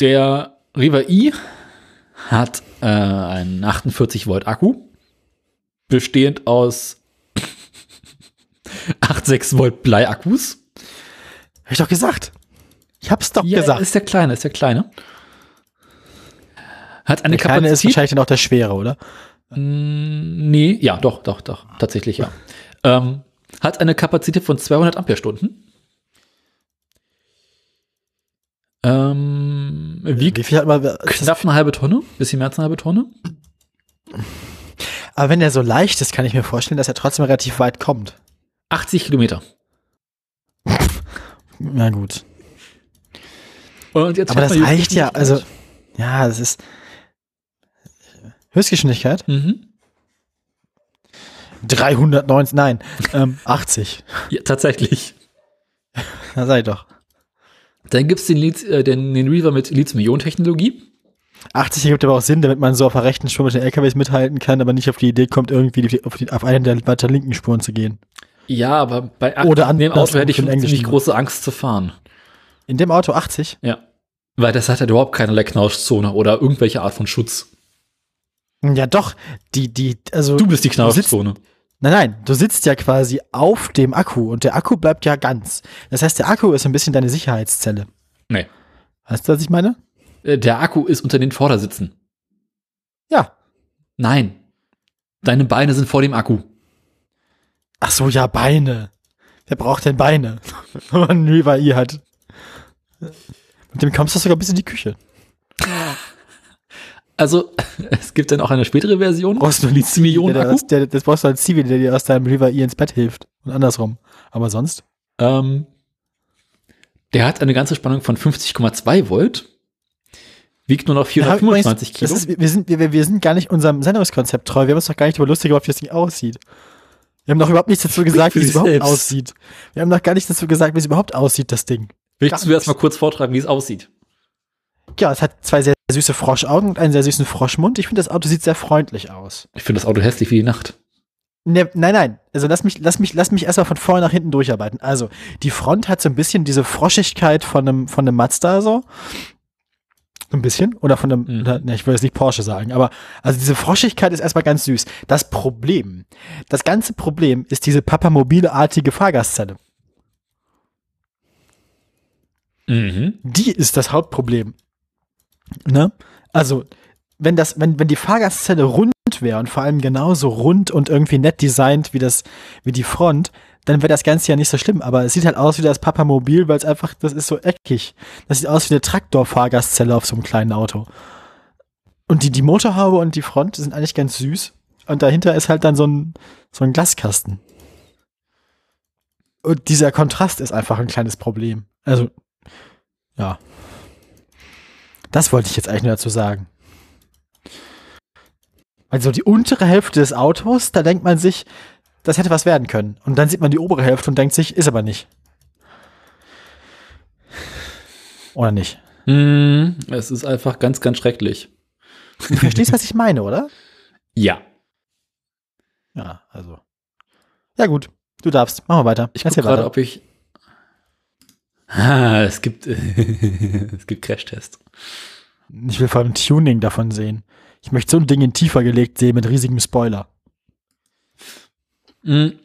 [SPEAKER 2] der River I hat äh, einen 48 Volt Akku, bestehend aus [LAUGHS] 8,6 Volt Bleiakkus.
[SPEAKER 1] Hab ich doch gesagt. Ich hab's doch
[SPEAKER 2] Ja,
[SPEAKER 1] gesagt.
[SPEAKER 2] ist der kleine, ist der kleine. Hat eine
[SPEAKER 1] Der kleine ist
[SPEAKER 2] Kapazität.
[SPEAKER 1] wahrscheinlich dann auch der schwere, oder?
[SPEAKER 2] Mm, nee, ja, doch, doch, doch, tatsächlich ja. Ähm, hat eine Kapazität von 200 Ampere-Stunden. Ähm, wiegt
[SPEAKER 1] Wie viel hat man?
[SPEAKER 2] knapp eine halbe Tonne, bisschen mehr als eine halbe Tonne.
[SPEAKER 1] Aber wenn der so leicht ist, kann ich mir vorstellen, dass er trotzdem relativ weit kommt.
[SPEAKER 2] 80 Kilometer.
[SPEAKER 1] Na gut.
[SPEAKER 2] Und jetzt
[SPEAKER 1] Aber das reicht ja, also, ja, das ist Höchstgeschwindigkeit?
[SPEAKER 2] Mhm.
[SPEAKER 1] 390, nein, ähm, [LAUGHS] 80.
[SPEAKER 2] Ja, tatsächlich. [LAUGHS]
[SPEAKER 1] Na sei doch.
[SPEAKER 2] Dann gibt's den, Lithium- äh, den, den Reaver mit Lithium-Ionen-Technologie.
[SPEAKER 1] 80 ergibt aber auch Sinn, damit man so auf der rechten Spur mit den LKWs mithalten kann, aber nicht auf die Idee kommt, irgendwie die, auf, die, auf einen der weiter linken Spuren zu gehen.
[SPEAKER 2] Ja, aber bei
[SPEAKER 1] Oder
[SPEAKER 2] an dem Auto hätte ich schon
[SPEAKER 1] den
[SPEAKER 2] ziemlich große Angst zu fahren.
[SPEAKER 1] In dem Auto 80?
[SPEAKER 2] Ja. Weil das hat halt überhaupt keinerlei Knauschzone oder irgendwelche Art von Schutz.
[SPEAKER 1] Ja, doch. Die, die, also.
[SPEAKER 2] Du bist die Knauschzone.
[SPEAKER 1] Nein, nein, du sitzt ja quasi auf dem Akku und der Akku bleibt ja ganz. Das heißt, der Akku ist ein bisschen deine Sicherheitszelle.
[SPEAKER 2] Nee.
[SPEAKER 1] Weißt du, was ich meine?
[SPEAKER 2] Äh, Der Akku ist unter den Vordersitzen.
[SPEAKER 1] Ja.
[SPEAKER 2] Nein. Deine Beine sind vor dem Akku.
[SPEAKER 1] Ach so, ja, Beine. Wer braucht denn Beine? [LAUGHS] Wenn man Riva I hat. Mit dem kommst du sogar bis in die Küche.
[SPEAKER 2] Also, [LAUGHS] es gibt dann auch eine spätere Version.
[SPEAKER 1] Brauchst du einen Zivi, der, das, der, das brauchst du als Zivi, der dir aus deinem Riva I ins Bett hilft. Und andersrum. Aber sonst?
[SPEAKER 2] Ähm, der hat eine ganze Spannung von 50,2 Volt. Wiegt nur noch
[SPEAKER 1] Ja,
[SPEAKER 2] 425
[SPEAKER 1] übrigens, das
[SPEAKER 2] Kilo.
[SPEAKER 1] ist, wir, sind, wir, wir sind gar nicht unserem Sendungskonzept treu. Wir haben uns doch gar nicht darüber lustig gemacht, wie das Ding aussieht. Wir haben doch überhaupt nichts dazu gesagt, wie es überhaupt
[SPEAKER 2] selbst.
[SPEAKER 1] aussieht. Wir haben doch gar nichts dazu gesagt, wie es überhaupt aussieht, das Ding.
[SPEAKER 2] Willst du erst mal kurz vortragen, wie es aussieht?
[SPEAKER 1] Ja, es hat zwei sehr süße Froschaugen und einen sehr süßen Froschmund. Ich finde, das Auto sieht sehr freundlich aus.
[SPEAKER 2] Ich finde das Auto hässlich wie die Nacht.
[SPEAKER 1] Ne, nein, nein. Also lass mich, lass mich, lass mich erstmal von vorne nach hinten durcharbeiten. Also, die Front hat so ein bisschen diese Froschigkeit von einem, von einem Mazda so. So ein bisschen. Oder von einem,
[SPEAKER 2] Mhm.
[SPEAKER 1] oder, ne, ich will jetzt nicht Porsche sagen, aber also diese Froschigkeit ist erstmal ganz süß. Das Problem, das ganze Problem ist diese Papamobile-artige Fahrgastzelle.
[SPEAKER 2] Mhm.
[SPEAKER 1] Die ist das Hauptproblem. Ne? Also, wenn das, wenn, wenn die Fahrgastzelle rund wäre und vor allem genauso rund und irgendwie nett designt wie das, wie die Front, dann wäre das Ganze ja nicht so schlimm. Aber es sieht halt aus wie das Papamobil, weil es einfach, das ist so eckig. Das sieht aus wie eine Traktor-Fahrgastzelle auf so einem kleinen Auto. Und die, die Motorhaube und die Front sind eigentlich ganz süß. Und dahinter ist halt dann so ein, so ein Glaskasten. Und dieser Kontrast ist einfach ein kleines Problem. Also, ja. Das wollte ich jetzt eigentlich nur dazu sagen. Also die untere Hälfte des Autos, da denkt man sich, das hätte was werden können. Und dann sieht man die obere Hälfte und denkt sich, ist aber nicht. Oder nicht?
[SPEAKER 2] Mhm. Es ist einfach ganz, ganz schrecklich.
[SPEAKER 1] Du verstehst, was ich meine, oder? [LAUGHS]
[SPEAKER 2] Ja.
[SPEAKER 1] Ja, also. Ja gut, du darfst. Machen wir weiter.
[SPEAKER 2] Ich gucke gerade, ob ich Ah, es gibt, [LAUGHS] es gibt Crashtest.
[SPEAKER 1] Ich will vor allem Tuning davon sehen. Ich möchte so ein Ding in tiefer gelegt sehen mit riesigem Spoiler.
[SPEAKER 2] Mhm.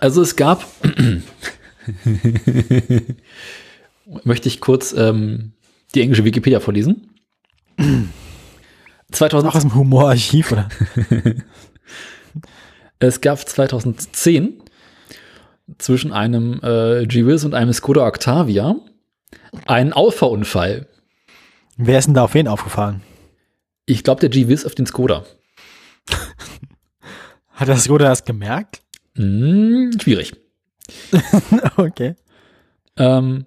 [SPEAKER 2] Also es gab, [COUGHS] möchte ich kurz ähm, die englische Wikipedia vorlesen. 2000,
[SPEAKER 1] Auch aus dem Humorarchiv, oder? [LAUGHS]
[SPEAKER 2] es gab 2010 zwischen einem äh, G-Wiz und einem Skoda Octavia einen Auffahrunfall.
[SPEAKER 1] Wer ist denn da auf wen aufgefahren?
[SPEAKER 2] Ich glaube, der G-Wiz auf den Skoda. [LAUGHS]
[SPEAKER 1] Hat das Skoda das gemerkt?
[SPEAKER 2] Hm, schwierig. [LAUGHS]
[SPEAKER 1] okay.
[SPEAKER 2] Ähm,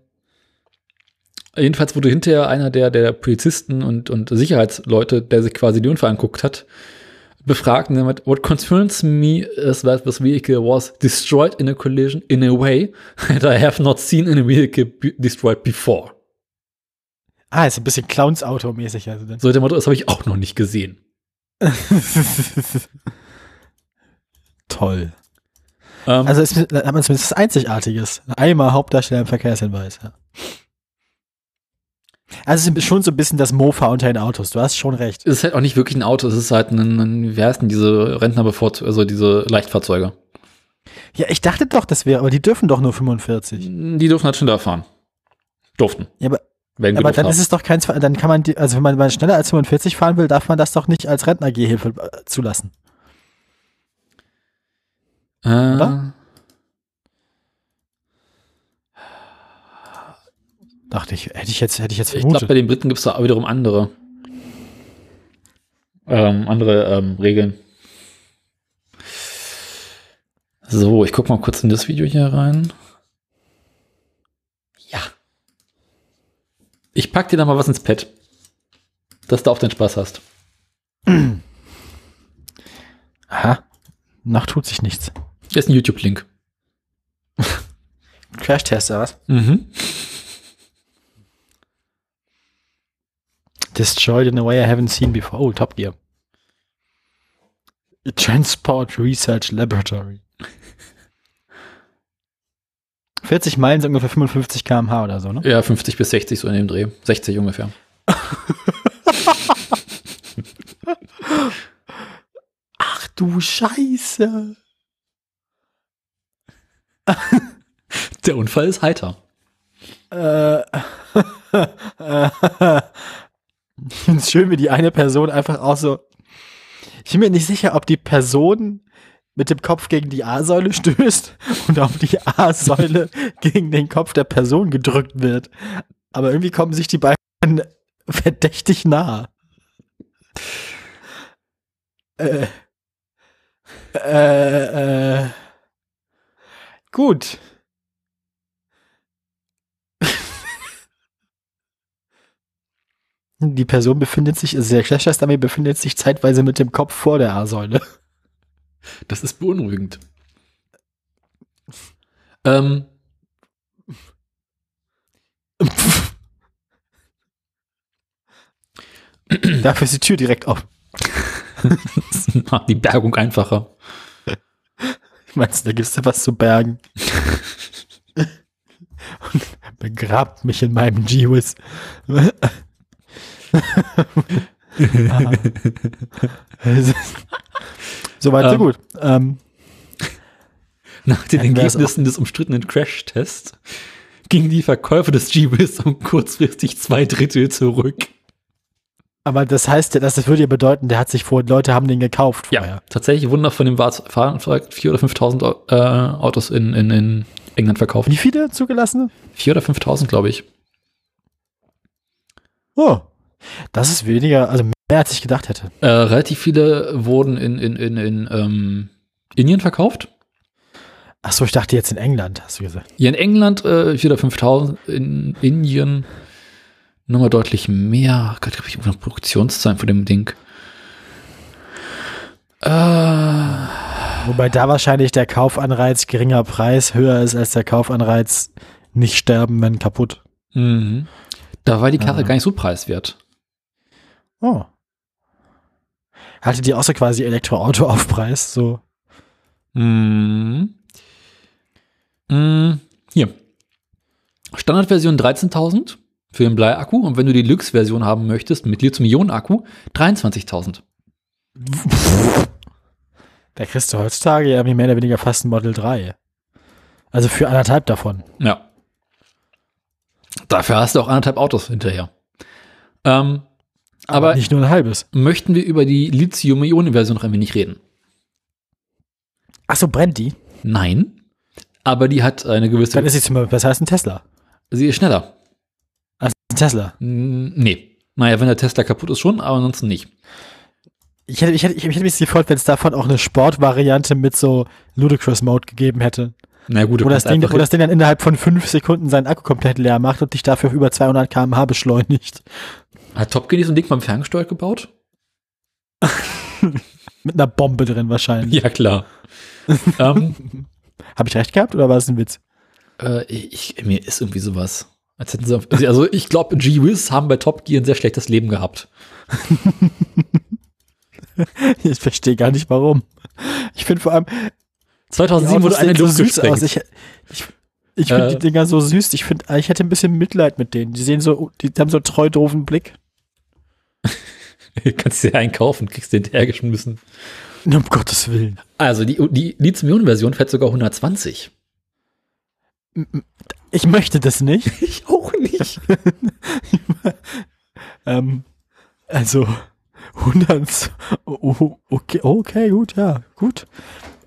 [SPEAKER 2] jedenfalls wurde hinterher einer der, der Polizisten und, und Sicherheitsleute, der sich quasi die Unfall anguckt hat, befragt damit, what concerns me is that this vehicle was destroyed in a collision in a way that I have not seen in a vehicle be destroyed before.
[SPEAKER 1] Ah, ist ein bisschen Clowns-Auto-mäßig. Also dann.
[SPEAKER 2] So der Motto, das habe ich auch noch nicht gesehen. [LAUGHS]
[SPEAKER 1] Toll.
[SPEAKER 2] Ähm,
[SPEAKER 1] Also ist, hat man zumindest was Einzigartiges. Einmal Hauptdarsteller im Verkehrshinweis, ja. Also es ist schon so ein bisschen das Mofa unter den Autos. Du hast schon recht.
[SPEAKER 2] es ist halt auch nicht wirklich ein Auto, es ist halt ein, ein wie heißen diese Rentner bevor, also diese Leichtfahrzeuge.
[SPEAKER 1] Ja, ich dachte doch, das wäre, aber die dürfen doch nur 45.
[SPEAKER 2] Die dürfen halt schneller fahren. Durften.
[SPEAKER 1] Ja, aber, aber dann
[SPEAKER 2] haben.
[SPEAKER 1] ist es doch kein, dann kann man, die, also wenn man, wenn man schneller als 45 fahren will, darf man das doch nicht als Rentnergehhilfe äh, zulassen.
[SPEAKER 2] Äh,
[SPEAKER 1] oder? Dachte ich, hätte ich jetzt, hätte ich jetzt
[SPEAKER 2] Ich glaube,
[SPEAKER 1] vermutet.
[SPEAKER 2] bei den Briten gibt es da auch wiederum andere, ähm, andere ähm, Regeln. So, ich gucke mal kurz in das Video hier rein. Ja. Ich pack dir da mal was ins Pad, dass du auch den Spaß hast. [CLEARS THROAT]
[SPEAKER 1] Aha. Noch tut sich nichts.
[SPEAKER 2] Hier ist ein YouTube-Link. [LAUGHS]
[SPEAKER 1] Crash-Tester, was?
[SPEAKER 2] Mhm.
[SPEAKER 1] Destroyed in a way I haven't seen before. Oh, Top Gear. Transport Research Laboratory. [LAUGHS] 40 Meilen sind ungefähr 55 km/h oder so, ne?
[SPEAKER 2] Ja, 50 bis 60 so in dem Dreh. 60 ungefähr. [LAUGHS]
[SPEAKER 1] Ach du Scheiße.
[SPEAKER 2] Der Unfall ist heiter.
[SPEAKER 1] Äh, [LAUGHS] [LAUGHS] ich finde es schön, wie die eine Person einfach auch so. Ich bin mir nicht sicher, ob die Person mit dem Kopf gegen die A-Säule stößt [LAUGHS] und ob die A-Säule [LAUGHS] gegen den Kopf der Person gedrückt wird. Aber irgendwie kommen sich die beiden verdächtig nah. Äh, äh, äh, gut. Die Person befindet sich, also der Crash-Test-Dummy befindet sich zeitweise mit dem Kopf vor der A-Säule.
[SPEAKER 2] Das ist beunruhigend. Ähm,
[SPEAKER 1] Dafür ist die Tür direkt auf.
[SPEAKER 2] das [LAUGHS] macht die Bergung einfacher.
[SPEAKER 1] Meinst du, da gibt's da was zu bergen? [LAUGHS] Und begrabt mich in meinem G-Wiz. [LAUGHS] Soweit, so
[SPEAKER 2] Ähm.
[SPEAKER 1] gut. Ähm,
[SPEAKER 2] Nach den Ergebnissen des umstrittenen Crash-Tests gingen die Verkäufe des G-Wiz um kurzfristig zwei Drittel zurück.
[SPEAKER 1] aber das heißt ja, das würde ja bedeuten, der hat sich vor, Leute haben den gekauft
[SPEAKER 2] Ja,
[SPEAKER 1] vorher.
[SPEAKER 2] tatsächlich wurden auch von dem Fahrzeug 4.000 oder 5.000 äh, Autos in, in, in England verkauft.
[SPEAKER 1] Wie viele zugelassene?
[SPEAKER 2] 4.000 oder 5.000, glaube ich.
[SPEAKER 1] Oh, das ist weniger, also mehr als ich gedacht hätte.
[SPEAKER 2] Äh, relativ viele wurden in, in, in, in ähm, Indien verkauft.
[SPEAKER 1] Achso, ich dachte jetzt in England, hast du gesagt.
[SPEAKER 2] Hier in England äh, 4.000 oder 5.000, in Indien nochmal deutlich mehr. Gott, habe ich irgendwo noch Produktionszahlen von dem Ding. Äh,
[SPEAKER 1] Wobei da wahrscheinlich der Kaufanreiz geringer Preis höher ist als der Kaufanreiz nicht sterben, wenn kaputt.
[SPEAKER 2] mhm. Da war die Karre
[SPEAKER 1] Ah.
[SPEAKER 2] gar nicht so preiswert.
[SPEAKER 1] Oh. Hatte die auch so quasi Elektroauto auf Preis, so
[SPEAKER 2] Mm. Mm. Hier. Standardversion 13.000 für den Bleiakku und wenn du die Deluxe-Version haben möchtest mit Lithium-Ionen-Akku 23.000.
[SPEAKER 1] Da kriegst du heutzutage ja mehr oder weniger fast ein Model 3. Also für anderthalb davon.
[SPEAKER 2] Ja. Dafür hast du auch anderthalb Autos hinterher. Ähm, aber,
[SPEAKER 1] nicht nur ein halbes.
[SPEAKER 2] möchten wir über die Lithium-Ionen-Version noch ein wenig reden?
[SPEAKER 1] Ach so, brennt die?
[SPEAKER 2] Nein. Aber die hat eine gewisse.
[SPEAKER 1] Dann ist sie zum Beispiel besser als ein Tesla.
[SPEAKER 2] sie ist schneller.
[SPEAKER 1] Als ein Tesla.
[SPEAKER 2] Nee. Naja, wenn der Tesla kaputt ist schon, aber ansonsten nicht.
[SPEAKER 1] Ich hätte, ich hätte, ich hätte mich gefreut, wenn es davon auch eine Sportvariante mit so Ludicrous Mode gegeben hätte.
[SPEAKER 2] Na gut,
[SPEAKER 1] Wo das, Ding, wo das Ding dann innerhalb von fünf Sekunden seinen Akku komplett leer macht und dich dafür auf über 200 km/h beschleunigt.
[SPEAKER 2] Hat Top Gear nicht so ein Ding beim Ferngesteuert gebaut? [LAUGHS]
[SPEAKER 1] Mit einer Bombe drin wahrscheinlich.
[SPEAKER 2] Ja, klar. [LAUGHS] ähm,
[SPEAKER 1] Habe ich recht gehabt oder war es ein Witz?
[SPEAKER 2] äh, ich, mir ist irgendwie sowas. Als hätten sie, auf- also ich glaube, G-Wiz haben bei Top Gear ein sehr schlechtes Leben gehabt. [LAUGHS]
[SPEAKER 1] Ich verstehe gar nicht warum. Ich finde vor allem, die
[SPEAKER 2] 2007 wurde
[SPEAKER 1] Autos
[SPEAKER 2] eine
[SPEAKER 1] so
[SPEAKER 2] Luft
[SPEAKER 1] aus.
[SPEAKER 2] gesprengt.
[SPEAKER 1] Ich, ich, ich finde
[SPEAKER 2] Äh.
[SPEAKER 1] die Dinger so süß. Ich finde, ich hätte ein bisschen Mitleid mit denen. Die sehen so, die haben so einen treu doofen Blick.
[SPEAKER 2] Du [LAUGHS] kannst sie einkaufen, kriegst den hinterhergeschmissen.
[SPEAKER 1] Um Gottes Willen.
[SPEAKER 2] Also die, die Lithium-Ionen-Version fährt sogar 120.
[SPEAKER 1] Ich möchte das nicht. [LAUGHS]
[SPEAKER 2] Ich auch nicht. [LAUGHS]
[SPEAKER 1] Ähm, also 100. Oh, okay, okay, gut, ja, gut.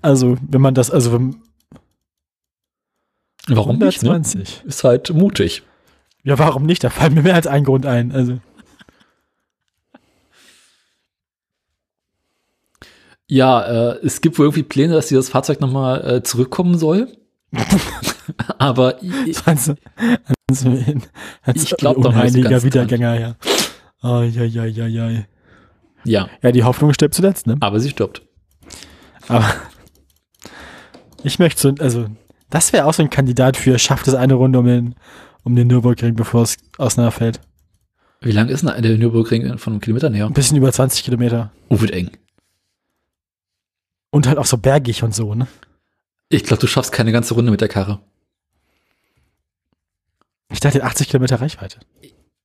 [SPEAKER 1] Also, wenn man das, also wenn-
[SPEAKER 2] Warum nicht? Ne?
[SPEAKER 1] 120.
[SPEAKER 2] Ist halt mutig.
[SPEAKER 1] Ja, warum nicht? Da fallen mir mehr als ein Grund ein. Also,
[SPEAKER 2] Ja, äh, es gibt wohl irgendwie Pläne, dass dieses Fahrzeug nochmal äh, zurückkommen soll. [LAUGHS] Aber ich,
[SPEAKER 1] also, also, als
[SPEAKER 2] Ich glaub doch nicht ganz
[SPEAKER 1] Wiedergänger, ja. Oh, ja, ja, ja, ja.
[SPEAKER 2] ja,
[SPEAKER 1] Ja, die Hoffnung stirbt zuletzt, ne?
[SPEAKER 2] aber sie stirbt.
[SPEAKER 1] Aber ich möchte so, also, das wäre auch so ein Kandidat für, schafft es eine Runde um den, um den Nürburgring, bevor es auseinanderfällt.
[SPEAKER 2] Wie lang ist denn der Nürburgring von Kilometern her?
[SPEAKER 1] Ein bisschen über 20 Kilometer.
[SPEAKER 2] Oh, wird eng.
[SPEAKER 1] Und halt auch so bergig und so, ne?
[SPEAKER 2] Ich glaube, du schaffst keine ganze Runde mit der Karre.
[SPEAKER 1] Ich dachte 80 Kilometer Reichweite.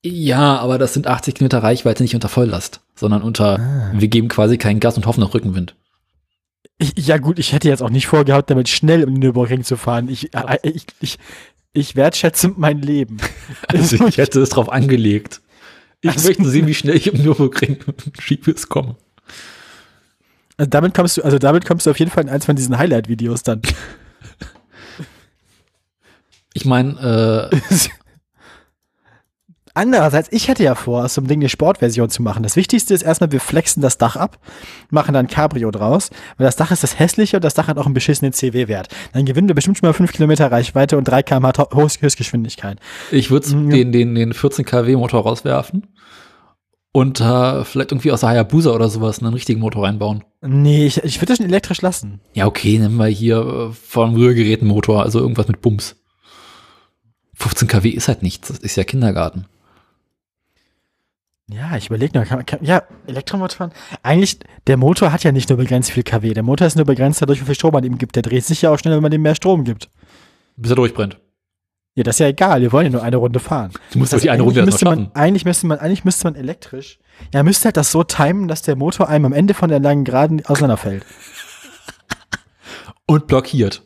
[SPEAKER 2] Ja, aber das sind 80 Kilometer Reichweite nicht unter Volllast, sondern unter,
[SPEAKER 1] Ah.
[SPEAKER 2] wir geben quasi kein Gas und hoffen auf Rückenwind.
[SPEAKER 1] Ich, ja gut, ich hätte jetzt auch nicht vorgehabt, damit schnell um den Nürburgring zu fahren. Ich, äh, ich, ich, ich wertschätze mein Leben. [LAUGHS]
[SPEAKER 2] Also ich hätte es drauf angelegt. Ich
[SPEAKER 1] Also-
[SPEAKER 2] möchte sehen, wie schnell ich im Nürburgring [LAUGHS] Schiebes komme.
[SPEAKER 1] Also damit kommst du, also damit kommst du auf jeden Fall in eins von diesen Highlight-Videos dann.
[SPEAKER 2] Ich meine, äh, [LAUGHS]
[SPEAKER 1] Andererseits, ich hätte ja vor, aus so einem Ding eine Sportversion zu machen. Das Wichtigste ist erstmal, wir flexen das Dach ab, machen dann Cabrio draus, weil das Dach ist das hässliche und das Dach hat auch einen beschissenen CW-Wert. Dann gewinnen wir bestimmt schon mal 5 Kilometer Reichweite und 3 km Höchstgeschwindigkeit.
[SPEAKER 2] ich würde
[SPEAKER 1] Mhm.
[SPEAKER 2] den, den, den 14 kW Motor rauswerfen und äh, vielleicht irgendwie aus der Hayabusa oder sowas einen richtigen Motor reinbauen.
[SPEAKER 1] Nee, ich, ich würde das schon elektrisch lassen.
[SPEAKER 2] Ja, okay, nehmen wir hier äh, vom Rührgerätenmotor, also irgendwas mit Bums. 15 kW ist halt nichts, das ist ja Kindergarten.
[SPEAKER 1] Ja, ich überlege noch. Kann, kann, ja, Elektromotoren. Eigentlich, der Motor hat ja nicht nur begrenzt viel kW. Der Motor ist nur begrenzt dadurch, wie viel Strom man ihm gibt. Der dreht sich ja auch schneller, wenn man dem mehr Strom gibt.
[SPEAKER 2] Bis er durchbrennt.
[SPEAKER 1] Ja, das ist ja egal. Wir wollen ja nur eine Runde fahren.
[SPEAKER 2] Du musst
[SPEAKER 1] Das
[SPEAKER 2] die eine Runde
[SPEAKER 1] müsste man, eigentlich müsste man, eigentlich müsste man elektrisch. Ja, müsste halt das so timen, dass der Motor einem am Ende von der langen Geraden auseinanderfällt.
[SPEAKER 2] Und blockiert.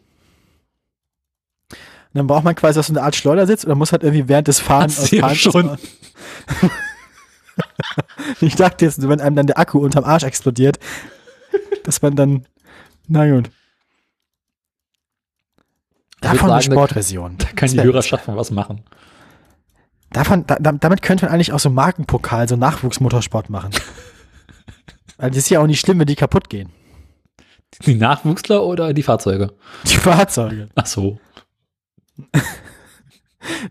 [SPEAKER 1] Und dann braucht man quasi auch so eine Art Schleudersitz oder muss halt irgendwie während des Fahrens Fahrens-
[SPEAKER 2] schon. [LAUGHS]
[SPEAKER 1] Ich dachte jetzt, wenn einem dann der Akku unterm Arsch explodiert, dass man dann, na gut. Davon eine
[SPEAKER 2] sagen, da-
[SPEAKER 1] Sportversion.
[SPEAKER 2] Da kann die Hörerschaft mal was machen.
[SPEAKER 1] Davon, da, da- damit könnte man eigentlich auch so Markenpokal, so Nachwuchsmotorsport machen. [LAUGHS] Weil das ist ja auch nicht schlimm, wenn die kaputt gehen.
[SPEAKER 2] Die Nachwuchsler oder die Fahrzeuge?
[SPEAKER 1] Die Fahrzeuge.
[SPEAKER 2] Ach so. [LAUGHS]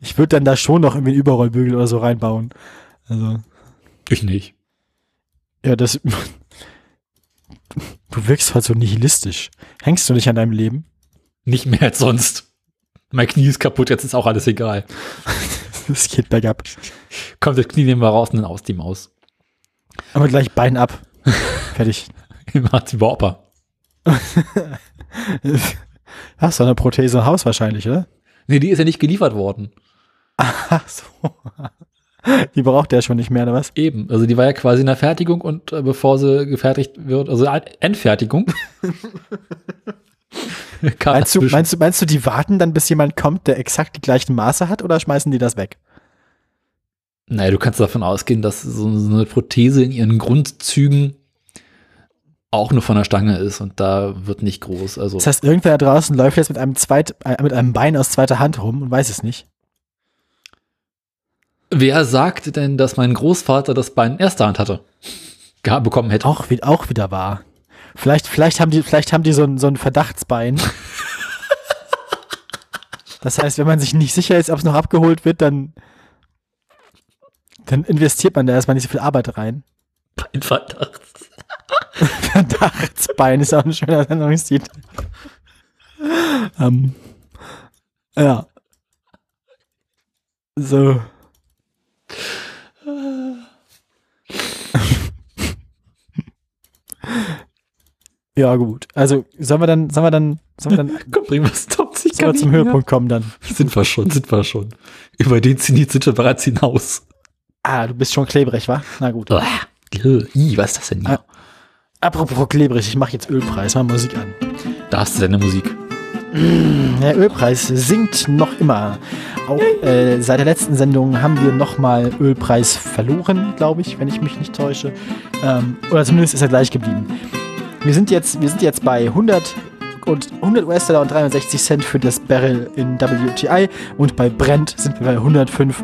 [SPEAKER 1] Ich würde dann da schon noch irgendwie einen Überrollbügel oder so reinbauen. Also,
[SPEAKER 2] Ich nicht.
[SPEAKER 1] ja, das. Du wirkst halt so nihilistisch. Hängst du nicht an deinem Leben?
[SPEAKER 2] Nicht mehr als sonst. Mein Knie ist kaputt, jetzt ist auch alles egal.
[SPEAKER 1] Das geht bergab.
[SPEAKER 2] Kommt das Knie nehmen wir raus und dann aus die Maus.
[SPEAKER 1] Aber gleich Bein ab. Fertig. [LAUGHS]
[SPEAKER 2] Macht die Opa. [LAUGHS]
[SPEAKER 1] Hast du eine Prothese im Haus wahrscheinlich, oder?
[SPEAKER 2] Nee, die ist ja nicht geliefert worden.
[SPEAKER 1] Ach so. [LAUGHS] Die braucht der schon nicht mehr, oder was?
[SPEAKER 2] Eben. Also die war ja quasi in der Fertigung und äh, bevor sie gefertigt wird, also Endfertigung. [LAUGHS]
[SPEAKER 1] Meinst du, meinst, du, meinst du, die warten dann, bis jemand kommt, der exakt die gleichen Maße hat, oder schmeißen die das weg?
[SPEAKER 2] Naja, du kannst davon ausgehen, dass so so eine Prothese in ihren Grundzügen auch nur von der Stange ist und da wird nicht groß. Also
[SPEAKER 1] Das heißt, irgendwer da draußen läuft jetzt mit einem, zweit, äh, mit einem Bein aus zweiter Hand rum und weiß es nicht.
[SPEAKER 2] Wer sagt denn, dass mein Großvater das Bein in erster Hand hatte? Bekommen hätte.
[SPEAKER 1] Auch, auch wieder wahr. Vielleicht, vielleicht haben die, vielleicht haben die so ein, so ein Verdachtsbein. Das heißt, wenn man sich nicht sicher ist, ob es noch abgeholt wird, dann, dann investiert man da erstmal nicht so viel Arbeit rein.
[SPEAKER 2] Ein Verdacht. [LAUGHS]
[SPEAKER 1] Verdachtsbein ist auch ein schöner Sendungstitel. ähm, ja. So. [LAUGHS] ja, gut. Also, sollen wir dann, sollen wir dann, sollen wir dann, [LAUGHS]
[SPEAKER 2] Komm, bring was Top. Ich
[SPEAKER 1] sollen wir zum Höhepunkt kommen dann?
[SPEAKER 2] Sind wir schon, sind wir schon. Über den Zenit sind wir bereits hinaus.
[SPEAKER 1] Ah, du bist schon klebrig, wa? Na gut.
[SPEAKER 2] Ih, was ist das denn hier?
[SPEAKER 1] Ah. Apropos klebrig, ich mache jetzt Ölpreis, mal Musik an.
[SPEAKER 2] Da hast du deine Musik. [CLEARS THROAT]
[SPEAKER 1] Der Ölpreis sinkt noch immer. Auch äh, seit der letzten Sendung haben wir nochmal Ölpreis verloren, glaube ich, wenn ich mich nicht täusche. Ähm, oder zumindest ist er gleich geblieben. Wir sind jetzt, wir sind jetzt bei 100 und 100 US-Dollar und 63 Cent für das Barrel in WTI und bei Brent sind wir bei 105,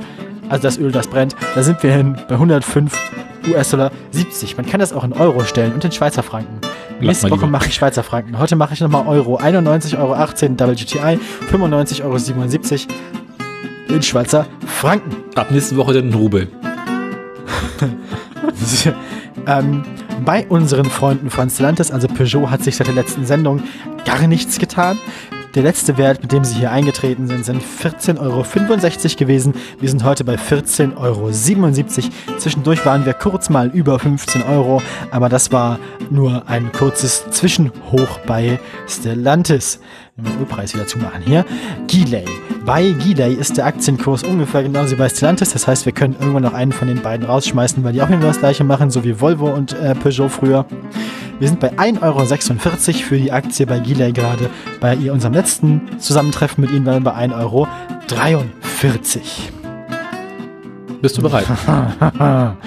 [SPEAKER 1] also das Öl, das brennt, da sind wir hin bei 105 US-Dollar 70. Man kann das auch in Euro stellen und in Schweizer Franken. Nächste Woche mache ich Schweizer Franken. Heute mache ich nochmal Euro. 91,18 Euro WTI, 95,77 Euro in Schweizer Franken.
[SPEAKER 2] Ab nächste Woche dann Rubel. [LAUGHS]
[SPEAKER 1] ähm, bei unseren Freunden von Stellantis, also Peugeot, hat sich seit der letzten Sendung gar nichts getan. Der letzte Wert, mit dem sie hier eingetreten sind, sind 14,65 Euro gewesen. Wir sind heute bei 14,77 Euro. Zwischendurch waren wir kurz mal über 15 Euro, aber das war nur ein kurzes Zwischenhoch bei Stellantis. Den Ölpreis wieder zumachen hier. Gilei. Bei Gilei ist der Aktienkurs ungefähr genauso wie bei Stellantis. Das heißt, wir können irgendwann noch einen von den beiden rausschmeißen, weil die auch immer das gleiche machen, so wie Volvo und äh, Peugeot früher. Wir sind bei 1,46 Euro für die Aktie bei Gilei gerade. Bei ihr, unserem letzten Zusammentreffen mit ihnen waren wir bei 1,43 Euro.
[SPEAKER 2] Bist du bereit? [LAUGHS]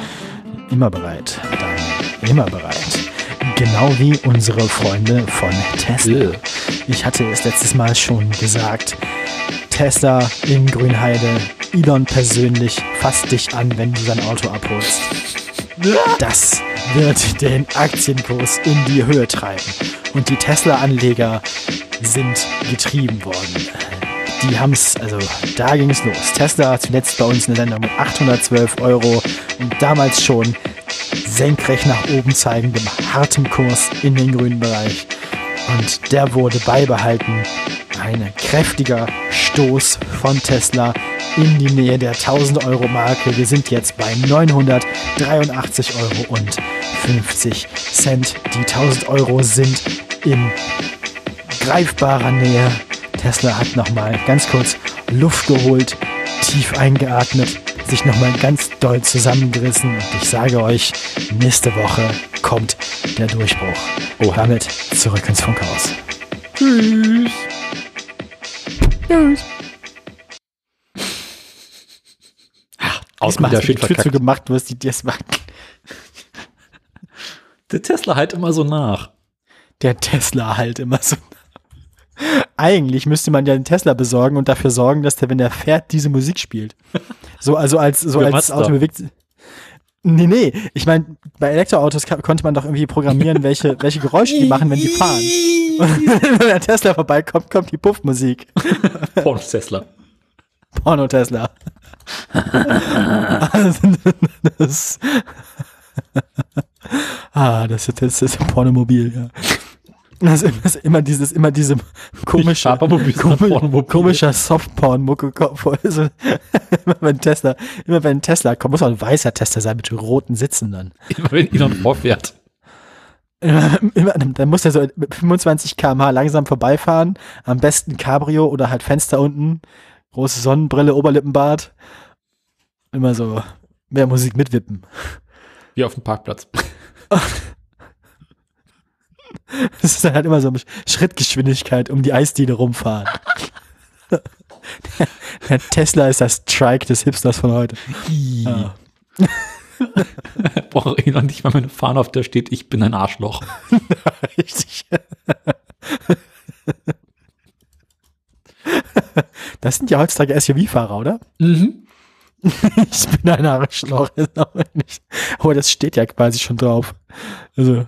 [SPEAKER 1] Immer bereit. Dann immer bereit. Genau wie unsere Freunde von Tesla. Ich hatte es letztes Mal schon gesagt. Tesla in Grünheide. Elon persönlich fasst dich an, wenn du sein Auto abholst. Das wird den Aktienkurs in die Höhe treiben. Und die Tesla-Anleger sind getrieben worden. Die haben's, also da ging es los. Tesla zuletzt bei uns in der Sendung mit 812 Euro und damals schon senkrecht nach oben zeigendem hartem Kurs in den grünen Bereich. Und der wurde beibehalten. Ein kräftiger Stoß von Tesla in die Nähe der 1000 Euro Marke. Wir sind jetzt bei 983 Euro und 50 Cent. Die 1000 Euro sind in greifbarer Nähe. Tesla hat nochmal ganz kurz Luft geholt, tief eingeatmet, sich nochmal ganz doll zusammengerissen und ich sage euch, nächste Woche kommt der Durchbruch.
[SPEAKER 2] Oha.
[SPEAKER 1] Damit zurück ins Funkhaus.
[SPEAKER 2] Tschüss.
[SPEAKER 1] Tschüss. Du
[SPEAKER 2] schön
[SPEAKER 1] die Tür
[SPEAKER 2] verkackt.
[SPEAKER 1] zugemacht, du hast die das machen.
[SPEAKER 2] Der Tesla halt immer so nach.
[SPEAKER 1] Der Tesla halt immer so. Eigentlich müsste man ja den Tesla besorgen und dafür sorgen, dass der, wenn er fährt, diese Musik spielt. So, also als, so
[SPEAKER 2] Für
[SPEAKER 1] als. Auto bewegt. Nee, nee. Ich meine, bei Elektroautos konnte man doch irgendwie programmieren, welche, welche Geräusche die machen, wenn die fahren. Und [LAUGHS] wenn der Tesla vorbeikommt, kommt die Puffmusik.
[SPEAKER 2] Pornos Tesla.
[SPEAKER 1] Porno Tesla. [LAUGHS] das, ah, das ist, das ist ein Pornomobil, ja. [LAUGHS] Das ist immer, immer dieses, immer diese komische,
[SPEAKER 2] Papamobil, sondern
[SPEAKER 1] komisch,
[SPEAKER 2] Pornomobil.
[SPEAKER 1] komischer Softporn-Mucke kommt. [LAUGHS] Also, immer wenn Tesla, immer wenn Tesla kommt, muss auch ein weißer Tesla sein mit roten Sitzen dann.
[SPEAKER 2] Immer wenn Elon vorfährt.
[SPEAKER 1] Immer, dann muss er so mit 25 km/h langsam vorbeifahren. Am besten Cabrio oder halt Fenster unten. Große Sonnenbrille, Oberlippenbart. Immer so mehr Musik mitwippen.
[SPEAKER 2] Wie auf dem Parkplatz. [LAUGHS] [LAUGHS]
[SPEAKER 1] Das ist dann halt immer so eine Schrittgeschwindigkeit um die Eisdiele rumfahren. [LAUGHS] Der Tesla ist das Trike des Hipsters von heute. Ja. [LAUGHS]
[SPEAKER 2] Brauche ich noch nicht mal meine Fahne, auf der steht, ich bin ein Arschloch.
[SPEAKER 1] Richtig. Das sind ja heutzutage SUV-Fahrer, oder?
[SPEAKER 2] Mhm.
[SPEAKER 1] Ich bin ein Arschloch. Aber das steht ja quasi schon drauf. Also,